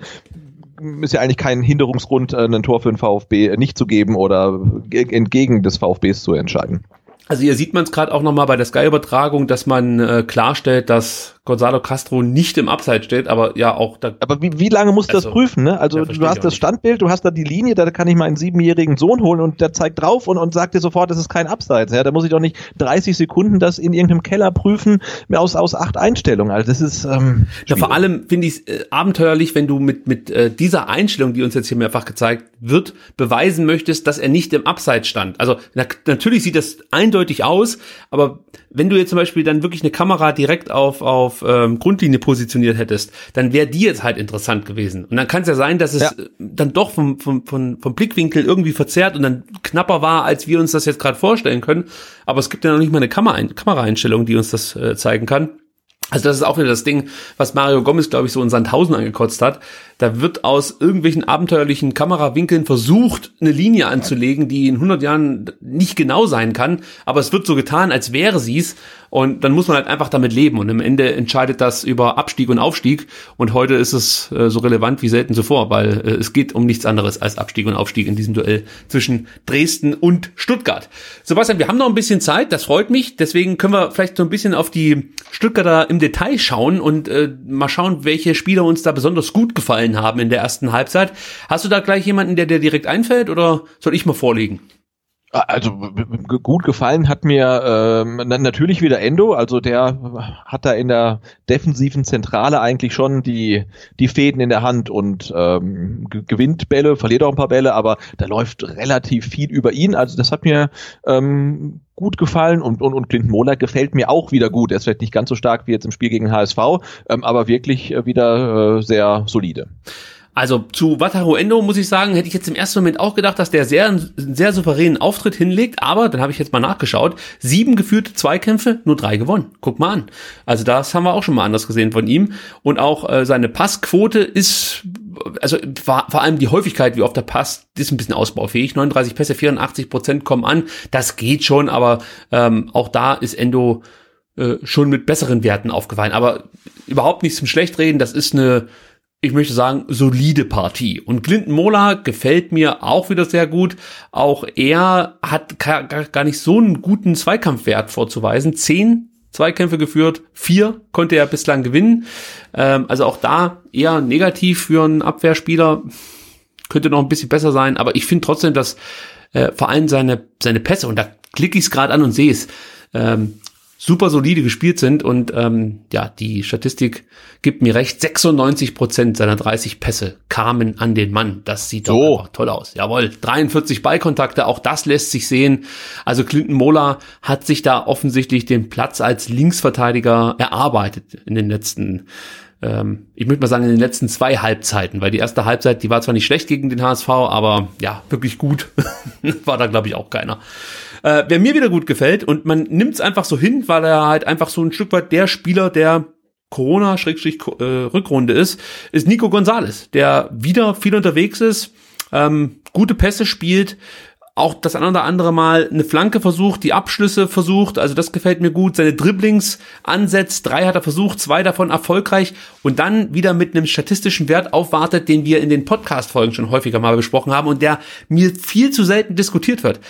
ist ja eigentlich kein Hinderungsgrund, äh, ein Tor für den VfB nicht zu geben oder entgegen des VfBs zu entscheiden. Also hier sieht man es gerade auch nochmal bei der Sky-Übertragung, dass man äh, klarstellt, dass Gonzalo Castro nicht im Abseits steht, aber ja auch da. Aber wie, wie lange musst du also, das prüfen, ne? Also du hast das Standbild, du hast da die Linie, da kann ich meinen siebenjährigen Sohn holen und der zeigt drauf und, und sagt dir sofort, das ist kein Abseits. Ja, da muss ich doch nicht 30 Sekunden das in irgendeinem Keller prüfen aus, aus acht Einstellungen. Also das ist. Ähm, ja, vor allem finde ich es äh, abenteuerlich, wenn du mit, mit äh, dieser Einstellung, die uns jetzt hier mehrfach gezeigt wird, beweisen möchtest, dass er nicht im Abseits stand. Also na, natürlich sieht das eindeutig aus, aber wenn du jetzt zum Beispiel dann wirklich eine Kamera direkt auf, auf ähm, Grundlinie positioniert hättest, dann wäre die jetzt halt interessant gewesen. Und dann kann es ja sein, dass es ja. dann doch vom, vom, vom, vom Blickwinkel irgendwie verzerrt und dann knapper war, als wir uns das jetzt gerade vorstellen können. Aber es gibt ja noch nicht mal eine Kamera Kameraeinstellung, die uns das äh, zeigen kann. Also das ist auch wieder das Ding, was Mario Gomez, glaube ich, so in Sandhausen angekotzt hat. Da wird aus irgendwelchen abenteuerlichen Kamerawinkeln versucht, eine Linie anzulegen, die in 100 Jahren nicht genau sein kann, aber es wird so getan, als wäre sie's. Und dann muss man halt einfach damit leben. Und am Ende entscheidet das über Abstieg und Aufstieg. Und heute ist es äh, so relevant wie selten zuvor, weil äh, es geht um nichts anderes als Abstieg und Aufstieg in diesem Duell zwischen Dresden und Stuttgart. Sebastian, wir haben noch ein bisschen Zeit, das freut mich, deswegen können wir vielleicht so ein bisschen auf die Stuttgarter im Detail schauen und äh, mal schauen, welche Spieler uns da besonders gut gefallen haben in der ersten Halbzeit. Hast du da gleich jemanden, der dir direkt einfällt oder soll ich mal vorlegen? Also gut gefallen hat mir ähm, natürlich wieder Endo, also der hat da in der defensiven Zentrale eigentlich schon die die Fäden in der Hand und ähm, gewinnt Bälle, verliert auch ein paar Bälle, aber da läuft relativ viel über ihn. Also das hat mir ähm, gut gefallen und, und, und Clinton Mohler gefällt mir auch wieder gut. Er ist vielleicht nicht ganz so stark wie jetzt im Spiel gegen HSV, ähm, aber wirklich äh, wieder äh, sehr solide. Also zu Wataru Endo muss ich sagen, hätte ich jetzt im ersten Moment auch gedacht, dass der sehr, sehr souveränen Auftritt hinlegt, aber dann habe ich jetzt mal nachgeschaut. Sieben geführte Zweikämpfe, nur drei gewonnen. Guck mal an. Also das haben wir auch schon mal anders gesehen von ihm. Und auch äh, seine Passquote ist, also vor, vor allem die Häufigkeit, wie oft er passt, ist ein bisschen ausbaufähig. 39 Pässe, 84 Prozent kommen an. Das geht schon, aber ähm, auch da ist Endo äh, schon mit besseren Werten aufgefallen. Aber überhaupt nichts zum Schlechtreden. Das ist eine ich möchte sagen, solide Partie. Und Clinton Mola gefällt mir auch wieder sehr gut. Auch er hat gar nicht so einen guten Zweikampfwert vorzuweisen. Zehn Zweikämpfe geführt, vier konnte er bislang gewinnen. Ähm, also auch da eher negativ für einen Abwehrspieler. Könnte noch ein bisschen besser sein, aber ich finde trotzdem, dass äh, vor allem seine, seine Pässe, und da klicke ich es gerade an und sehe es, ähm, super solide gespielt sind und ähm, ja, die Statistik gibt mir recht, 96 Prozent seiner 30 Pässe kamen an den Mann. Das sieht doch einfach toll aus. Jawohl, 43 Ballkontakte, auch das lässt sich sehen. Also Clinton Mola hat sich da offensichtlich den Platz als Linksverteidiger erarbeitet in den letzten ähm, ich möchte mal sagen, in den letzten zwei Halbzeiten, weil die erste Halbzeit, die war zwar nicht schlecht gegen den HSV, aber ja, wirklich gut war da, glaube ich, auch keiner. Äh, wer mir wieder gut gefällt und man nimmt es einfach so hin, weil er halt einfach so ein Stück weit der Spieler der Corona-Rückrunde äh, ist, ist Nico Gonzalez, der wieder viel unterwegs ist, ähm, gute Pässe spielt, auch das ein oder andere Mal eine Flanke versucht, die Abschlüsse versucht, also das gefällt mir gut, seine Dribblings ansetzt, drei hat er versucht, zwei davon erfolgreich und dann wieder mit einem statistischen Wert aufwartet, den wir in den Podcast-Folgen schon häufiger mal besprochen haben und der mir viel zu selten diskutiert wird.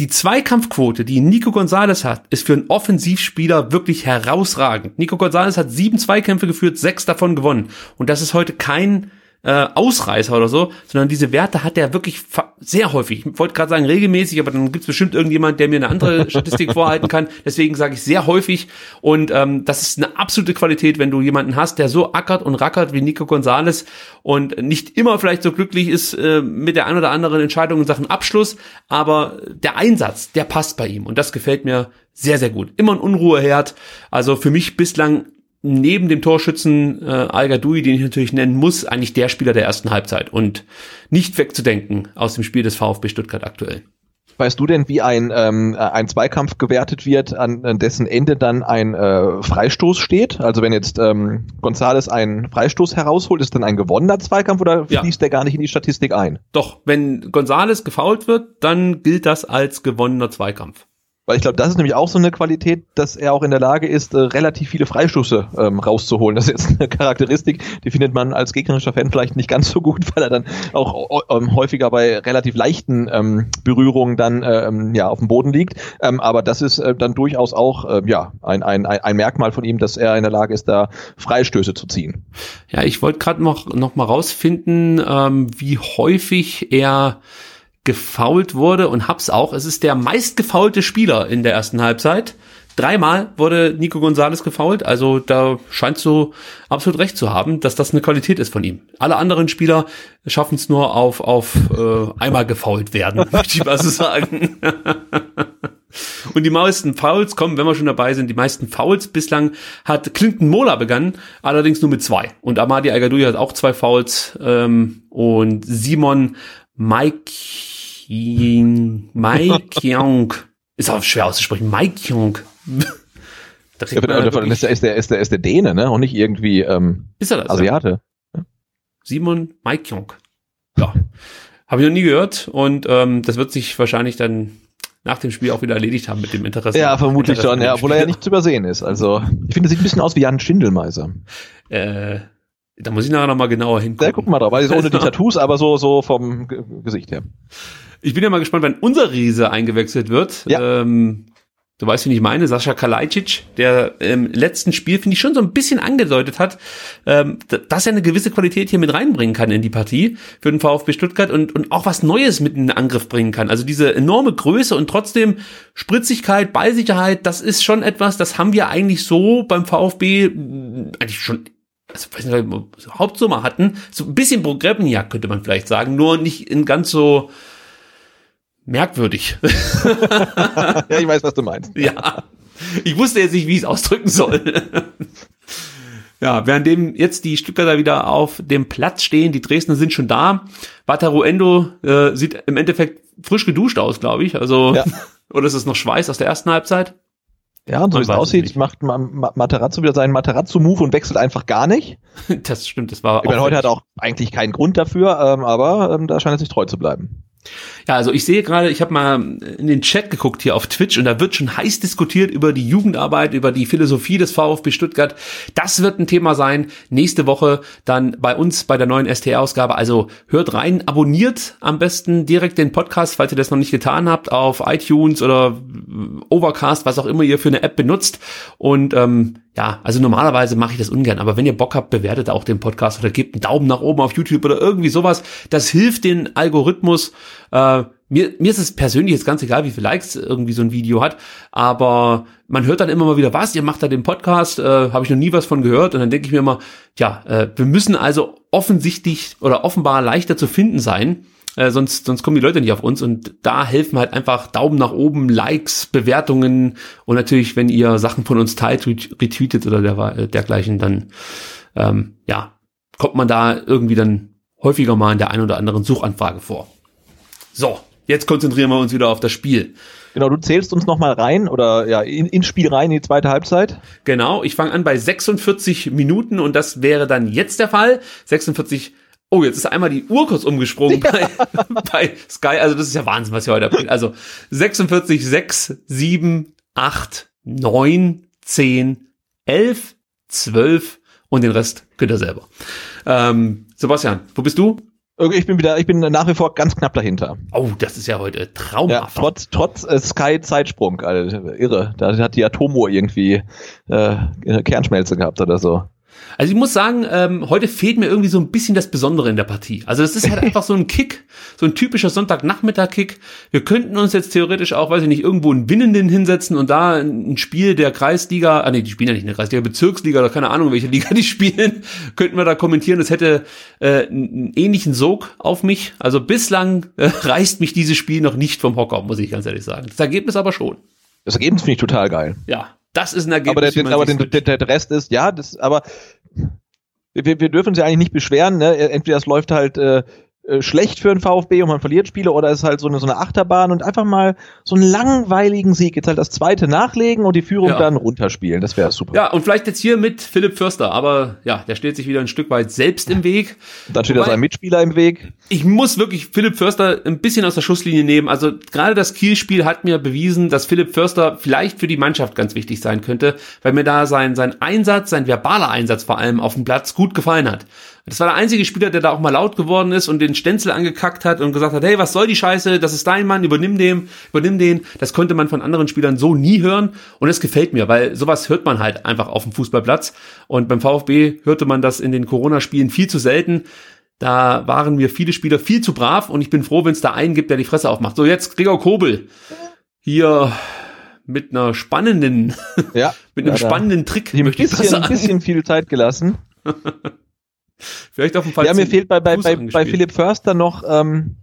Die Zweikampfquote, die Nico Gonzalez hat, ist für einen Offensivspieler wirklich herausragend. Nico Gonzalez hat sieben Zweikämpfe geführt, sechs davon gewonnen. Und das ist heute kein äh, Ausreißer oder so, sondern diese Werte hat er wirklich sehr häufig. Ich wollte gerade sagen regelmäßig, aber dann gibt es bestimmt irgendjemand, der mir eine andere Statistik vorhalten kann. Deswegen sage ich sehr häufig und ähm, das ist eine absolute Qualität, wenn du jemanden hast, der so ackert und rackert wie Nico Gonzalez und nicht immer vielleicht so glücklich ist äh, mit der ein oder anderen Entscheidung in Sachen Abschluss, aber der Einsatz, der passt bei ihm und das gefällt mir sehr, sehr gut. Immer ein Unruheherd. Also für mich bislang neben dem Torschützen äh, Al Gadoui, den ich natürlich nennen muss, eigentlich der Spieler der ersten Halbzeit und nicht wegzudenken aus dem Spiel des VfB Stuttgart aktuell. Weißt du denn, wie ein, ähm, ein Zweikampf gewertet wird, an, an dessen Ende dann ein äh, Freistoß steht? Also wenn jetzt ähm, Gonzales einen Freistoß herausholt, ist dann ein gewonnener Zweikampf oder fließt ja. der gar nicht in die Statistik ein? Doch, wenn Gonzales gefault wird, dann gilt das als gewonnener Zweikampf. Weil ich glaube, das ist nämlich auch so eine Qualität, dass er auch in der Lage ist, äh, relativ viele Freistöße ähm, rauszuholen. Das ist jetzt eine Charakteristik, die findet man als gegnerischer Fan vielleicht nicht ganz so gut, weil er dann auch ähm, häufiger bei relativ leichten ähm, Berührungen dann ähm, ja auf dem Boden liegt. Ähm, aber das ist äh, dann durchaus auch äh, ja ein, ein, ein Merkmal von ihm, dass er in der Lage ist, da Freistöße zu ziehen. Ja, ich wollte gerade noch, noch mal rausfinden, ähm, wie häufig er gefault wurde und hab's auch. Es ist der meistgefaulte Spieler in der ersten Halbzeit. Dreimal wurde Nico Gonzalez gefault, also da scheinst du absolut recht zu haben, dass das eine Qualität ist von ihm. Alle anderen Spieler schaffen es nur auf, auf äh, einmal gefault werden, möchte ich mal so sagen. Und die meisten Fouls kommen, wenn wir schon dabei sind, die meisten Fouls bislang hat Clinton Mola begangen, allerdings nur mit zwei. Und Amadi al hat auch zwei Fouls ähm, und Simon Mike Mike Young. Ist auch schwer auszusprechen. Mike Young. da ja, davon ist, der, ist, der, ist, der, ist der Däne, ne? Und nicht irgendwie ähm, ist er das, Asiate. Ja? Simon Mike Young. Ja. Habe ich noch nie gehört und ähm, das wird sich wahrscheinlich dann nach dem Spiel auch wieder erledigt haben mit dem Interesse. Ja, vermutlich Interesse schon, ja, obwohl er ja nicht zu übersehen ist. Also, ich finde, er sieht ein bisschen aus wie Jan Schindelmeiser. Äh, da muss ich nachher nochmal genauer hingucken. Ja, guck mal drauf, ist ohne die Tattoos, aber so, so vom G Gesicht her. Ich bin ja mal gespannt, wenn unser Riese eingewechselt wird. Ja. Ähm, Du weißt, wie ich meine, Sascha Kalajdzic, der im letzten Spiel, finde ich, schon so ein bisschen angedeutet hat, ähm, dass er eine gewisse Qualität hier mit reinbringen kann in die Partie für den VfB Stuttgart und, und auch was Neues mit in den Angriff bringen kann. Also diese enorme Größe und trotzdem Spritzigkeit, Ballsicherheit, das ist schon etwas, das haben wir eigentlich so beim VfB eigentlich schon also, weiß nicht, Hauptsummer hatten. So ein bisschen Progremniak könnte man vielleicht sagen, nur nicht in ganz so merkwürdig. ja, ich weiß, was du meinst. Ja. Ich wusste jetzt nicht, wie ich es ausdrücken soll. ja, währenddem jetzt die Stuttgarter wieder auf dem Platz stehen, die Dresdner sind schon da. Wataru Endo äh, sieht im Endeffekt frisch geduscht aus, glaube ich. Also, ja. oder ist es noch Schweiß aus der ersten Halbzeit? Ja, und so wie es aussieht, macht Materazzo wieder seinen Materazzo-Move und wechselt einfach gar nicht. Das stimmt, das war Ich meine, heute hat er auch eigentlich keinen Grund dafür, ähm, aber ähm, da scheint er sich treu zu bleiben. Ja, also ich sehe gerade, ich habe mal in den Chat geguckt hier auf Twitch und da wird schon heiß diskutiert über die Jugendarbeit, über die Philosophie des VfB Stuttgart. Das wird ein Thema sein nächste Woche dann bei uns bei der neuen STR-Ausgabe. Also hört rein, abonniert am besten direkt den Podcast, falls ihr das noch nicht getan habt, auf iTunes oder Overcast, was auch immer ihr für eine App benutzt. Und ähm, ja, also normalerweise mache ich das ungern, aber wenn ihr Bock habt, bewertet auch den Podcast oder gebt einen Daumen nach oben auf YouTube oder irgendwie sowas. Das hilft den Algorithmus. Äh, mir, mir ist es persönlich jetzt ganz egal, wie viele Likes irgendwie so ein Video hat, aber man hört dann immer mal wieder, was, ihr macht da den Podcast, äh, habe ich noch nie was von gehört und dann denke ich mir immer, ja, äh, wir müssen also offensichtlich oder offenbar leichter zu finden sein, äh, sonst, sonst kommen die Leute nicht auf uns und da helfen halt einfach Daumen nach oben, Likes, Bewertungen und natürlich, wenn ihr Sachen von uns teilt, retweetet oder der, äh, dergleichen, dann ähm, ja, kommt man da irgendwie dann häufiger mal in der ein oder anderen Suchanfrage vor. So, jetzt konzentrieren wir uns wieder auf das Spiel. Genau, du zählst uns nochmal rein oder ja, in, ins Spiel rein in die zweite Halbzeit. Genau, ich fange an bei 46 Minuten und das wäre dann jetzt der Fall. 46 Oh, jetzt ist einmal die Uhr kurz umgesprungen ja. bei, bei Sky. Also das ist ja Wahnsinn, was ihr heute bringt. Also 46, 6, 7, 8, 9, 10, 11, 12 und den Rest könnt ihr selber. Ähm, Sebastian, wo bist du? Ich bin wieder, ich bin nach wie vor ganz knapp dahinter. Oh, das ist ja heute traumhaft. Ja, trotz trotz äh, Sky Zeitsprung, also, irre. Da hat die Atomuhr irgendwie äh, Kernschmelze gehabt oder so. Also ich muss sagen, ähm, heute fehlt mir irgendwie so ein bisschen das Besondere in der Partie. Also es ist halt einfach so ein Kick, so ein typischer Sonntagnachmittag-Kick. Wir könnten uns jetzt theoretisch auch, weiß ich nicht, irgendwo einen Winnenden hinsetzen und da ein Spiel der Kreisliga, ah nee, die spielen ja nicht in der Kreisliga, Bezirksliga oder keine Ahnung, welche Liga die spielen, könnten wir da kommentieren. Das hätte äh, einen ähnlichen Sog auf mich. Also bislang äh, reißt mich dieses Spiel noch nicht vom Hocker, muss ich ganz ehrlich sagen. Das Ergebnis aber schon. Das Ergebnis finde ich total geil. Ja, das ist ein Ergebnis. Aber der, aber den, der, der Rest ist, ja, das, aber wir, wir dürfen uns ja eigentlich nicht beschweren, ne? Entweder es läuft halt äh, äh, schlecht für den VfB und man verliert Spiele oder ist halt so eine, so eine Achterbahn und einfach mal so einen langweiligen Sieg. Jetzt halt das zweite nachlegen und die Führung ja. dann runterspielen. Das wäre super. Ja, und vielleicht jetzt hier mit Philipp Förster, aber ja, der steht sich wieder ein Stück weit selbst im Weg. Dann steht er sein Mitspieler im Weg. Ich muss wirklich Philipp Förster ein bisschen aus der Schusslinie nehmen. Also gerade das Kielspiel hat mir bewiesen, dass Philipp Förster vielleicht für die Mannschaft ganz wichtig sein könnte, weil mir da sein, sein Einsatz, sein verbaler Einsatz vor allem auf dem Platz gut gefallen hat. Das war der einzige Spieler, der da auch mal laut geworden ist und den Stenzel angekackt hat und gesagt hat, hey, was soll die Scheiße? Das ist dein Mann, übernimm den, übernimm den. Das konnte man von anderen Spielern so nie hören und es gefällt mir, weil sowas hört man halt einfach auf dem Fußballplatz und beim VfB hörte man das in den Corona-Spielen viel zu selten. Da waren mir viele Spieler viel zu brav und ich bin froh, wenn es da einen gibt, der die Fresse aufmacht. So, jetzt Gregor Kobel. Hier mit einer spannenden, ja, mit einem ja, spannenden Trick. Ein bisschen, ein bisschen viel Zeit gelassen. Vielleicht auf dem Fall. Ja, mir fehlt bei, bei, bei, bei Philipp Förster noch, ähm,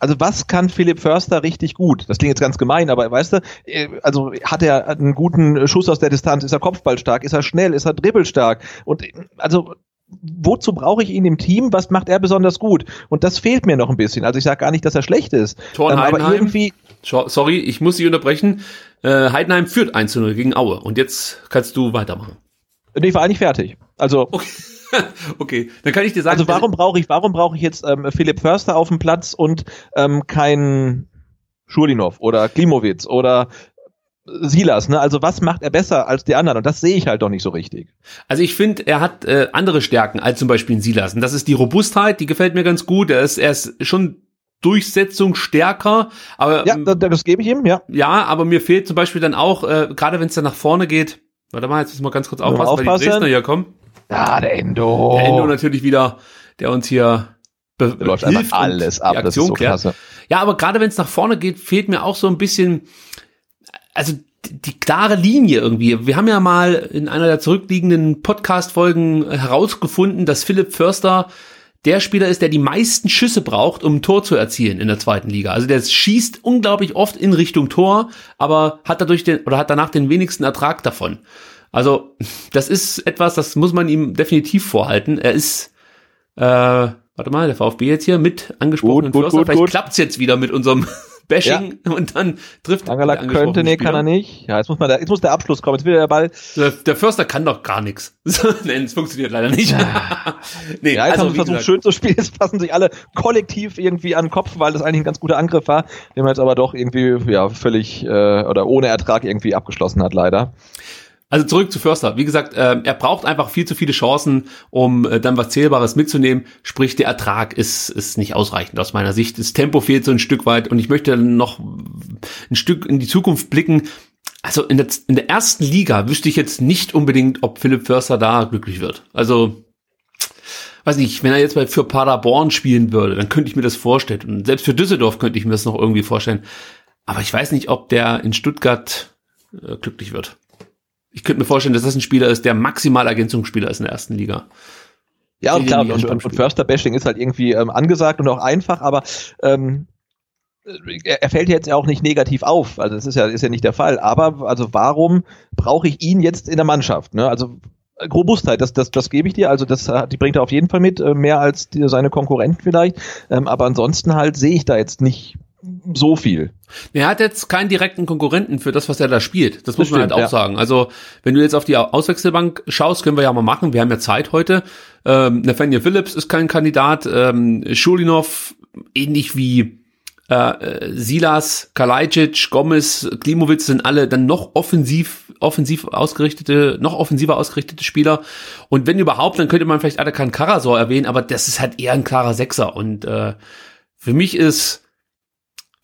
also was kann Philipp Förster richtig gut? Das klingt jetzt ganz gemein, aber weißt du, äh, also hat er einen guten Schuss aus der Distanz, ist er Kopfballstark, ist er schnell, ist er dribbelstark und also wozu brauche ich ihn im Team? Was macht er besonders gut? Und das fehlt mir noch ein bisschen. Also ich sage gar nicht, dass er schlecht ist. ähm, aber irgendwie Sorry, ich muss Sie unterbrechen. Äh, Heidenheim führt 1 0 gegen Aue. Und jetzt kannst du weitermachen. Nee, ich war eigentlich fertig. Also. Okay. okay, dann kann ich dir sagen. Also warum brauche ich, warum brauche ich jetzt ähm, Philipp Förster auf dem Platz und ähm, kein Schulinov oder Klimowitz oder Silas, ne? Also was macht er besser als die anderen? Und das sehe ich halt doch nicht so richtig. Also ich finde, er hat äh, andere Stärken als zum Beispiel ein Silas. Und das ist die Robustheit, die gefällt mir ganz gut. Er ist, er ist schon Durchsetzung stärker, aber Ja, das, das gebe ich ihm, ja. ja, aber mir fehlt zum Beispiel dann auch, äh, gerade wenn es dann nach vorne geht, warte mal, jetzt müssen wir ganz kurz aufpassen, weil die. Dresdner hier kommen. Ja, der Endo. Der Endo natürlich wieder, der uns hier be läuft hilft einfach alles die ab, das ist so klärt. klasse. Ja, aber gerade wenn es nach vorne geht, fehlt mir auch so ein bisschen, also die, die klare Linie irgendwie. Wir haben ja mal in einer der zurückliegenden Podcast-Folgen herausgefunden, dass Philipp Förster der Spieler ist, der die meisten Schüsse braucht, um ein Tor zu erzielen in der zweiten Liga. Also der schießt unglaublich oft in Richtung Tor, aber hat dadurch den oder hat danach den wenigsten Ertrag davon. Also das ist etwas, das muss man ihm definitiv vorhalten. Er ist äh, warte mal, der VfB jetzt hier mit angesprochenen Gut, gut, Förster. gut, Vielleicht klappt's jetzt wieder mit unserem Bashing und dann trifft Angela könnte, nee, Spieler. kann er nicht. Ja, jetzt muss man da, jetzt muss der Abschluss kommen. Jetzt will der Ball. Der, der Förster kann doch gar nichts. Nein, es funktioniert leider nicht. nee, Ja, jetzt haben also, sie wie versucht, schön zu spielen. Jetzt passen sich alle kollektiv irgendwie an den Kopf, weil das eigentlich ein ganz guter Angriff war, den man jetzt aber doch irgendwie, ja, völlig, äh, oder ohne Ertrag irgendwie abgeschlossen hat, leider. Also zurück zu Förster. Wie gesagt, ähm, er braucht einfach viel zu viele Chancen, um äh, dann was Zählbares mitzunehmen. Sprich, der Ertrag ist, ist nicht ausreichend aus meiner Sicht. Das Tempo fehlt so ein Stück weit und ich möchte noch ein Stück in die Zukunft blicken. Also in der, in der ersten Liga wüsste ich jetzt nicht unbedingt, ob Philipp Förster da glücklich wird. Also weiß nicht, wenn er jetzt bei, für Paderborn spielen würde, dann könnte ich mir das vorstellen. Und selbst für Düsseldorf könnte ich mir das noch irgendwie vorstellen. Aber ich weiß nicht, ob der in Stuttgart äh, glücklich wird. Ich könnte mir vorstellen, dass das ein Spieler ist, der maximal Ergänzungsspieler ist in der ersten Liga. Ja, und klar, und, und, und. Förster-Bashing ist halt irgendwie ähm, angesagt und auch einfach, aber ähm, er, fällt jetzt ja auch nicht negativ auf. Also das ist ja, ist ja nicht der Fall. Aber also warum brauche ich ihn jetzt in der Mannschaft? Ne? Also äh, Robustheit, das, das, das gebe ich dir. Also das hat- die bringt er auf jeden Fall mit, äh, mehr als die, seine Konkurrenten vielleicht. Ähm, aber ansonsten halt sehe ich da jetzt nicht so viel. Er hat jetzt keinen direkten Konkurrenten für das, was er da spielt. Das muss man stimmt, halt auch ja. sagen. Also, wenn du jetzt auf die Auswechselbank schaust, können wir ja mal machen. Wir haben ja Zeit heute. Ähm, Nathaniel Phillips ist kein Kandidat. Ähm, Schulinov, ähnlich wie äh, äh, Silas, Kalajdzic, Gomez, Klimowitz sind alle dann noch offensiv, offensiv ausgerichtete, noch offensiver ausgerichtete Spieler. Und wenn überhaupt, dann könnte man vielleicht Atakan Karasor erwähnen, aber das ist halt eher ein klarer Sechser. Und äh, für mich ist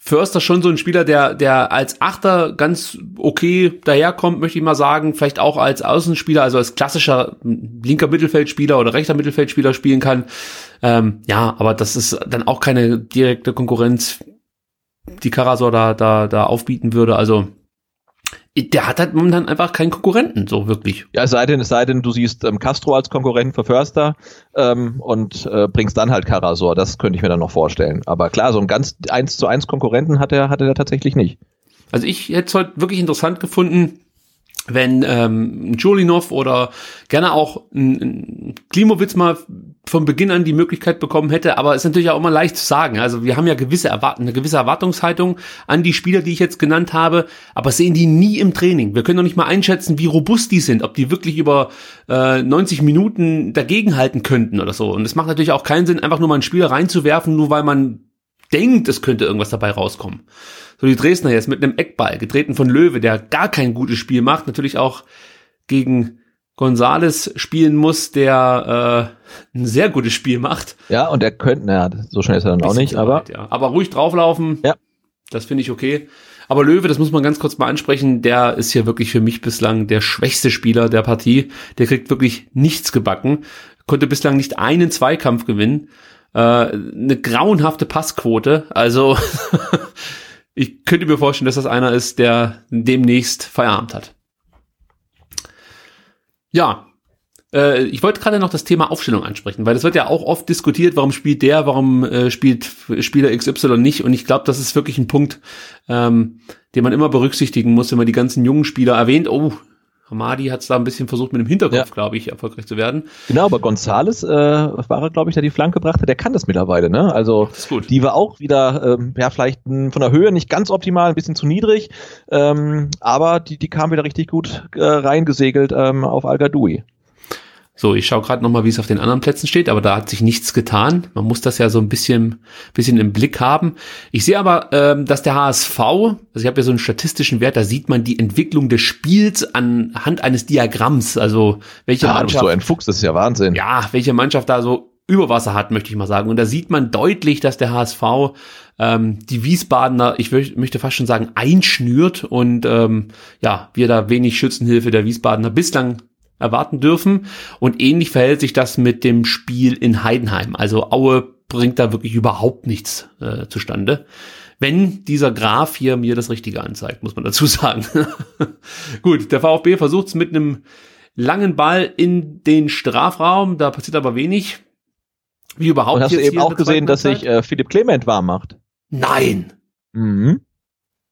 Förster schon so ein Spieler, der, der als Achter ganz okay daherkommt, möchte ich mal sagen. Vielleicht auch als Außenspieler, also als klassischer linker Mittelfeldspieler oder rechter Mittelfeldspieler spielen kann. Ähm, ja, aber das ist dann auch keine direkte Konkurrenz, die Karasor da, da, da aufbieten würde. Also, der hat halt momentan einfach keinen Konkurrenten, so wirklich. Ja, es sei denn, es sei denn, du siehst ähm, Castro als Konkurrenten für Förster ähm, und äh, bringst dann halt Karasor. Das könnte ich mir dann noch vorstellen. Aber klar, so ein ganz eins zu eins Konkurrenten hat er, hat er tatsächlich nicht. Also ich hätte es heute wirklich interessant gefunden, wenn ähm, ein Julinov oder gerne auch ein, ein Klimowitz mal von Beginn an die Möglichkeit bekommen hätte, aber ist natürlich auch immer leicht zu sagen. Also wir haben ja gewisse Erwart eine gewisse Erwartungshaltung an die Spieler, die ich jetzt genannt habe, aber sehen die nie im Training. Wir können doch nicht mal einschätzen, wie robust die sind, ob die wirklich über äh, 90 Minuten dagegenhalten könnten oder so. Und es macht natürlich auch keinen Sinn, einfach nur mal einen Spieler reinzuwerfen, nur weil man denkt, es könnte irgendwas dabei rauskommen. So die Dresdner jetzt mit einem Eckball, getreten von Löwe, der gar kein gutes Spiel macht, natürlich auch gegen Gonzales spielen muss, der äh, ein sehr gutes Spiel macht. Ja, und er könnte, naja, so schnell ist er dann auch nicht, aber weit, ja. aber ruhig drauflaufen. Ja. Das finde ich okay. Aber Löwe, das muss man ganz kurz mal ansprechen, der ist hier wirklich für mich bislang der schwächste Spieler der Partie. Der kriegt wirklich nichts gebacken, konnte bislang nicht einen Zweikampf gewinnen. Äh, eine grauenhafte Passquote. Also ich könnte mir vorstellen, dass das einer ist, der demnächst Feierabend hat. Ja, äh, ich wollte gerade noch das Thema Aufstellung ansprechen, weil das wird ja auch oft diskutiert, warum spielt der, warum äh, spielt Spieler XY nicht. Und ich glaube, das ist wirklich ein Punkt, ähm, den man immer berücksichtigen muss, wenn man die ganzen jungen Spieler erwähnt. Oh, Hamadi hat es da ein bisschen versucht, mit dem Hinterkopf, Ja. glaube ich, erfolgreich zu werden. genau, aber Gonzales äh, war er, glaube ich, der die Flanke brachte, der kann das mittlerweile, ne? Also Das ist gut. die war auch wieder, ähm, ja, vielleicht von der Höhe nicht ganz optimal, ein bisschen zu niedrig, ähm, aber die, die kam wieder richtig gut äh, reingesegelt ähm, auf Al Gadoui. So, ich schaue gerade nochmal, wie es auf den anderen Plätzen steht, aber da hat sich nichts getan. Man muss das ja so ein bisschen, bisschen im Blick haben. Ich sehe aber, ähm, dass der HSV, also ich habe ja so einen statistischen Wert, da sieht man die Entwicklung des Spiels anhand eines Diagramms, also welche Ja, bist Mannschaft so ein Fuchs, das ist ja Wahnsinn. ja, welche Mannschaft da so über Wasser hat, möchte ich mal sagen. Und da sieht man deutlich, dass der HSV ähm, die Wiesbadener, ich möchte fast schon sagen, einschnürt und ähm, ja, wir da wenig Schützenhilfe der Wiesbadener bislang erwarten dürfen. Und ähnlich verhält sich das mit dem Spiel in Heidenheim. Also Aue bringt da wirklich überhaupt nichts äh, zustande. Wenn dieser Graph hier mir das Richtige anzeigt, muss man dazu sagen. Gut, der VfB versucht es mit einem langen Ball in den Strafraum, da passiert aber wenig. Wie überhaupt. Und hast du eben auch gesehen, dass sich äh, Philipp Clement warm macht? Nein. Mhm.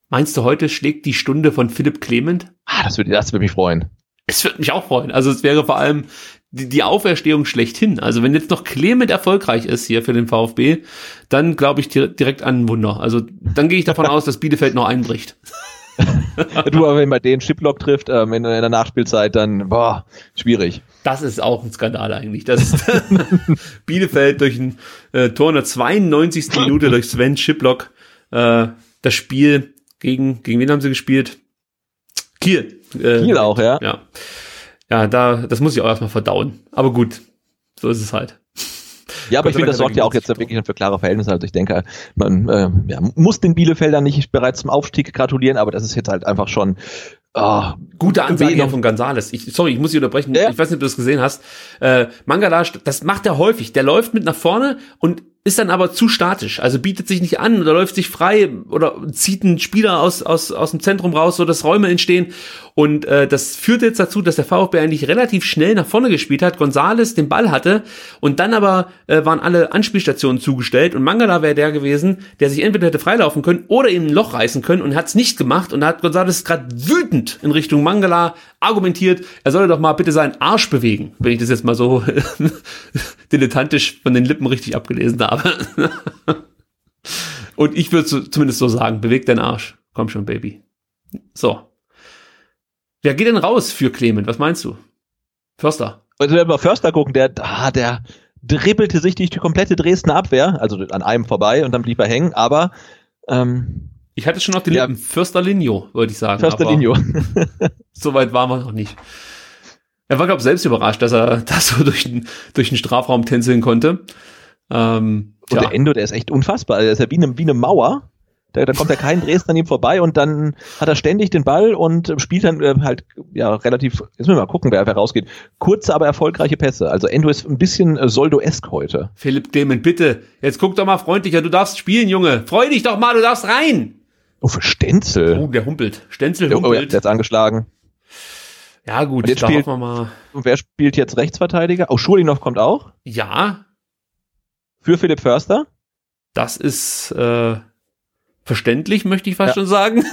Meinst du, heute schlägt die Stunde von Philipp Clement? Ah, das würde das würde mich freuen. Es würde mich auch freuen. Also es wäre vor allem die, die Auferstehung schlechthin. Also wenn jetzt noch Clement erfolgreich ist hier für den VfB, dann glaube ich direkt an ein Wunder. Also dann gehe ich davon aus, dass Bielefeld noch einbricht. du, aber wenn man den Chiplock trifft ähm, in, in der Nachspielzeit, dann boah, schwierig. Das ist auch ein Skandal eigentlich. Das Bielefeld durch ein äh, Tor in der 92. Minute durch Sven Chiplock äh, das Spiel gegen, gegen wen haben sie gespielt? Kiel. Äh, auch, ja. Ja. Ja, da, das muss ich auch erstmal verdauen. Aber gut, so ist es halt. Ja, aber ich finde, das sorgt ja auch jetzt wirklich für klare Verhältnisse. Also ich denke, man äh, ja, muss den Bielefeldern nicht bereits zum Aufstieg gratulieren, aber das ist jetzt halt einfach schon Oh, Gute Ansage noch von Gonzales. Ich, sorry, ich muss dich unterbrechen. Ja. Ich weiß nicht, ob du das gesehen hast. Äh, Mangala, das macht er häufig. Der läuft mit nach vorne und ist dann aber zu statisch, also bietet sich nicht an oder läuft sich frei oder zieht einen Spieler aus, aus, aus dem Zentrum raus, so dass Räume entstehen. Und äh, das führt jetzt dazu, dass der VfB eigentlich relativ schnell nach vorne gespielt hat, Gonzales den Ball hatte und dann aber äh, waren alle Anspielstationen zugestellt und Mangala wäre der gewesen, der sich entweder hätte freilaufen können oder eben ein Loch reißen können und hat es nicht gemacht und da hat Gonzales gerade wütend in Richtung Mangala argumentiert, er solle doch mal bitte seinen Arsch bewegen, wenn ich das jetzt mal so dilettantisch von den Lippen richtig abgelesen habe. Und ich würde zumindest so sagen, beweg deinen Arsch. Komm schon, Baby. So. Wer geht denn raus für Clement? Was meinst du? Förster. Also wenn wir Förster gucken, der, ah, der dribbelte sich durch die komplette Dresdner Abwehr, also an einem vorbei und dann blieb er hängen, aber ähm, ich hatte schon auf den ja, Lippen. Försterlinho, würde ich sagen. Försterlinho. so weit waren wir noch nicht. Er war, glaube ich, selbst überrascht, dass er da so durch den, durch den Strafraum tänzeln konnte. Ähm, und der Endo, der ist echt unfassbar. Der ist ja wie eine, wie eine Mauer. Da, da kommt ja kein Dresden an ihm vorbei und dann hat er ständig den Ball und spielt dann äh, halt ja relativ, jetzt müssen wir mal gucken, wer, rausgeht. Kurze, aber erfolgreiche Pässe. Also Endo ist ein bisschen äh, Soldo-esk heute. Philipp Clement, bitte, jetzt guck doch mal freundlicher, du darfst spielen, Junge. Freu dich doch mal, du darfst rein. Oh, für Stenzel. Oh, der humpelt. Stenzel humpelt. Oh, ja, der ist angeschlagen. Ja, gut, und jetzt spielt, wir mal. Und wer spielt jetzt Rechtsverteidiger? Oh, Schulinov kommt auch. Ja, für Philipp Förster? Das ist äh, verständlich, möchte ich fast ja. schon sagen.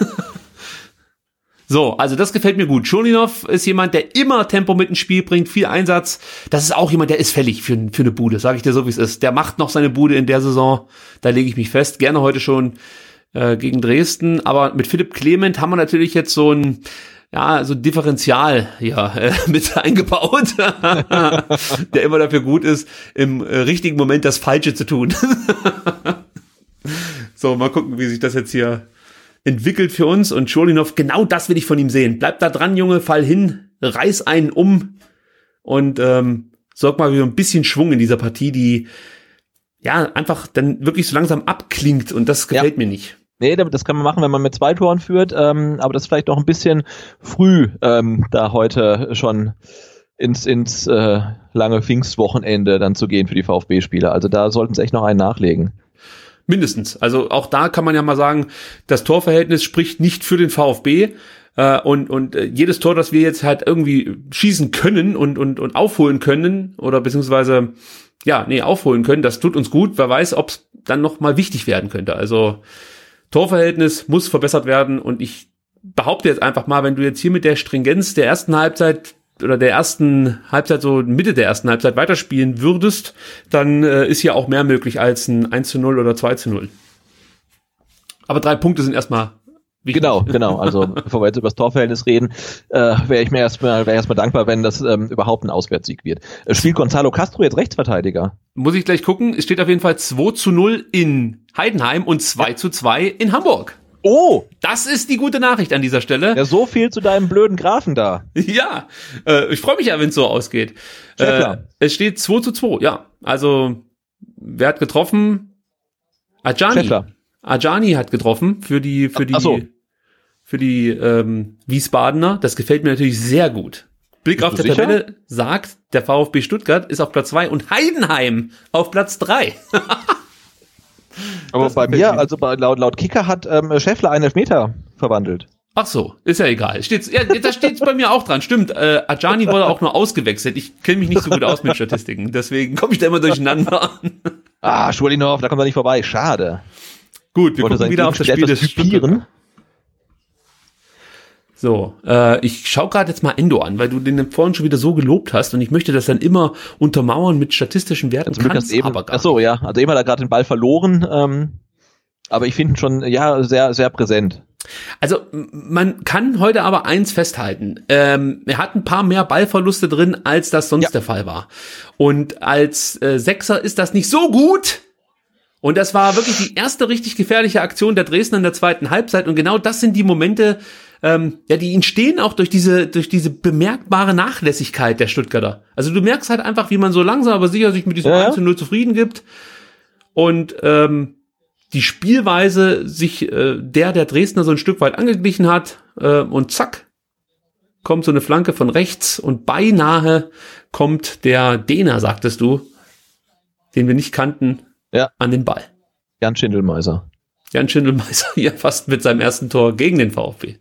so, also das gefällt mir gut. Schulinov ist jemand, der immer Tempo mit ins Spiel bringt, viel Einsatz. Das ist auch jemand, der ist fällig für, für eine Bude, sage ich dir so, wie es ist. Der macht noch seine Bude in der Saison, da lege ich mich fest. Gerne heute schon äh, gegen Dresden. Aber mit Philipp Clement haben wir natürlich jetzt so ein ja, so Differential ja, äh, mit eingebaut, der immer dafür gut ist, im äh, richtigen Moment das Falsche zu tun. So, mal gucken, wie sich das jetzt hier entwickelt für uns. Und Scholinov, genau das will ich von ihm sehen. Bleib da dran, Junge, fall hin, reiß einen um und ähm, sorg mal für ein bisschen Schwung in dieser Partie, die ja einfach dann wirklich so langsam abklingt und das gefällt ja. mir nicht. Nee, das kann man machen, wenn man mit zwei Toren führt, ähm, aber das ist vielleicht noch ein bisschen früh, ähm, da heute schon ins, ins äh, lange Pfingstwochenende dann zu gehen für die VfB-Spieler. Also da sollten sie echt noch einen nachlegen. Mindestens. Also auch da kann man ja mal sagen, das Torverhältnis spricht nicht für den VfB. Äh, und und äh, jedes Tor, das wir jetzt halt irgendwie schießen können und, und, und aufholen können, oder beziehungsweise, ja, nee, aufholen können, das tut uns gut. Wer weiß, ob es dann noch mal wichtig werden könnte. Also Torverhältnis muss verbessert werden und ich behaupte jetzt einfach mal, wenn du jetzt hier mit der Stringenz der ersten Halbzeit oder der ersten Halbzeit, so Mitte der ersten Halbzeit weiterspielen würdest, dann äh, ist hier auch mehr möglich als ein 1 zu 0 oder 2 zu 0. Aber drei Punkte sind erstmal Wichtig. Genau, genau. Also bevor wir jetzt über das Torverhältnis reden, äh, wäre ich mir erstmal wäre erstmal dankbar, wenn das ähm, überhaupt ein Auswärtssieg wird. Äh, spielt Gonzalo Castro jetzt Rechtsverteidiger? Muss ich gleich gucken. Es steht auf jeden Fall 2 zu 0 in Heidenheim und 2 ja. zu 2 in Hamburg. Oh, Das ist die gute Nachricht an dieser Stelle. ja, so viel zu deinem blöden Grafen da. Ja, äh, ich freue mich ja, wenn es so ausgeht. Äh, es steht 2 zu 2, ja. Also, wer hat getroffen? Ajani. Schäffler. Ajani hat getroffen für die, für die, Ach so. für die ähm, Wiesbadener. Das gefällt mir natürlich sehr gut. Blick Bist auf der sicher? Tabelle sagt, der VfB Stuttgart ist auf Platz 2 und Heidenheim auf Platz 3. Aber Das bei mir, also bei, laut, laut Kicker hat ähm, Schäffler einen Elfmeter verwandelt. Ach so, ist ja egal. Steht's, ja, da steht's bei mir auch dran. Stimmt, äh, Ajani wurde auch nur ausgewechselt. Ich kenne mich nicht so gut aus mit Statistiken, deswegen komme ich da immer durcheinander. Ah, Schulinov, da kommt er nicht vorbei. Schade. Gut, wir Wollte gucken wieder auf das Spiel des typieren. So, äh, ich schau gerade jetzt mal Endo an, weil du den vorhin schon wieder so gelobt hast und ich möchte das dann immer untermauern mit statistischen Werten. Zum Glück hast eben, aber ach so, ja, also eben hat er gerade den Ball verloren, ähm, aber ich finde ihn schon, ja, sehr, sehr präsent. Also man kann heute aber eins festhalten. Ähm, er hat ein paar mehr Ballverluste drin, als das sonst Ja. der Fall war. Und als äh, Sechser ist das nicht so gut. Und das war wirklich die erste richtig gefährliche Aktion der Dresdner in der zweiten Halbzeit. Und genau das sind die Momente, ähm, ja, die entstehen auch durch diese, durch diese bemerkbare Nachlässigkeit der Stuttgarter. Also du merkst halt einfach, wie man so langsam aber sicher sich mit diesem Ja, ja. 1 zu 0 zufrieden gibt. Und ähm, die Spielweise sich äh, der der Dresdner so ein Stück weit angeglichen hat äh, und zack kommt so eine Flanke von rechts und beinahe kommt der Däner, sagtest du, den wir nicht kannten, Ja. an den Ball. Jan Schindelmeiser. Jan Schindelmeiser ja fast mit seinem ersten Tor gegen den VfB.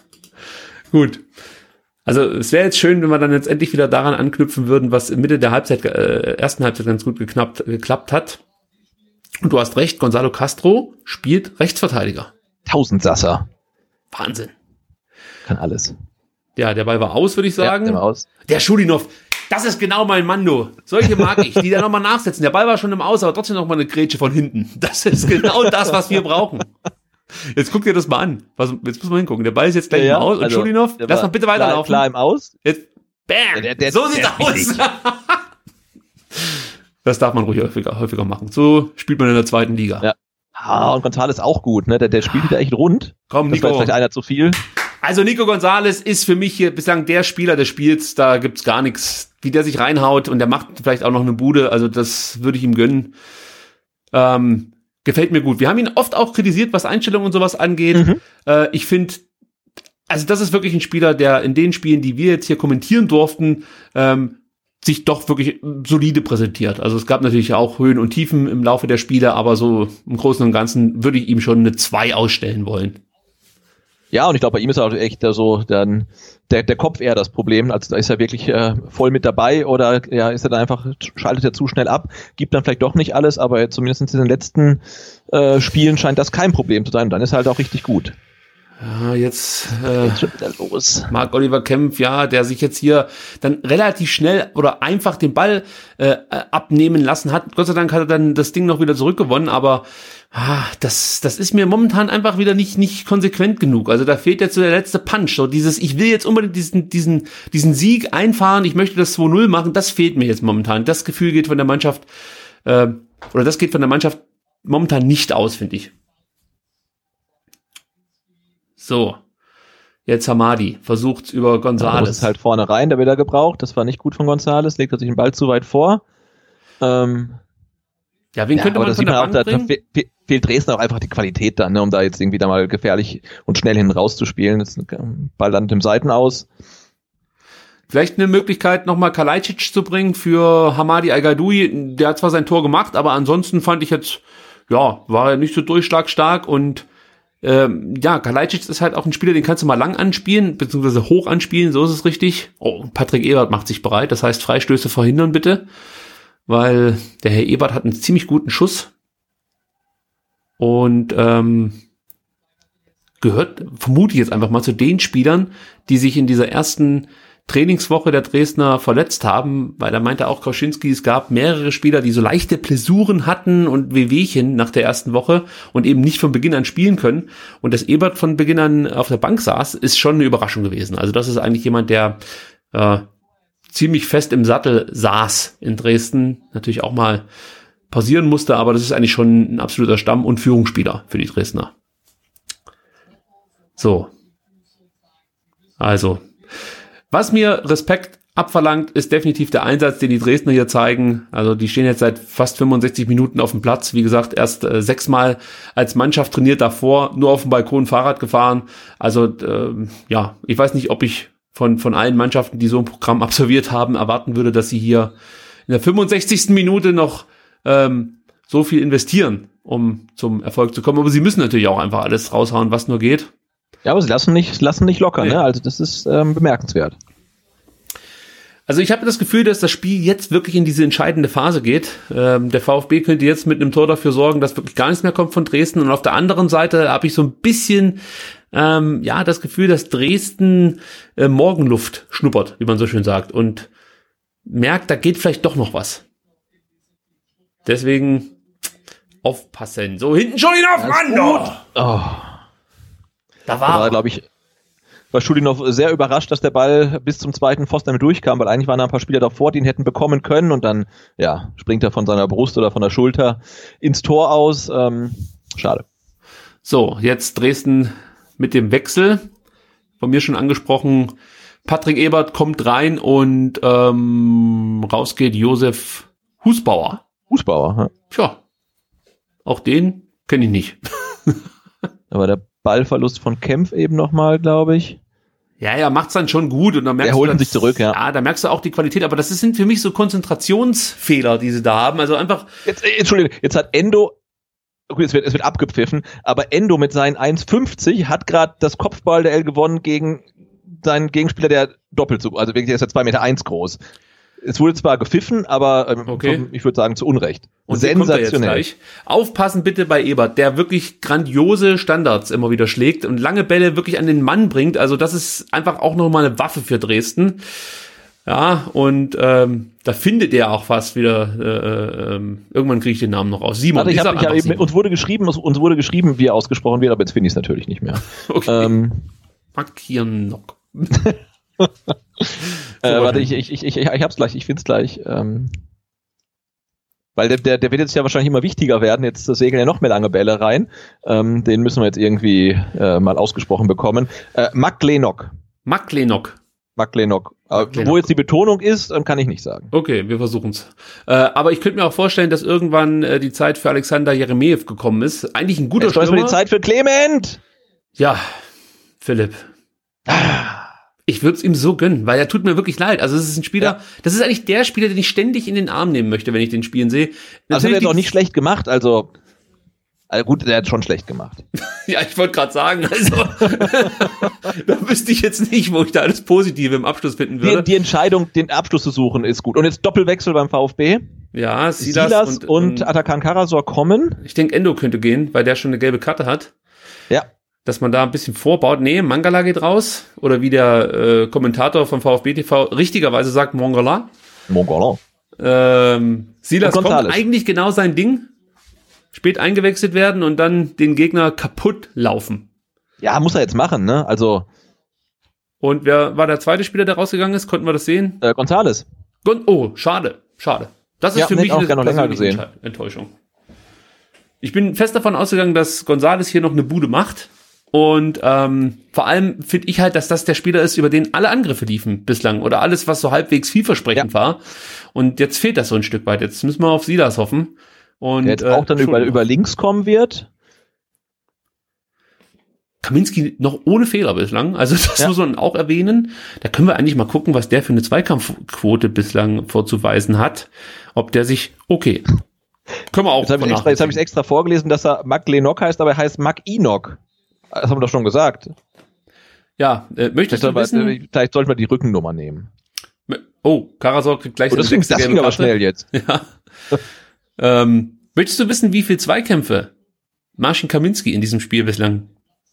Gut. Also es wäre jetzt schön, wenn wir dann jetzt endlich wieder daran anknüpfen würden, was in Mitte der Halbzeit, äh, ersten Halbzeit ganz gut geknappt, geklappt hat. Und du hast recht, Gonzalo Castro spielt Rechtsverteidiger. Tausendsasser. Wahnsinn. Kann alles. Ja, der Ball war aus, würde ich sagen. Ja, der war aus. Der Schulinov, das ist genau mein Mann, du. Solche mag ich, die da nochmal nachsetzen. Der Ball war schon im Aus, aber trotzdem nochmal eine Grätsche von hinten. Das ist genau das, was wir brauchen. Jetzt guck dir das mal an. Was, jetzt muss man hingucken. Der Ball ist jetzt gleich Ja, im Aus. Und also, Schulinov, lass war mal bitte Klar, weiterlaufen. klar im Aus. Jetzt, bam. Der- der- so sieht's der- aus. das darf man ruhig häufiger, häufiger machen. So spielt man in der zweiten Liga. Ja. Ah, und González auch gut, ne? Der, der spielt wieder echt rund. Komm, Das war Nico. vielleicht einer zu viel. Also Nico Gonzalez ist für mich hier bislang der Spieler des Spiels. Da gibt's gar nichts. Wie der sich reinhaut und der macht vielleicht auch noch eine Bude. Also das würde ich ihm gönnen. Ähm, gefällt mir gut. Wir haben ihn oft auch kritisiert, was Einstellungen und sowas angeht. Mhm. Äh, ich finde, also das ist wirklich ein Spieler, der in den Spielen, die wir jetzt hier kommentieren durften, ähm, sich doch wirklich solide präsentiert. Also es gab natürlich auch Höhen und Tiefen im Laufe der Spiele, aber so im Großen und Ganzen würde ich ihm schon eine 2 ausstellen wollen. Ja, und ich glaube, bei ihm ist auch echt so dann der, der Kopf eher das Problem. Also da ist er wirklich äh, voll mit dabei oder ja, ist er dann einfach, schaltet er zu schnell ab, gibt dann vielleicht doch nicht alles, aber zumindest in den letzten äh, Spielen scheint das kein Problem zu sein. Und dann ist er halt auch richtig gut. Ja, jetzt äh, Jetzt schon wieder los. Marc Oliver Kempf, ja, der sich jetzt hier dann relativ schnell oder einfach den Ball äh, abnehmen lassen hat. Gott sei Dank hat er dann das Ding noch wieder zurückgewonnen, aber ah, das, das ist mir momentan einfach wieder nicht, nicht konsequent genug. Also da fehlt jetzt so der letzte Punch. So dieses, ich will jetzt unbedingt diesen, diesen, diesen Sieg einfahren, ich möchte das 2-0 machen, das fehlt mir jetzt momentan. Das Gefühl geht von der Mannschaft, äh, oder das geht von der Mannschaft momentan nicht aus, finde ich. So. Jetzt Hamadi versucht über Da muss Gonzales. es halt vorne rein, der wird er gebraucht. Das war nicht gut von González, legt er sich den Ball zu weit vor. Ähm, ja, wen ja, könnte aber man das von sieht man der auch, da, Bank da bringen? fe fe fehlt Dresden auch einfach die Qualität dann, ne, um da jetzt irgendwie da mal gefährlich und schnell hin rauszuspielen. Das ist ein Ball landet im Seiten aus. Vielleicht eine Möglichkeit, nochmal Kalajdzic zu bringen für Hamadi Al-Gadoui. Der hat zwar sein Tor gemacht, aber ansonsten fand ich jetzt, ja, war er nicht so durchschlagstark und ähm, ja, Kalajdzic ist halt auch ein Spieler, den kannst du mal lang anspielen, beziehungsweise hoch anspielen, so ist es richtig. Oh, Patrick Ebert macht sich bereit, das heißt Freistöße verhindern bitte, weil der Herr Ebert hat einen ziemlich guten Schuss und ähm, gehört, vermute ich jetzt einfach mal zu den Spielern, die sich in dieser ersten Trainingswoche der Dresdner verletzt haben, weil da meinte auch Kauschinski, es gab mehrere Spieler, die so leichte Blessuren hatten und Wehwehchen nach der ersten Woche und eben nicht von Beginn an spielen können. Und dass Ebert von Beginn an auf der Bank saß, ist schon eine Überraschung gewesen. Also das ist eigentlich jemand, der äh, ziemlich fest im Sattel saß in Dresden, natürlich auch mal pausieren musste, aber das ist eigentlich schon ein absoluter Stamm- und Führungsspieler für die Dresdner. So. Also, was mir Respekt abverlangt, ist definitiv der Einsatz, den die Dresdner hier zeigen. Also die stehen jetzt seit fast 65 Minuten auf dem Platz. Wie gesagt, erst äh, sechsmal als Mannschaft trainiert davor, nur auf dem Balkon Fahrrad gefahren. Also äh, ja, ich weiß nicht, ob ich von, von allen Mannschaften, die so ein Programm absolviert haben, erwarten würde, dass sie hier in der 65. Minute noch ähm, so viel investieren, um zum Erfolg zu kommen. Aber sie müssen natürlich auch einfach alles raushauen, was nur geht. Ja, aber sie lassen nicht, lassen nicht locker, Nee. ne? Also das ist ähm, bemerkenswert. Also ich habe das Gefühl, dass das Spiel jetzt wirklich in diese entscheidende Phase geht. Ähm, der VfB könnte jetzt mit einem Tor dafür sorgen, dass wirklich gar nichts mehr kommt von Dresden. Und auf der anderen Seite habe ich so ein bisschen ähm, ja das Gefühl, dass Dresden äh, Morgenluft schnuppert, wie man so schön sagt, und merkt, da geht vielleicht doch noch was. Deswegen aufpassen. So hinten schon hinauf, Mann! Oh, Oh, da war, war glaube ich, war Schulinov sehr überrascht, dass der Ball bis zum zweiten Pfosten damit durchkam, weil eigentlich waren da ein paar Spieler davor, die ihn hätten bekommen können und dann, ja, springt er von seiner Brust oder von der Schulter ins Tor aus. Ähm, schade. So, jetzt Dresden mit dem Wechsel. Von mir schon angesprochen, Patrick Ebert kommt rein und ähm, raus geht Josef Husbauer. Fußbauer, ja. Tja, auch den kenne ich nicht. Aber der Ballverlust von Kempf eben nochmal, glaube ich. Ja, er macht's dann schon gut und dann merkst Er holt du, sich zurück, ja. Ja, da merkst du auch die Qualität, aber das sind für mich so Konzentrationsfehler, die sie da haben. Also einfach, Jetzt, äh, Entschuldigung, jetzt hat Endo, gut, es wird, es wird abgepfiffen, aber Endo mit seinen 1,50 hat gerade das Kopfball-Duell gewonnen gegen seinen Gegenspieler, der doppelt so, also wirklich, der ist ja 2,1 Meter eins groß. Es wurde zwar gepfiffen, aber ähm, Okay. ich würde sagen zu Unrecht. Und Sensationell. gleich. Aufpassen bitte bei Ebert, der wirklich grandiose Standards immer wieder schlägt und lange Bälle wirklich an den Mann bringt. Also das ist einfach auch nochmal eine Waffe für Dresden. Ja, und ähm, da findet er auch fast wieder, äh, ähm, irgendwann kriege ich den Namen noch aus. Simon. Warte, ich hab, ich hab Simon. uns wurde geschrieben, uns, wurde geschrieben, wie er ausgesprochen wird, aber jetzt finde ich es natürlich nicht mehr. okay. ähm, Makirnok. äh, warte, ich, ich, ich, ich, ich hab's gleich, ich find's gleich. Ähm, weil der, der, der wird jetzt ja wahrscheinlich immer wichtiger werden. Jetzt segeln ja noch mehr lange Bälle rein. Ähm, den müssen wir jetzt irgendwie äh, mal ausgesprochen bekommen. Äh. Maklenok. Maklenok. Äh, Maklenok. wo jetzt die Betonung ist, kann ich nicht sagen. Okay, wir versuchen's. Äh, aber ich könnte mir auch vorstellen, dass irgendwann äh, die Zeit für Alexander Jeremejew gekommen ist. Eigentlich ein guter Jetzt ist mal die Zeit für Clement. Ja, Philipp. Ich würde es ihm so gönnen, weil er tut mir wirklich leid. Also es ist ein Spieler, Ja. das ist eigentlich der Spieler, den ich ständig in den Arm nehmen möchte, wenn ich den spielen sehe. Das hat er doch die- nicht schlecht gemacht. Also, also gut, der hat schon schlecht gemacht. Ja, ich wollte gerade sagen, also da wüsste ich jetzt nicht, wo ich da alles Positive im Abschluss finden Die, würde. die Entscheidung, den Abschluss zu suchen, ist gut. Und jetzt Doppelwechsel beim VfB. ja, Silas, Silas, und, und, und Atakan Karasor kommen. ich denke, Endo könnte gehen, weil der schon eine gelbe Karte hat. Ja. Dass man da ein bisschen vorbaut. Nee, Mangala geht raus. Oder wie der äh, Kommentator vom VfB TV richtigerweise sagt, Mongala. Mongolan. Ähm, Silas kommt eigentlich genau sein Ding. Spät eingewechselt werden und dann den Gegner kaputt laufen. Ja, muss er jetzt machen, ne? Also, Und wer war der zweite Spieler, der rausgegangen ist? Konnten wir das sehen? äh, Gonzales. Gon oh, schade, schade. Das ist Ja, für mich auch eine länger gesehen. Enttäuschung. Ich bin fest davon ausgegangen, dass Gonzales hier noch eine Bude macht. Und ähm, vor allem finde ich halt, dass das der Spieler ist, über den alle Angriffe liefen bislang. Oder alles, was so halbwegs vielversprechend war. Und jetzt fehlt das so ein Stück weit. Jetzt müssen wir auf Silas hoffen. Und, Der jetzt äh, auch dann über, Entschuldigung. über links kommen wird. Kaminski noch ohne Fehler bislang. Also das Ja. muss man auch erwähnen. Da können wir eigentlich mal gucken, was der für eine Zweikampfquote bislang vorzuweisen hat. Ob der sich, okay. Können wir auch Jetzt habe ich, extra- hab ich extra vorgelesen, dass er Mac Lenok heißt, aber er heißt Mac Inok. Das haben wir doch schon gesagt. Ja, äh, möchtest du wissen? äh, vielleicht sollten wir die Rückennummer nehmen. Oh, Karasor kriegt gleich Oh, das ging, das ging aber schnell jetzt. Ja. ähm, möchtest du wissen, wie viel Zweikämpfe Marcin Kaminski in diesem Spiel bislang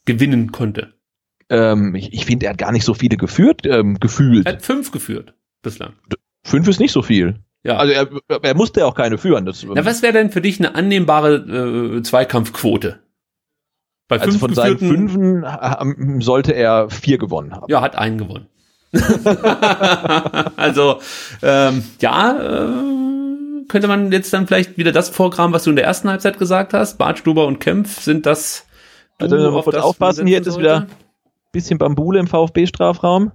gewinnen konnte? Ähm, ich ich finde, er hat gar nicht so viele geführt, ähm, gefühlt. Er hat fünf geführt bislang. Fünf ist nicht so viel. Ja. Also er, er musste ja auch keine führen. Das, Na, was wäre denn für dich eine annehmbare äh, Zweikampfquote? Bei also fünf von seinen Fünfen sollte er vier gewonnen haben. ja, hat einen gewonnen. also, ähm, ja, äh, könnte man jetzt dann vielleicht wieder das vorgraben, was du in der ersten Halbzeit gesagt hast. Bartstuber und Kempf sind das. Also, wenn wir auf kurz das aufpassen, hier ist wieder- sollte? bisschen Bambule im VfB-Strafraum.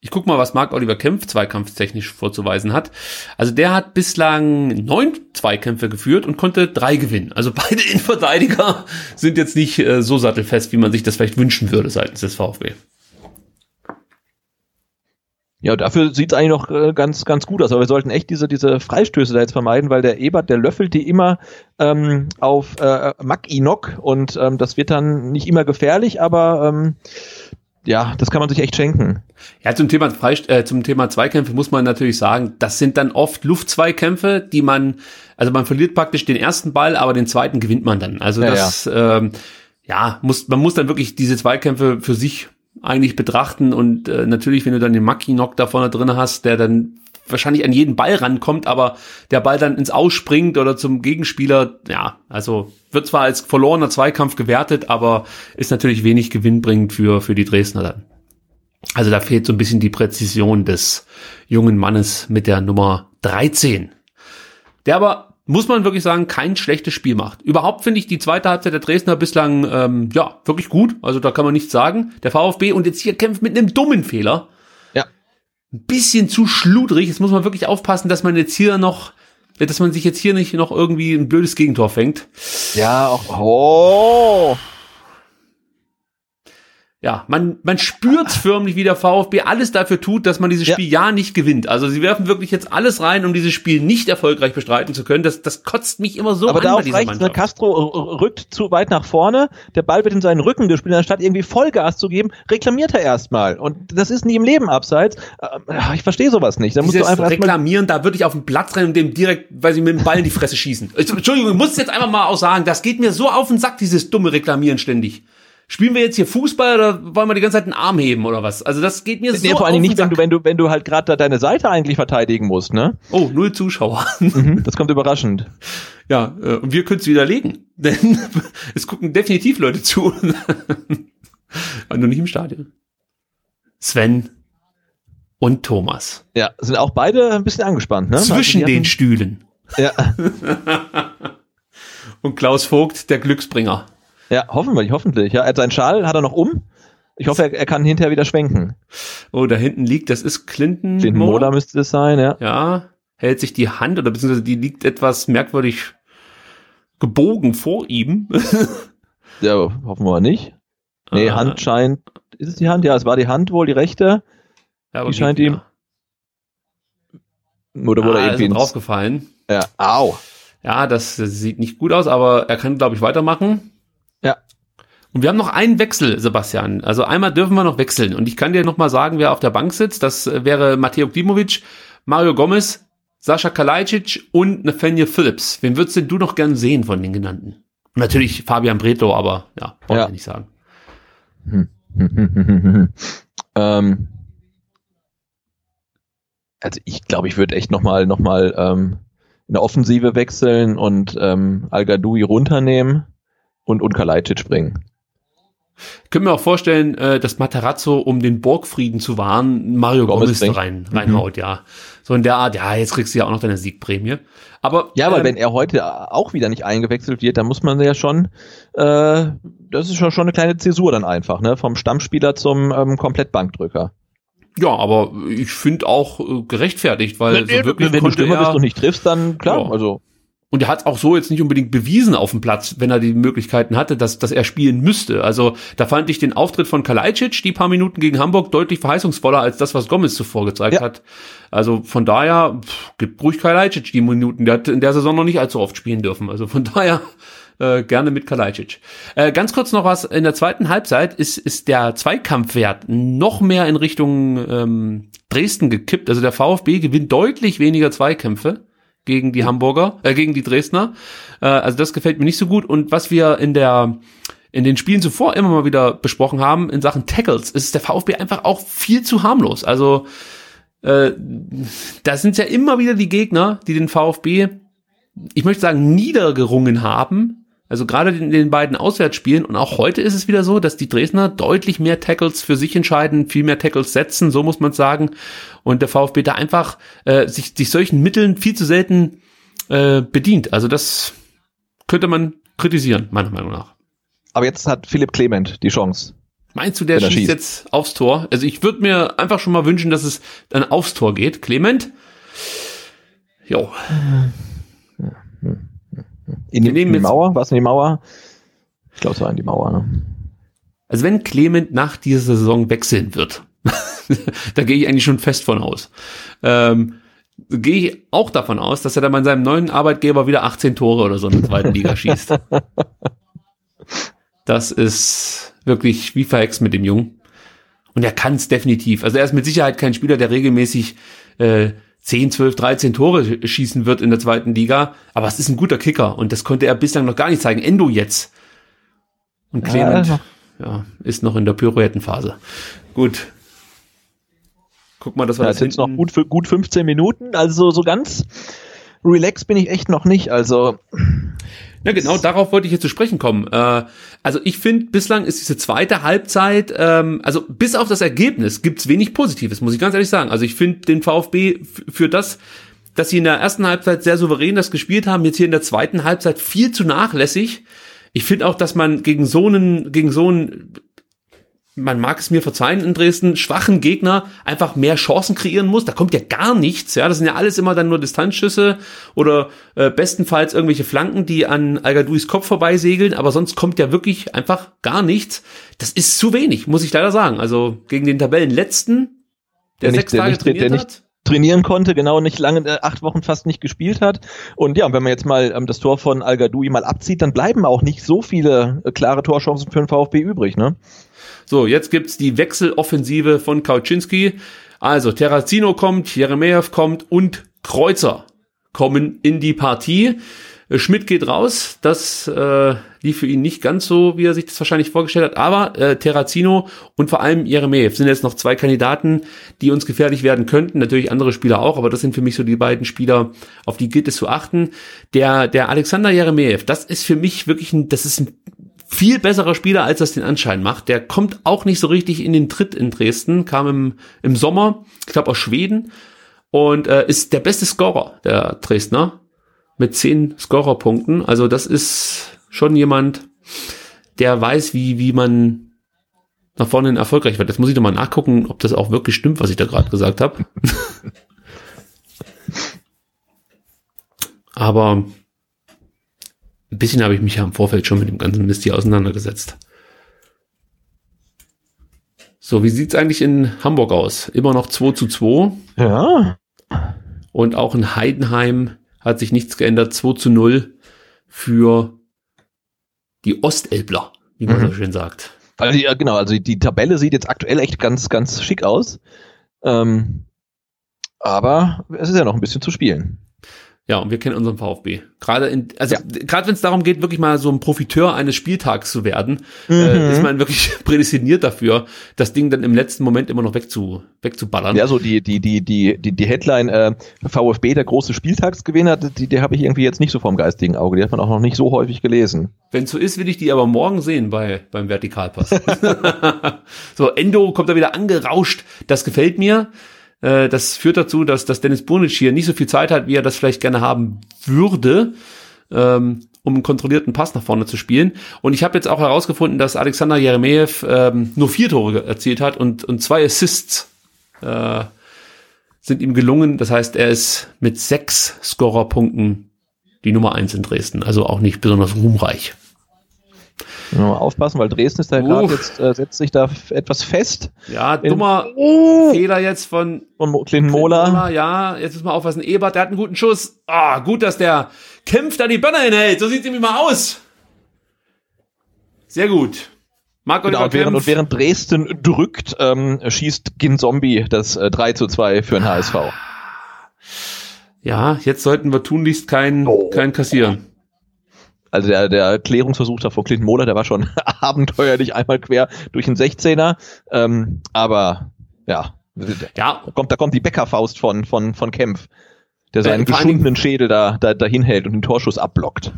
Ich guck mal, was Marc Oliver Kempf zweikampftechnisch vorzuweisen hat. Also der hat bislang neun Zweikämpfe geführt und konnte drei gewinnen. Also beide Innenverteidiger sind jetzt nicht äh, so sattelfest, wie man sich das vielleicht wünschen würde seitens des VfB. Ja, dafür sieht's eigentlich noch äh, ganz, ganz gut aus. Aber wir sollten echt diese, diese Freistöße da jetzt vermeiden, weil der Ebert, der löffelt die immer ähm, auf äh, Mack-Inok und ähm, das wird dann nicht immer gefährlich, aber ähm, ja, das kann man sich echt schenken. Ja, zum Thema, Freist äh, zum Thema Zweikämpfe muss man natürlich sagen, das sind dann oft Luftzweikämpfe, die man, also man verliert praktisch den ersten Ball, aber den zweiten gewinnt man dann. Also Ja, das, ja, ähm, ja muss, man muss dann wirklich diese Zweikämpfe für sich eigentlich betrachten und äh, natürlich, wenn du dann den Maki-Knock da vorne drin hast, der dann wahrscheinlich an jeden Ball rankommt, aber der Ball dann ins Ausspringt oder zum Gegenspieler, ja, also wird zwar als verlorener Zweikampf gewertet, aber ist natürlich wenig gewinnbringend für, für die Dresdner dann. Also da fehlt so ein bisschen die Präzision des jungen Mannes mit der Nummer 13. Der aber, muss man wirklich sagen, kein schlechtes Spiel macht. Überhaupt finde ich die zweite Halbzeit der Dresdner bislang, ähm, ja, wirklich gut. Also da kann man nichts sagen. Der VfB und jetzt hier kämpft mit einem dummen Fehler. Ein bisschen zu schludrig. Jetzt muss man wirklich aufpassen, dass man jetzt hier noch, dass man sich jetzt hier nicht noch irgendwie ein blödes Gegentor fängt. Ja, auch. Oh. Ja, man, man spürt förmlich, wie der VfB alles dafür tut, dass man dieses Ja. Spiel ja nicht gewinnt. Also sie werfen wirklich jetzt alles rein, um dieses Spiel nicht erfolgreich bestreiten zu können. Das, das kotzt mich immer so Aber an bei darauf dieser reicht Mannschaft. Castro rückt zu weit nach vorne, der Ball wird in seinen Rücken gespielt, anstatt irgendwie Vollgas zu geben, reklamiert er erstmal. Und das ist nie im Leben abseits. Äh, Ich verstehe sowas nicht. Da musst du Dieses einfach erstmal. Reklamieren, da würde ich auf den Platz rennen und dem direkt, weil sie mit dem Ball in die Fresse schießen. Entschuldigung, ich muss jetzt einfach mal auch sagen, das geht mir so auf den Sack, dieses dumme Reklamieren ständig. Spielen wir jetzt hier Fußball oder wollen wir die ganze Zeit einen Arm heben oder was? Also das geht mir so Nee, vor den nicht, wenn du, wenn du, wenn du halt gerade da deine Seite eigentlich verteidigen musst, ne? Oh, null Zuschauer. Mhm, Das kommt überraschend. Ja, äh, und wir können es widerlegen, denn es gucken definitiv Leute zu. Aber nur nicht im Stadion. Sven und Thomas. Ja, sind auch beide ein bisschen angespannt, ne? Zwischen den Stühlen. hatten- Und Klaus Vogt, der Glücksbringer. Ja, hoffentlich, hoffentlich. Ja, er hat seinen Schal, hat er noch um. Ich hoffe, er, er kann hinterher wieder schwenken. Oh, da hinten liegt, das ist Clinton. Clinton. Moda müsste es sein, ja. Ja, hält sich die Hand oder beziehungsweise die liegt etwas merkwürdig gebogen vor ihm. Ja, hoffen wir mal nicht. Nee, Ah. Hand scheint. Ist es die Hand? Ja, es war die Hand wohl, die rechte. Ja, aber Die scheint ihm- Oder wurde ah, er ist irgendwie ins- draufgefallen. Ja, au. Ja, das sieht nicht gut aus, aber er kann, glaube ich, weitermachen. Und wir haben noch einen Wechsel, Sebastian. Also einmal dürfen wir noch wechseln. Und ich kann dir noch mal sagen, wer auf der Bank sitzt. Das äh, wäre Mateo Klimovic, Mario Gomez, Sascha Kalajdzic und Nathaniel Phillips. Wen würdest denn du noch gern sehen von den genannten? Natürlich Fabian Bretlo, aber ja, brauche Ja. ich nicht sagen. ähm, also ich glaube, ich würde echt nochmal noch mal, ähm, in der Offensive wechseln und ähm, Al-Gadoui runternehmen und, und Kalajdzic bringen. Können wir auch vorstellen, äh, dass Matarazzo, um den Borgfrieden zu wahren, Mario Gomez rein, reinhaut, ja. So in der Art, ja, jetzt kriegst du ja auch noch deine Siegprämie. Aber Ja, aber ähm, wenn er heute auch wieder nicht eingewechselt wird, dann muss man ja schon, äh, das ist schon, schon eine kleine Zäsur dann einfach, ne? Vom Stammspieler zum ähm, Komplettbankdrücker. Ja, aber ich finde auch äh, gerechtfertigt, weil so wirklich wenn du konnte Stürmer er, bist und nicht triffst, dann klar, Ja. also und er hat auch so jetzt nicht unbedingt bewiesen auf dem Platz, wenn er die Möglichkeiten hatte, dass, dass er spielen müsste. Also da fand ich den Auftritt von Kalajdzic, die paar Minuten gegen Hamburg, deutlich verheißungsvoller als das, was Gomez zuvor gezeigt Ja. hat. Also von daher, pff, gibt ruhig Kalajdzic die Minuten. Der hat in der Saison noch nicht allzu oft spielen dürfen. Also von daher äh, gerne mit Kalajdzic. Äh, ganz kurz noch was, in der zweiten Halbzeit ist, ist der Zweikampfwert noch mehr in Richtung ähm, Dresden gekippt. Also der VfB gewinnt deutlich weniger Zweikämpfe gegen die Hamburger, äh, gegen die Dresdner. Äh, also das gefällt mir nicht so gut. Und was wir in der in den Spielen zuvor immer mal wieder besprochen haben in Sachen Tackles, ist der VfB einfach auch viel zu harmlos. Also äh, da sind ja immer wieder die Gegner, die den VfB, ich möchte sagen, niedergerungen haben. Also gerade in den beiden Auswärtsspielen und auch heute ist es wieder so, dass die Dresdner deutlich mehr Tackles für sich entscheiden, viel mehr Tackles setzen, so muss man sagen. Und der VfB da einfach äh, sich, sich solchen Mitteln viel zu selten äh, bedient. Also das könnte man kritisieren, meiner Meinung nach. Aber jetzt hat Philipp Clement die Chance. Meinst du, der er schießt, schießt. jetzt aufs Tor? Also ich würde mir einfach schon mal wünschen, dass es dann aufs Tor geht. Clement? Jo. In die, in die Mauer? Was in die Mauer? Ich glaube, es war in die Mauer. Ne? Also wenn Clement nach dieser Saison wechseln wird, da gehe ich eigentlich schon fest von aus. Ähm, gehe ich auch davon aus, dass er dann bei seinem neuen Arbeitgeber wieder 18 Tore oder so in der zweiten Liga schießt. Das ist wirklich wie verhext mit dem Jungen. Und er kann es definitiv. Also er ist mit Sicherheit kein Spieler, der regelmäßig äh, 10, 12, 13 Tore schießen wird in der zweiten Liga. Aber es ist ein guter Kicker und das konnte er bislang noch gar nicht zeigen. Endo jetzt. Und Clement Ja, ja, ist noch in der Pirouettenphase. Gut. Guck mal, dass wir Ja, das jetzt sind es noch hinten- gut, für- gut 15 Minuten. Also so ganz relaxed bin ich echt noch nicht. Also Ja, genau, darauf wollte ich jetzt zu sprechen kommen. Äh, also ich finde, bislang ist diese zweite Halbzeit, ähm, also bis auf das Ergebnis gibt's wenig Positives, muss ich ganz ehrlich sagen. Also ich finde den VfB für das, dass sie in der ersten Halbzeit sehr souverän das gespielt haben, jetzt hier in der zweiten Halbzeit viel zu nachlässig. Ich finde auch, dass man gegen so einen, gegen so einen man mag es mir verzeihen in Dresden, schwachen Gegner einfach mehr Chancen kreieren muss. Da kommt ja gar nichts. Ja, das sind ja alles immer dann nur Distanzschüsse oder äh, bestenfalls irgendwelche Flanken, die an Al-Gadouis Kopf vorbeisegeln. Aber sonst kommt ja wirklich einfach gar nichts. Das ist zu wenig, muss ich leider sagen. Also gegen den Tabellenletzten, der, Der nicht- sechs der Tage nicht- der trainiert nicht- hat. trainieren konnte, genau nicht lange, äh, acht Wochen fast nicht gespielt hat. Und ja, wenn man jetzt mal ähm, das Tor von Al Gadoui mal abzieht, dann bleiben auch nicht so viele äh, klare Torchancen für den VfB übrig, ne? So, jetzt gibt's die Wechseloffensive von Kauczynski. Also Terrazino kommt, Jeremejew kommt und Kreuzer kommen in die Partie. Schmidt geht raus. Das äh, lief für ihn nicht ganz so, wie er sich das wahrscheinlich vorgestellt hat. Aber äh, Terrazino und vor allem Jeremejew sind jetzt noch zwei Kandidaten, die uns gefährlich werden könnten. Natürlich andere Spieler auch, aber das sind für mich so die beiden Spieler, auf die gilt es zu achten. Der, der Alexander Jeremejew, das ist für mich wirklich ein, das ist ein viel besserer Spieler, als das den Anschein macht. Der kommt auch nicht so richtig in den Tritt in Dresden, kam im, im Sommer, ich glaube aus Schweden und äh, ist der beste Scorer der Dresdner mit zehn Scorerpunkten. Also das ist schon jemand, der weiß, wie, wie man nach vorne hin erfolgreich wird. Jetzt muss ich doch mal nachgucken, ob das auch wirklich stimmt, was ich da gerade gesagt habe. Aber ein bisschen habe ich mich ja im Vorfeld schon mit dem ganzen Mist hier auseinandergesetzt. So, wie sieht's eigentlich in Hamburg aus? Immer noch 2 zu 2. Ja. Und auch in Heidenheim hat sich nichts geändert. 2 zu 0 für die Ostelbler, wie man Mhm. so schön sagt. Also, ja, genau, also die Tabelle sieht jetzt aktuell echt ganz, ganz schick aus. Ähm, aber es ist ja noch ein bisschen zu spielen. Ja, und wir kennen unseren VfB. Gerade in, also gerade wenn es darum geht, wirklich mal so ein Profiteur eines Spieltags zu werden, äh, ist man wirklich prädestiniert dafür, das Ding dann im letzten Moment immer noch wegzu, wegzuballern. Ja, so die, die, die, die, die, die Headline äh, VfB, der große Spieltagsgewinner, die, die habe ich irgendwie jetzt nicht so vorm geistigen Auge. Die hat man auch noch nicht so häufig gelesen. Wenn so ist, will ich die aber morgen sehen bei, beim Vertikalpass. so, Endo kommt da wieder angerauscht. Das gefällt mir. Äh, Das führt dazu, dass, dass Dennis Bunic hier nicht so viel Zeit hat, wie er das vielleicht gerne haben würde, ähm, um einen kontrollierten Pass nach vorne zu spielen. Und ich habe jetzt auch herausgefunden, dass Alexander Jeremejew ähm, nur vier Tore erzielt hat und, und zwei Assists äh, sind ihm gelungen. Das heißt, er ist mit sechs Scorerpunkten die Nummer eins in Dresden. Also auch nicht besonders ruhmreich. Mal aufpassen, weil Dresden ist da gerade jetzt, äh, setzt sich da etwas fest. Ja, dummer Fehler jetzt von Von Clinton Mola. Ja, jetzt müssen wir aufpassen. Ebert, der hat einen guten Schuss. Ah, gut, dass der kämpft, da die Bänder hinhält. So sieht's nämlich mal aus. Sehr gut. Marc Genau, und während, Kempf. und während Dresden drückt, ähm, schießt Ginzombi das äh, 3 zu 2 für den HSV. Ja, jetzt sollten wir tunlichst kein, kein kassieren. Also der, der Klärungsversuch da von Clinton Mola, der war schon abenteuerlich einmal quer durch den 16er. Ähm, aber ja, Ja, da kommt, da kommt die Bäckerfaust von, von, von Kempf, der seinen allen geschundenen Schädel da, da, dahin hält und den Torschuss abblockt.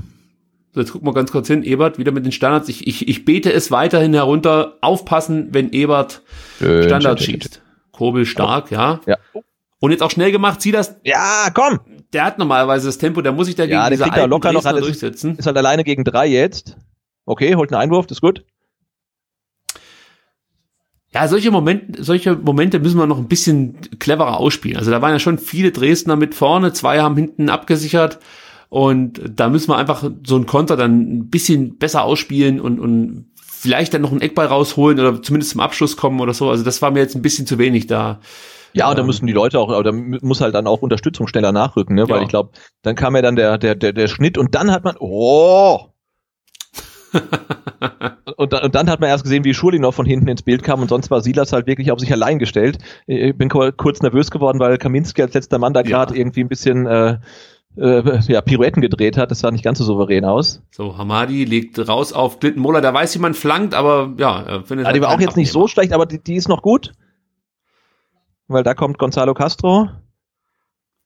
so jetzt gucken wir ganz kurz hin. Ebert wieder mit den Standards. Ich, ich, ich bete es weiterhin herunter. Aufpassen, wenn Ebert Schön, Standards schön, schön, schießt. Kobel stark, ja. Ja. Und jetzt auch schnell gemacht. Zieh das. Ja, komm! Der hat normalerweise das Tempo. Der muss sich dagegen Ja, der kriegt er locker noch Dresdner alles. durchsetzen. Ist halt alleine gegen drei jetzt. Okay, holt einen Einwurf, das ist gut. Ja, solche Momente, solche Momente müssen wir noch ein bisschen cleverer ausspielen. Also da waren ja schon viele Dresdner mit vorne, zwei haben hinten abgesichert und da müssen wir einfach so ein Konter dann ein bisschen besser ausspielen und, und vielleicht dann noch einen Eckball rausholen oder zumindest zum Abschluss kommen oder so. Also das war mir jetzt ein bisschen zu wenig da. Ja, und da müssen die Leute auch, da muss halt dann auch Unterstützung schneller nachrücken, ne? Weil Ja. ich glaube, dann kam ja dann der, der, der, der Schnitt und dann hat man, oh! und, dann, und dann hat man erst gesehen, wie Schulinov von hinten ins Bild kam und sonst war Silas halt wirklich auf sich allein gestellt. Ich bin kur- kurz nervös geworden, weil Kaminski als letzter Mann da gerade irgendwie ein bisschen äh, äh, ja, Pirouetten gedreht hat. Das sah nicht ganz so souverän aus. So, Hamadi legt raus auf Glittenmola. Der weiß, wie man flankt, aber ja, findet Ja, die halt war auch jetzt nicht so Abnehmer. schlecht, aber die, die ist noch gut. Weil da kommt Gonzalo Castro.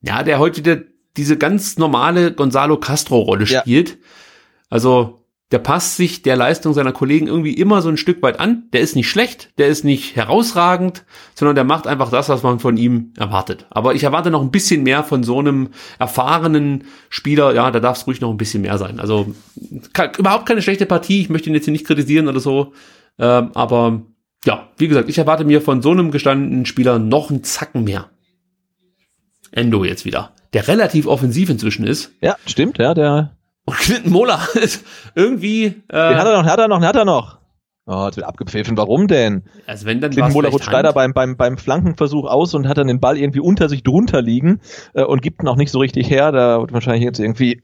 Ja, der heute wieder diese ganz normale Gonzalo Castro-Rolle Ja. spielt. Also, der passt sich der Leistung seiner Kollegen irgendwie immer so ein Stück weit an. Der ist nicht schlecht, der ist nicht herausragend, sondern der macht einfach das, was man von ihm erwartet. Aber ich erwarte noch ein bisschen mehr von so einem erfahrenen Spieler. Ja, da darf es ruhig noch ein bisschen mehr sein. Also, ke- überhaupt keine schlechte Partie. Ich möchte ihn jetzt hier nicht kritisieren oder so. Ähm, aber ja, wie gesagt, ich erwarte mir von so einem gestandenen Spieler noch einen Zacken mehr. Endo jetzt wieder, der relativ offensiv inzwischen ist. Ja, stimmt, ja, der. Und Clinton Mola ist irgendwie, Den hat äh, er noch, den hat er noch, den hat er noch. Oh, jetzt wird abgepfiffen. Warum denn? also wenn dann Clinton Mola rutscht leider beim, beim, beim Flankenversuch aus und hat dann den Ball irgendwie unter sich drunter liegen äh, und gibt ihn auch nicht so richtig her. Da wird wahrscheinlich jetzt irgendwie,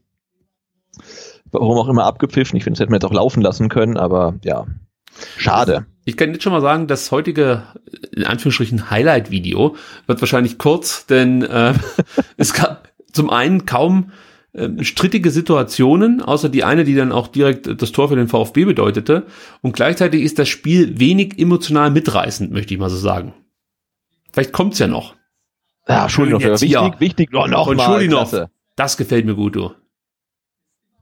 warum auch immer, abgepfiffen. Ich finde, das hätten wir jetzt auch laufen lassen können, aber ja, schade. Ich kann jetzt schon mal sagen, das heutige, in Anführungsstrichen, Highlight-Video wird wahrscheinlich kurz, denn äh, es gab zum einen kaum ähm, strittige Situationen, außer die eine, die dann auch direkt das Tor für den VfB bedeutete. Und gleichzeitig ist das Spiel wenig emotional mitreißend, möchte ich mal so sagen. Vielleicht kommt's ja noch. Ja, Schulinov, jetzt wichtig, hier. wichtig. Noch Von mal, Schulinov. Das gefällt mir gut, du.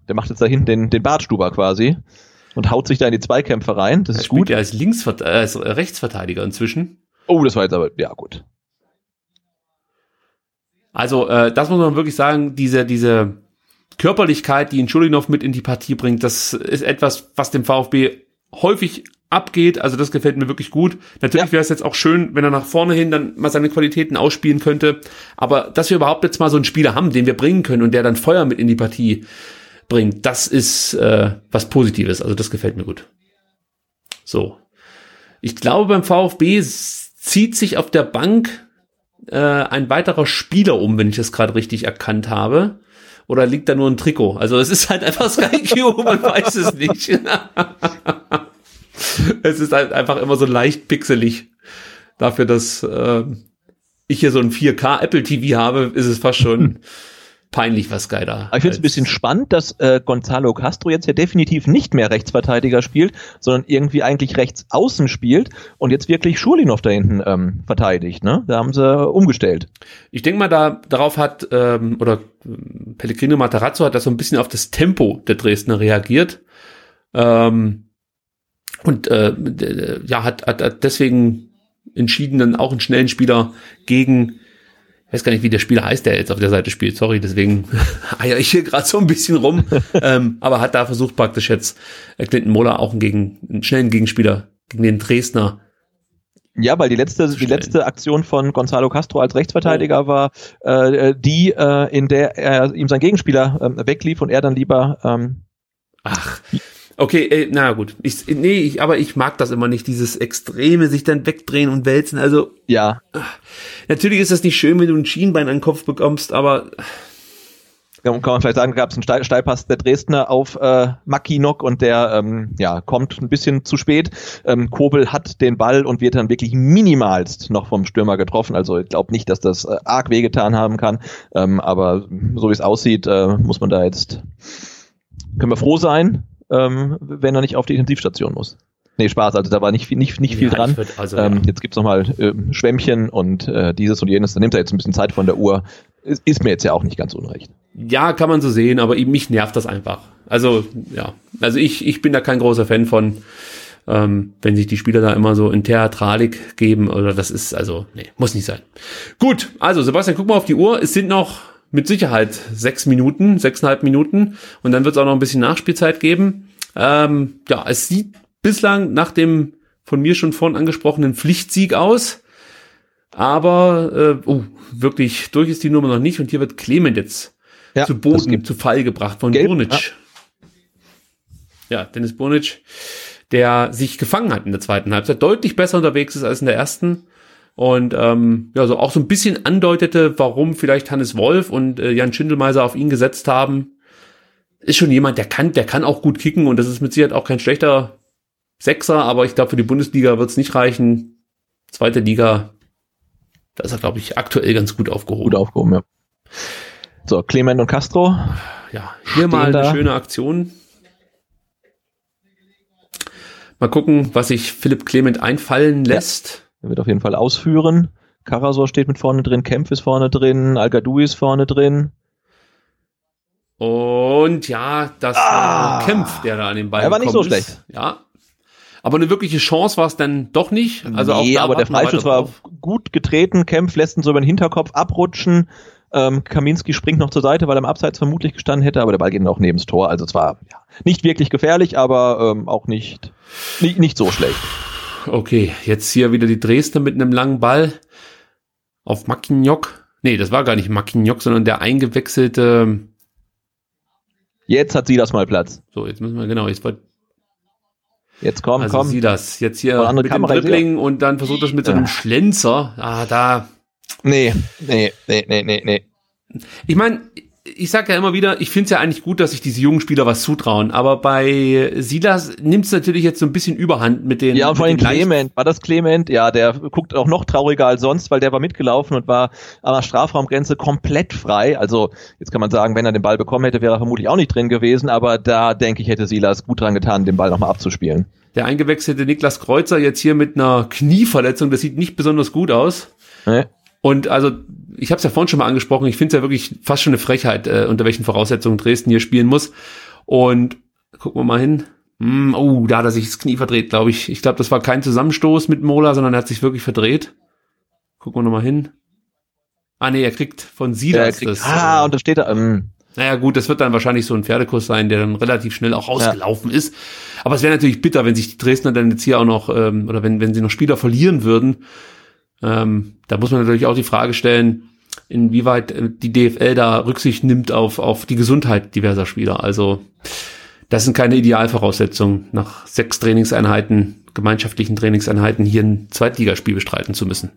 Der macht jetzt da hinten den, den Bartstuber quasi und haut sich da in die Zweikämpfe rein. Das Er ist gut. ja als Linksvert äh, als Rechtsverteidiger inzwischen. Oh, das war jetzt aber, ja gut. Also, äh, das muss man wirklich sagen, diese, diese Körperlichkeit, die Schulinov mit in die Partie bringt, das ist etwas, was dem VfB häufig abgeht. Also das gefällt mir wirklich gut. Natürlich Ja. wäre es jetzt auch schön, wenn er nach vorne hin dann mal seine Qualitäten ausspielen könnte. Aber dass wir überhaupt jetzt mal so einen Spieler haben, den wir bringen können und der dann Feuer mit in die Partie bringt, das ist äh, was Positives. Also das gefällt mir gut. So. Ich glaube, beim VfB zieht sich auf der Bank äh, ein weiterer Spieler um, wenn ich das gerade richtig erkannt habe. Oder liegt da nur ein Trikot? Also es ist halt einfach Sky man weiß es nicht. es ist halt einfach immer so leicht pixelig. Dafür, dass äh, ich hier so ein 4K Apple TV habe, ist es fast schon peinlich, was Sky da. Aber ich finde es ein bisschen spannend, dass äh, Gonzalo Castro jetzt ja definitiv nicht mehr Rechtsverteidiger spielt, sondern irgendwie eigentlich rechts außen spielt und jetzt wirklich Schulinov da hinten ähm, verteidigt. Ne? Da haben sie umgestellt. Ich denke mal, da darauf hat ähm, oder Pellegrino Matarazzo hat das so ein bisschen auf das Tempo der Dresdner reagiert ähm, und äh, ja hat, hat, hat deswegen entschieden, dann auch einen schnellen Spieler gegen ich weiß gar nicht, wie der Spieler heißt, der jetzt auf der Seite spielt. Sorry, deswegen eier ich hier gerade so ein bisschen rum. ähm, aber hat da versucht praktisch jetzt äh, Clinton Moller auch einen, gegen, einen schnellen Gegenspieler gegen den Dresdner Ja, weil die letzte, die letzte Aktion von Gonzalo Castro als Rechtsverteidiger war äh, die, äh, in der er ihm sein Gegenspieler ähm, weglief und er dann lieber ähm, Ach, okay, äh, na gut. Ich, nee, ich, aber ich mag das immer nicht, dieses Extreme, sich dann wegdrehen und wälzen. Also, ja, natürlich ist das nicht schön, wenn du ein Schienbein an den Kopf bekommst, aber kann kann man vielleicht sagen, gab es einen Steil Steilpass der Dresdner auf äh, Makinok und der ähm, ja, kommt ein bisschen zu spät. Ähm, Kobel hat den Ball und wird dann wirklich minimalst noch vom Stürmer getroffen. Also ich glaube nicht, dass das äh, arg wehgetan haben kann. Ähm, aber so wie es aussieht, äh, muss man da jetzt, können wir froh sein, ähm, wenn er nicht auf die Intensivstation muss. Nee, Spaß, also da war nicht viel, nicht, nicht viel Ja, dran. würd- also, ähm, ja. Jetzt gibt's nochmal äh, Schwämmchen und äh, dieses und jenes. Da nimmt er jetzt ein bisschen Zeit von der Uhr. Ist, ist mir jetzt ja auch nicht ganz unrecht. ja, kann man so sehen, aber mich nervt das einfach. Also, ja, also ich, ich bin da kein großer Fan von, ähm, wenn sich die Spieler da immer so in Theatralik geben oder das ist, also, nee, muss nicht sein. Gut, also Sebastian, guck mal auf die Uhr. Es sind noch mit Sicherheit sechs Minuten, sechseinhalb Minuten und dann wird es auch noch ein bisschen Nachspielzeit geben. Ähm, ja, es sieht bislang nach dem von mir schon vorhin angesprochenen Pflichtsieg aus. Aber äh, oh, wirklich durch ist die Nummer noch nicht und hier wird Clement jetzt Ja, zu Boden, zu Fall gebracht von Gelb, Burnic. Ja. Dennis Burnic, der sich gefangen hat in der zweiten Halbzeit, deutlich besser unterwegs ist als in der ersten. Und ähm, ja, so auch so ein bisschen andeutete, warum vielleicht Hannes Wolf und äh, Jan Schindelmeiser auf ihn gesetzt haben. Ist schon jemand, der kann, der kann auch gut kicken und das ist mit Sicherheit auch kein schlechter Sechser, aber ich glaube, für die Bundesliga wird es nicht reichen. Zweite Liga, da ist er, glaube ich, aktuell ganz gut aufgehoben. Gut aufgehoben, ja. So, Clement und Castro. Ja, hier mal eine da. schöne Aktion. Mal gucken, was sich Philipp Clement einfallen lässt. Er wird auf jeden Fall ausführen. Karasor steht mit vorne drin, Kempf ist vorne drin, al ist vorne drin. Und ja, das war Kempf, der da an den Ball Ah. Er war nicht so ist. schlecht. Ja. Aber eine wirkliche Chance war es dann doch nicht. Also auch nee, da aber der weiter war drauf. gut getreten. Kempf lässt ihn so über den Hinterkopf abrutschen. Ähm, Kaminski springt noch zur Seite, weil er im Abseits vermutlich gestanden hätte, aber der Ball geht noch neben das Tor. Also zwar ja, nicht wirklich gefährlich, aber ähm, auch nicht, nicht, nicht so schlecht. Okay, jetzt hier wieder die Dresdner mit einem langen Ball auf Mackignoc. Nee, das war gar nicht Mackignoc, sondern der eingewechselte. Jetzt hat sie das mal Platz. So, jetzt müssen wir genau. Jetzt war Jetzt komm, also komm. sieh das. Jetzt hier mit Kamera, dem seh Dribbling und dann versucht das mit so einem Ah. Schlenzer. Ah, da. Nee, nee, nee, nee, nee, nee. Ich meine, ich sag ja immer wieder, ich finde es ja eigentlich gut, dass sich diese jungen Spieler was zutrauen. Aber bei Silas nimmt es natürlich jetzt so ein bisschen Überhand mit den. Ja, und vor allem Clement. War das Clement? Ja, der guckt auch noch trauriger als sonst, weil der war mitgelaufen und war an der Strafraumgrenze komplett frei. Also, jetzt kann man sagen, wenn er den Ball bekommen hätte, wäre er vermutlich auch nicht drin gewesen, aber da denke ich, hätte Silas gut dran getan, den Ball nochmal abzuspielen. Der eingewechselte Niklas Kreuzer jetzt hier mit einer Knieverletzung, das sieht nicht besonders gut aus. Ne? Und also, ich habe es ja vorhin schon mal angesprochen, ich finde es ja wirklich fast schon eine Frechheit, äh, unter welchen Voraussetzungen Dresden hier spielen muss. Und gucken wir mal hin. Hm, oh, da hat er sich das Knie verdreht, glaube ich. Ich glaube, das war kein Zusammenstoß mit Mola, sondern er hat sich wirklich verdreht. Gucken wir noch mal hin. Ah nee, er kriegt von Silas das. ah, äh, und da steht er, ähm, naja gut, das wird dann wahrscheinlich so ein Pferdekurs sein, der dann relativ schnell auch rausgelaufen ist. Aber es wäre natürlich bitter, wenn sich die Dresdner dann jetzt hier auch noch, ähm, oder wenn, wenn sie noch Spieler verlieren würden. Ähm, da muss man natürlich auch die Frage stellen, inwieweit äh, die DFL da Rücksicht nimmt auf, auf die Gesundheit diverser Spieler. Also das sind keine Idealvoraussetzungen, nach sechs Trainingseinheiten, gemeinschaftlichen Trainingseinheiten hier ein Zweitligaspiel bestreiten zu müssen.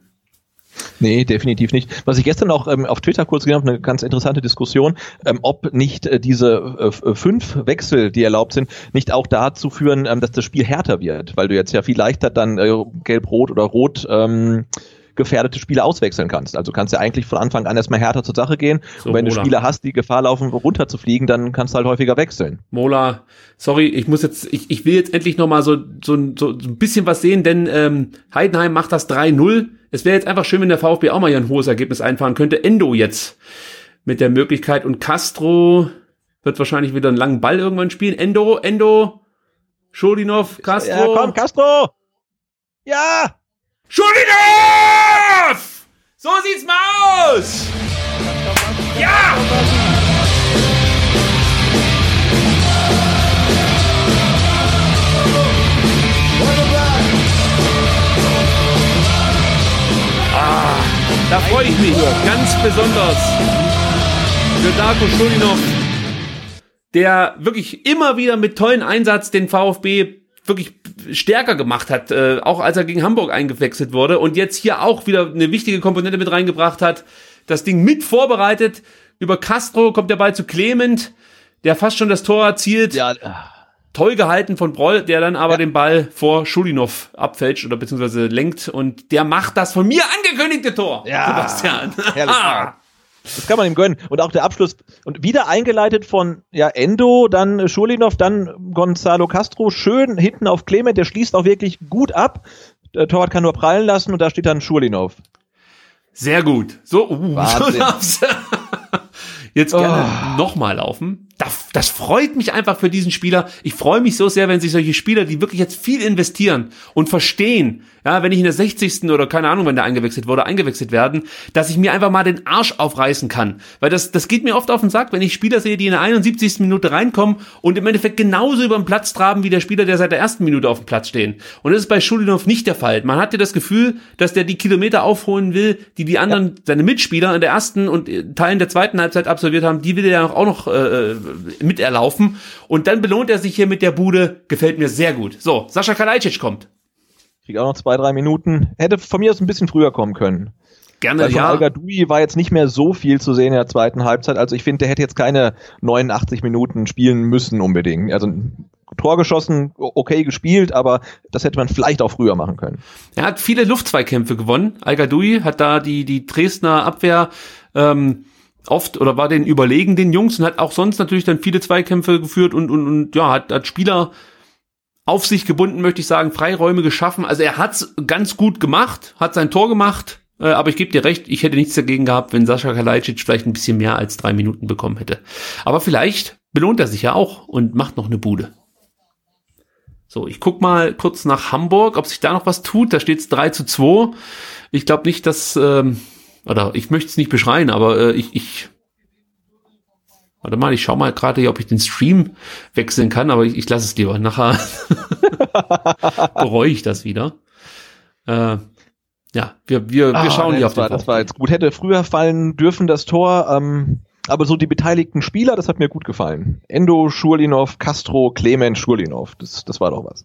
Nee, definitiv nicht. Was ich gestern auch ähm, auf Twitter kurz gesehen habe, eine ganz interessante Diskussion, ähm, ob nicht äh, diese äh, äh, fünf Wechsel, die erlaubt sind, nicht auch dazu führen, ähm, dass das Spiel härter wird, weil du jetzt ja viel leichter dann äh, gelb-rot oder rot ähm, gefährdete Spieler auswechseln kannst. Also kannst du ja eigentlich von Anfang an erstmal härter zur Sache gehen. So, und wenn du Roland. Spieler hast, die Gefahr laufen, runterzufliegen, dann kannst du halt häufiger wechseln. Mola, sorry, ich muss jetzt, ich, ich will jetzt endlich noch mal so, so, so, so ein bisschen was sehen, denn ähm, Heidenheim macht das 3-0. Es wäre jetzt einfach schön, wenn der VfB auch mal hier ein hohes Ergebnis einfahren könnte. Endo jetzt mit der Möglichkeit und Castro wird wahrscheinlich wieder einen langen Ball irgendwann spielen. Endo, Endo, Schodinov, Castro. Ja, komm, Castro! Ja! Schodinov! So sieht's mal aus! Ja! Ah, da freue ich mich ganz besonders für Darko Schulinov, der wirklich immer wieder mit tollen Einsatz den VfB wirklich stärker gemacht hat, äh, auch als er gegen Hamburg eingewechselt wurde und jetzt hier auch wieder eine wichtige Komponente mit reingebracht hat, das Ding mit vorbereitet. Über Castro kommt der Ball zu Clement, der fast schon das Tor erzielt. Ja, Toll gehalten von Broll, der dann aber den Ball vor Schulinov abfälscht oder beziehungsweise lenkt und der macht das von mir angekündigte Tor. Ja. Sebastian. Das kann man ihm gönnen. Und auch der Abschluss. Und wieder eingeleitet von ja, Endo, dann Schulinov, dann Gonzalo Castro. Schön hinten auf Clement. Der schließt auch wirklich gut ab. Der Torwart kann nur prallen lassen und da steht dann Schulinov. Sehr gut. So, uh, Wahnsinn. so. Jetzt gerne nochmal laufen. Da das freut mich einfach für diesen Spieler. Ich freue mich so sehr, wenn sich solche Spieler, die wirklich jetzt viel investieren und verstehen, ja, wenn ich in der 60. oder keine Ahnung, wenn der eingewechselt wurde, eingewechselt werden, dass ich mir einfach mal den Arsch aufreißen kann. Weil das, das geht mir oft auf den Sack, wenn ich Spieler sehe, die in der 71. Minute reinkommen und im Endeffekt genauso über den Platz traben wie der Spieler, der seit der ersten Minute auf dem Platz stehen. Und das ist bei Schulinov nicht der Fall. Man hat ja das Gefühl, dass der die Kilometer aufholen will, die die anderen, ja. seine Mitspieler in der ersten und Teilen der zweiten Halbzeit absolviert haben, die will er ja auch noch äh, miterlaufen. Und dann belohnt er sich hier mit der Bude. Gefällt mir sehr gut. So, Sascha Kalajdzic kommt. Krieg auch noch zwei, drei Minuten. Hätte von mir aus ein bisschen früher kommen können. Gerne, Weil von ja. Al-Gadoui war jetzt nicht mehr so viel zu sehen in der zweiten Halbzeit. Also ich finde, der hätte jetzt keine 89 Minuten spielen müssen unbedingt. Also Tor geschossen, okay gespielt, aber das hätte man vielleicht auch früher machen können. Er hat viele Luftzweikämpfe gewonnen. Al-Gadoui hat da die, die Dresdner Abwehr ähm, oft oder war den überlegen den Jungs und hat auch sonst natürlich dann viele Zweikämpfe geführt und, und, und ja, hat, hat Spieler auf sich gebunden, möchte ich sagen, Freiräume geschaffen. Also er hat's ganz gut gemacht, hat sein Tor gemacht, äh, aber ich gebe dir recht, ich hätte nichts dagegen gehabt, wenn Sascha Kalajdzic vielleicht ein bisschen mehr als drei Minuten bekommen hätte. Aber vielleicht belohnt er sich ja auch und macht noch eine Bude. So, ich guck mal kurz nach Hamburg, ob sich da noch was tut. Da steht's 3 zu 2. Ich glaube nicht, dass, ähm, oder ich möchte es nicht beschreien, aber äh, ich, ich Warte mal, ich schau mal gerade, ob ich den Stream wechseln kann, aber ich, ich lasse es lieber. Nachher bereue ich das wieder. Äh, ja, wir, wir, wir Ah, schauen hier das auf war, den Das war jetzt gut. Hätte früher fallen dürfen das Tor, ähm, aber so die beteiligten Spieler, das hat mir gut gefallen. Endo, Schurlinov, Castro, Clement, Schurlinov. Das, das war doch was.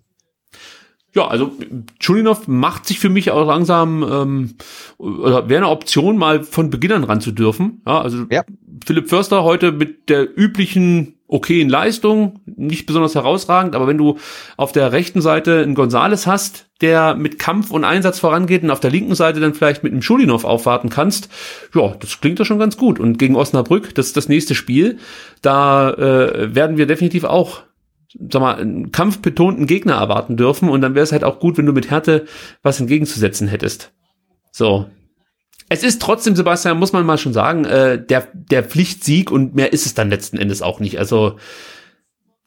Ja, also Chulinov macht sich für mich auch langsam ähm, oder wäre eine Option, mal von Beginn an ran zu dürfen. Ja, also Ja. Philipp Förster heute mit der üblichen okayen Leistung, nicht besonders herausragend, aber wenn du auf der rechten Seite einen Gonzales hast, der mit Kampf und Einsatz vorangeht und auf der linken Seite dann vielleicht mit einem Schulinov aufwarten kannst, ja, das klingt doch schon ganz gut. Und gegen Osnabrück, das ist das nächste Spiel, da äh, werden wir definitiv auch sag mal, einen kampfbetonten Gegner erwarten dürfen und dann wäre es halt auch gut, wenn du mit Härte was entgegenzusetzen hättest. So. Es ist trotzdem, Sebastian, muss man mal schon sagen, äh, der, der Pflichtsieg und mehr ist es dann letzten Endes auch nicht. Also,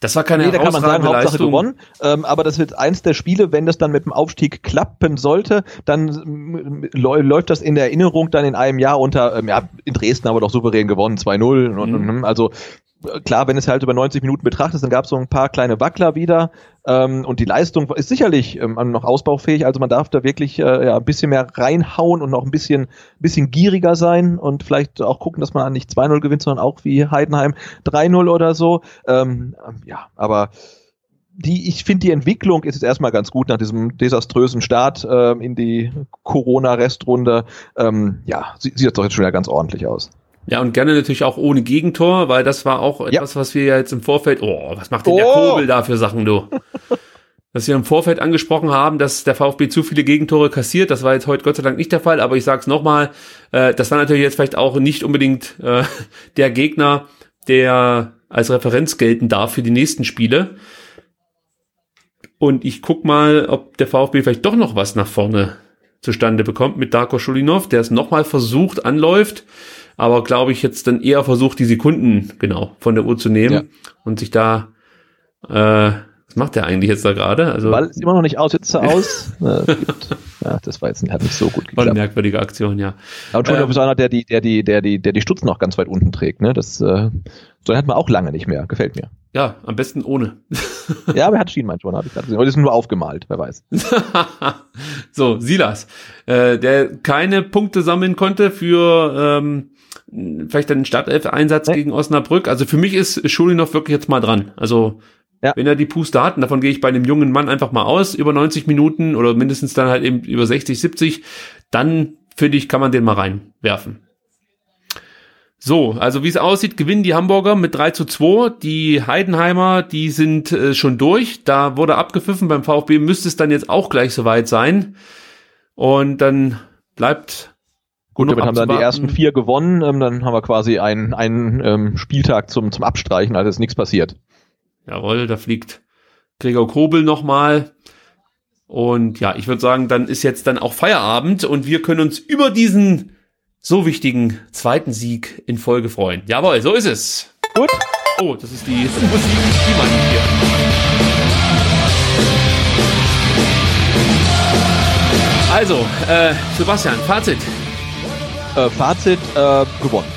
das war keine Nee, da kann man sagen, Hauptsache Leistung. gewonnen. Ähm, aber das wird eins der Spiele, wenn das dann mit dem Aufstieg klappen sollte, dann läu- läuft das in der Erinnerung dann in einem Jahr unter, ähm, ja, in Dresden aber doch souverän gewonnen, 2-0. Und, Mhm. also klar, wenn es halt über 90 Minuten betrachtest, dann gab es so ein paar kleine Wackler wieder. Ähm, und die Leistung ist sicherlich ähm, noch ausbaufähig. Also man darf da wirklich äh, ja, ein bisschen mehr reinhauen und noch ein bisschen, bisschen gieriger sein und vielleicht auch gucken, dass man nicht 2-0 gewinnt, sondern auch wie Heidenheim 3-0 oder so. Ähm, ähm, ja, aber die, ich finde, die Entwicklung ist jetzt erstmal ganz gut nach diesem desaströsen Start ähm, in die Corona-Restrunde. Ähm, ja, sieht, sieht das doch jetzt schon wieder ganz ordentlich aus. Ja, und gerne natürlich auch ohne Gegentor, weil das war auch Ja. etwas, was wir ja jetzt im Vorfeld, oh, was macht denn der Oh. Kobel da für Sachen, du? dass wir im Vorfeld angesprochen haben, dass der VfB zu viele Gegentore kassiert. Das war jetzt heute Gott sei Dank nicht der Fall, aber ich sage es nochmal, äh, das war natürlich jetzt vielleicht auch nicht unbedingt äh, der Gegner, der als Referenz gelten darf für die nächsten Spiele. Und ich guck mal, ob der VfB vielleicht doch noch was nach vorne zustande bekommt mit Darko Schulinov, der es nochmal versucht, anläuft, aber glaube ich jetzt dann eher versucht, die Sekunden genau von der Uhr zu nehmen Ja. und sich da, äh, was macht der eigentlich jetzt da gerade? Also Ball ist immer noch nicht aus, jetzt ist er aus. Ja, das war jetzt hat nicht so gut war eine geklappt. merkwürdige Aktion, ja. Aber Schulinow Ähm, ist einer, der die, der die, der die, der die Stutzen noch ganz weit unten trägt. Ne? Das, äh, so hat man auch lange nicht mehr. Gefällt mir. Ja, am besten ohne. Ja, aber er hat Schienenbeinschoner, habe ich gerade gesehen. Oder ist nur aufgemalt, wer weiß. so, Silas, äh, der keine Punkte sammeln konnte für ähm, vielleicht einen Startelf-Einsatz Nee. gegen Osnabrück. Also für mich ist Schulinov wirklich jetzt mal dran. Also Ja. wenn er die Puste hat, und davon gehe ich bei einem jungen Mann einfach mal aus, über 90 Minuten oder mindestens dann halt eben über 60, 70, dann finde ich, kann man den mal reinwerfen. So, also wie es aussieht, gewinnen die Hamburger mit 3 zu 2. Die Heidenheimer, die sind äh, schon durch. Da wurde abgepfiffen. Beim VfB müsste es dann jetzt auch gleich soweit sein. Und dann bleibt Gut, damit haben dann die ersten vier gewonnen. Ähm, dann haben wir quasi einen, einen ähm, Spieltag zum, zum Abstreichen, also ist nichts passiert. Jawohl, da fliegt Gregor Kobel nochmal. Und ja, ich würde sagen, dann ist jetzt dann auch Feierabend und wir können uns über diesen so wichtigen zweiten Sieg in Folge freuen. Jawohl, so ist es. Gut, Oh, das ist die Musik, die ich hier. Also, äh, Sebastian, Fazit. Äh, Fazit, äh, gewonnen.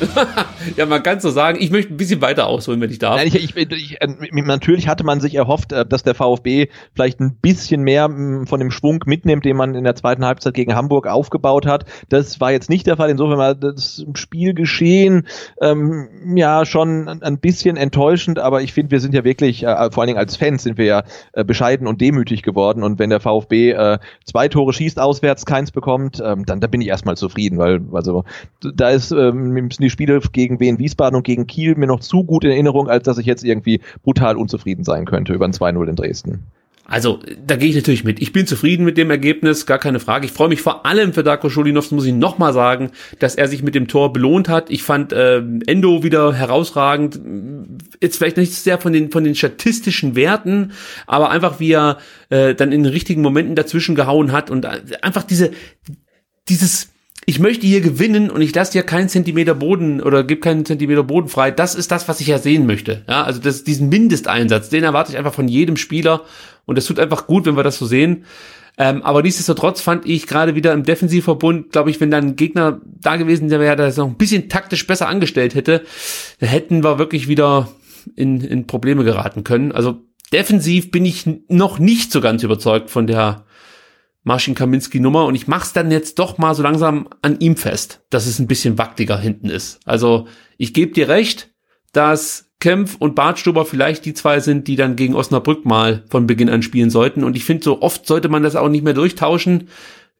ja, man kann so sagen. Ich möchte ein bisschen weiter ausholen, wenn ich darf. Nein, ich, ich, ich, äh, natürlich hatte man sich erhofft, äh, dass der VfB vielleicht ein bisschen mehr von dem Schwung mitnimmt, den man in der zweiten Halbzeit gegen Hamburg aufgebaut hat. Das war jetzt nicht der Fall. Insofern war das Spielgeschehen ähm, ja schon ein bisschen enttäuschend, aber ich finde, wir sind ja wirklich, äh, vor allen Dingen als Fans sind wir ja äh, bescheiden und demütig geworden. Und wenn der VfB äh, zwei Tore schießt, auswärts keins bekommt, ähm, dann da bin ich erstmal zufrieden, weil also da ist ähm, die Spiele gegen Wien Wiesbaden und gegen Kiel mir noch zu gut in Erinnerung, als dass ich jetzt irgendwie brutal unzufrieden sein könnte über ein 2-0 in Dresden. Also, da gehe ich natürlich mit. Ich bin zufrieden mit dem Ergebnis, gar keine Frage. Ich freue mich vor allem für Darko Schulinov, muss ich nochmal sagen, dass er sich mit dem Tor belohnt hat. Ich fand äh, Endo wieder herausragend. Jetzt vielleicht nicht sehr von den, von den statistischen Werten, aber einfach wie er äh, dann in den richtigen Momenten dazwischen gehauen hat und äh, einfach diese, dieses ich möchte hier gewinnen und ich lasse dir keinen Zentimeter Boden oder gebe keinen Zentimeter Boden frei. Das ist das, was ich ja sehen möchte. Ja, also das, diesen Mindesteinsatz, den erwarte ich einfach von jedem Spieler und es tut einfach gut, wenn wir das so sehen. Ähm, aber nichtsdestotrotz fand ich gerade wieder im Defensivverbund, glaube ich, wenn dann ein Gegner da gewesen wäre, der das noch ein bisschen taktisch besser angestellt hätte, dann hätten wir wirklich wieder in, in Probleme geraten können. Also defensiv bin ich noch nicht so ganz überzeugt von der Marcin Kaminski Nummer und ich mach's dann jetzt doch mal so langsam an ihm fest, dass es ein bisschen wackeliger hinten ist. Also ich gebe dir recht, dass Kempf und Bartstuber vielleicht die zwei sind, die dann gegen Osnabrück mal von Beginn an spielen sollten. Und ich finde, so oft sollte man das auch nicht mehr durchtauschen.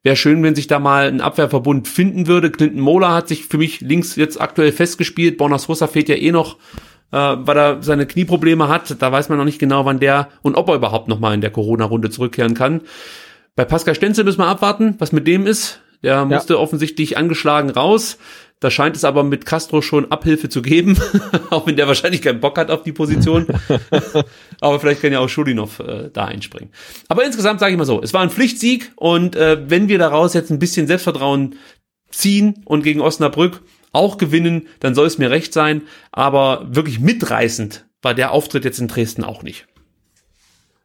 Wäre schön, wenn sich da mal ein Abwehrverbund finden würde. Clinton Mola hat sich für mich links jetzt aktuell festgespielt. Bonas Rosa fehlt ja eh noch, äh, weil er seine Knieprobleme hat. Da weiß man noch nicht genau, wann der und ob er überhaupt noch mal in der Corona-Runde zurückkehren kann. Bei Pascal Stenzel müssen wir abwarten, was mit dem ist. Der musste ja. offensichtlich angeschlagen raus. Da scheint es aber mit Castro schon Abhilfe zu geben, auch wenn der wahrscheinlich keinen Bock hat auf die Position. aber vielleicht kann ja auch Schulinov äh, da einspringen. Aber insgesamt sage ich mal so, es war ein Pflichtsieg und äh, wenn wir daraus jetzt ein bisschen Selbstvertrauen ziehen und gegen Osnabrück auch gewinnen, dann soll es mir recht sein. Aber wirklich mitreißend war der Auftritt jetzt in Dresden auch nicht.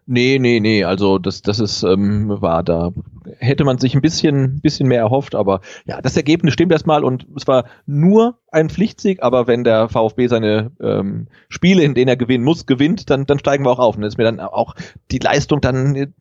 Nee, nee, nee, also das, das ist, ähm, war da, hätte man sich ein bisschen, bisschen mehr erhofft, aber ja, das Ergebnis stimmt erstmal und es war nur ein Pflichtsieg, aber wenn der VfB seine ähm, Spiele, in denen er gewinnen muss, gewinnt, dann, dann steigen wir auch auf. Und ist mir dann auch die Leistung dann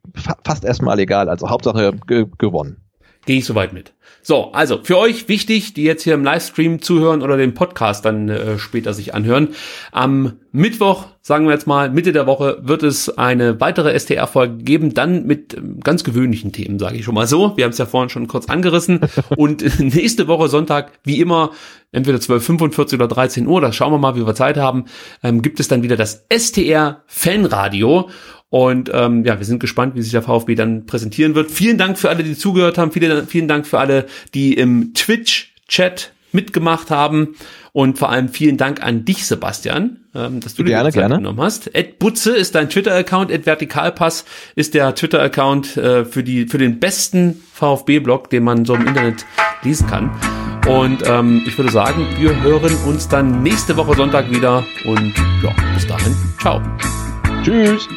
fast erstmal egal, also Hauptsache ge gewonnen. Gehe ich soweit mit. So, also für euch wichtig, die jetzt hier im Livestream zuhören oder den Podcast dann äh, später sich anhören. Am Mittwoch, sagen wir jetzt mal, Mitte der Woche, wird es eine weitere STR-Folge geben, dann mit ähm, ganz gewöhnlichen Themen, sage ich schon mal so. Wir haben es ja vorhin schon kurz angerissen. Und nächste Woche Sonntag, wie immer, entweder 12.45 oder 13 Uhr, da schauen wir mal, wie wir Zeit haben, ähm, gibt es dann wieder das STR Fanradio. Und ähm, ja, wir sind gespannt, wie sich der VfB dann präsentieren wird. Vielen Dank für alle, die zugehört haben. Vielen, vielen Dank für alle, die im Twitch-Chat mitgemacht haben. Und vor allem vielen Dank an dich, Sebastian, ähm, dass du gerne, dir Zeit gerne. genommen hast. Ed Butze ist dein Twitter-Account, Ed Vertikalpass ist der Twitter-Account äh, für, die, für den besten VfB-Blog, den man so im Internet lesen kann. Und ähm, ich würde sagen, wir hören uns dann nächste Woche Sonntag wieder. Und ja, bis dahin, ciao. Tschüss.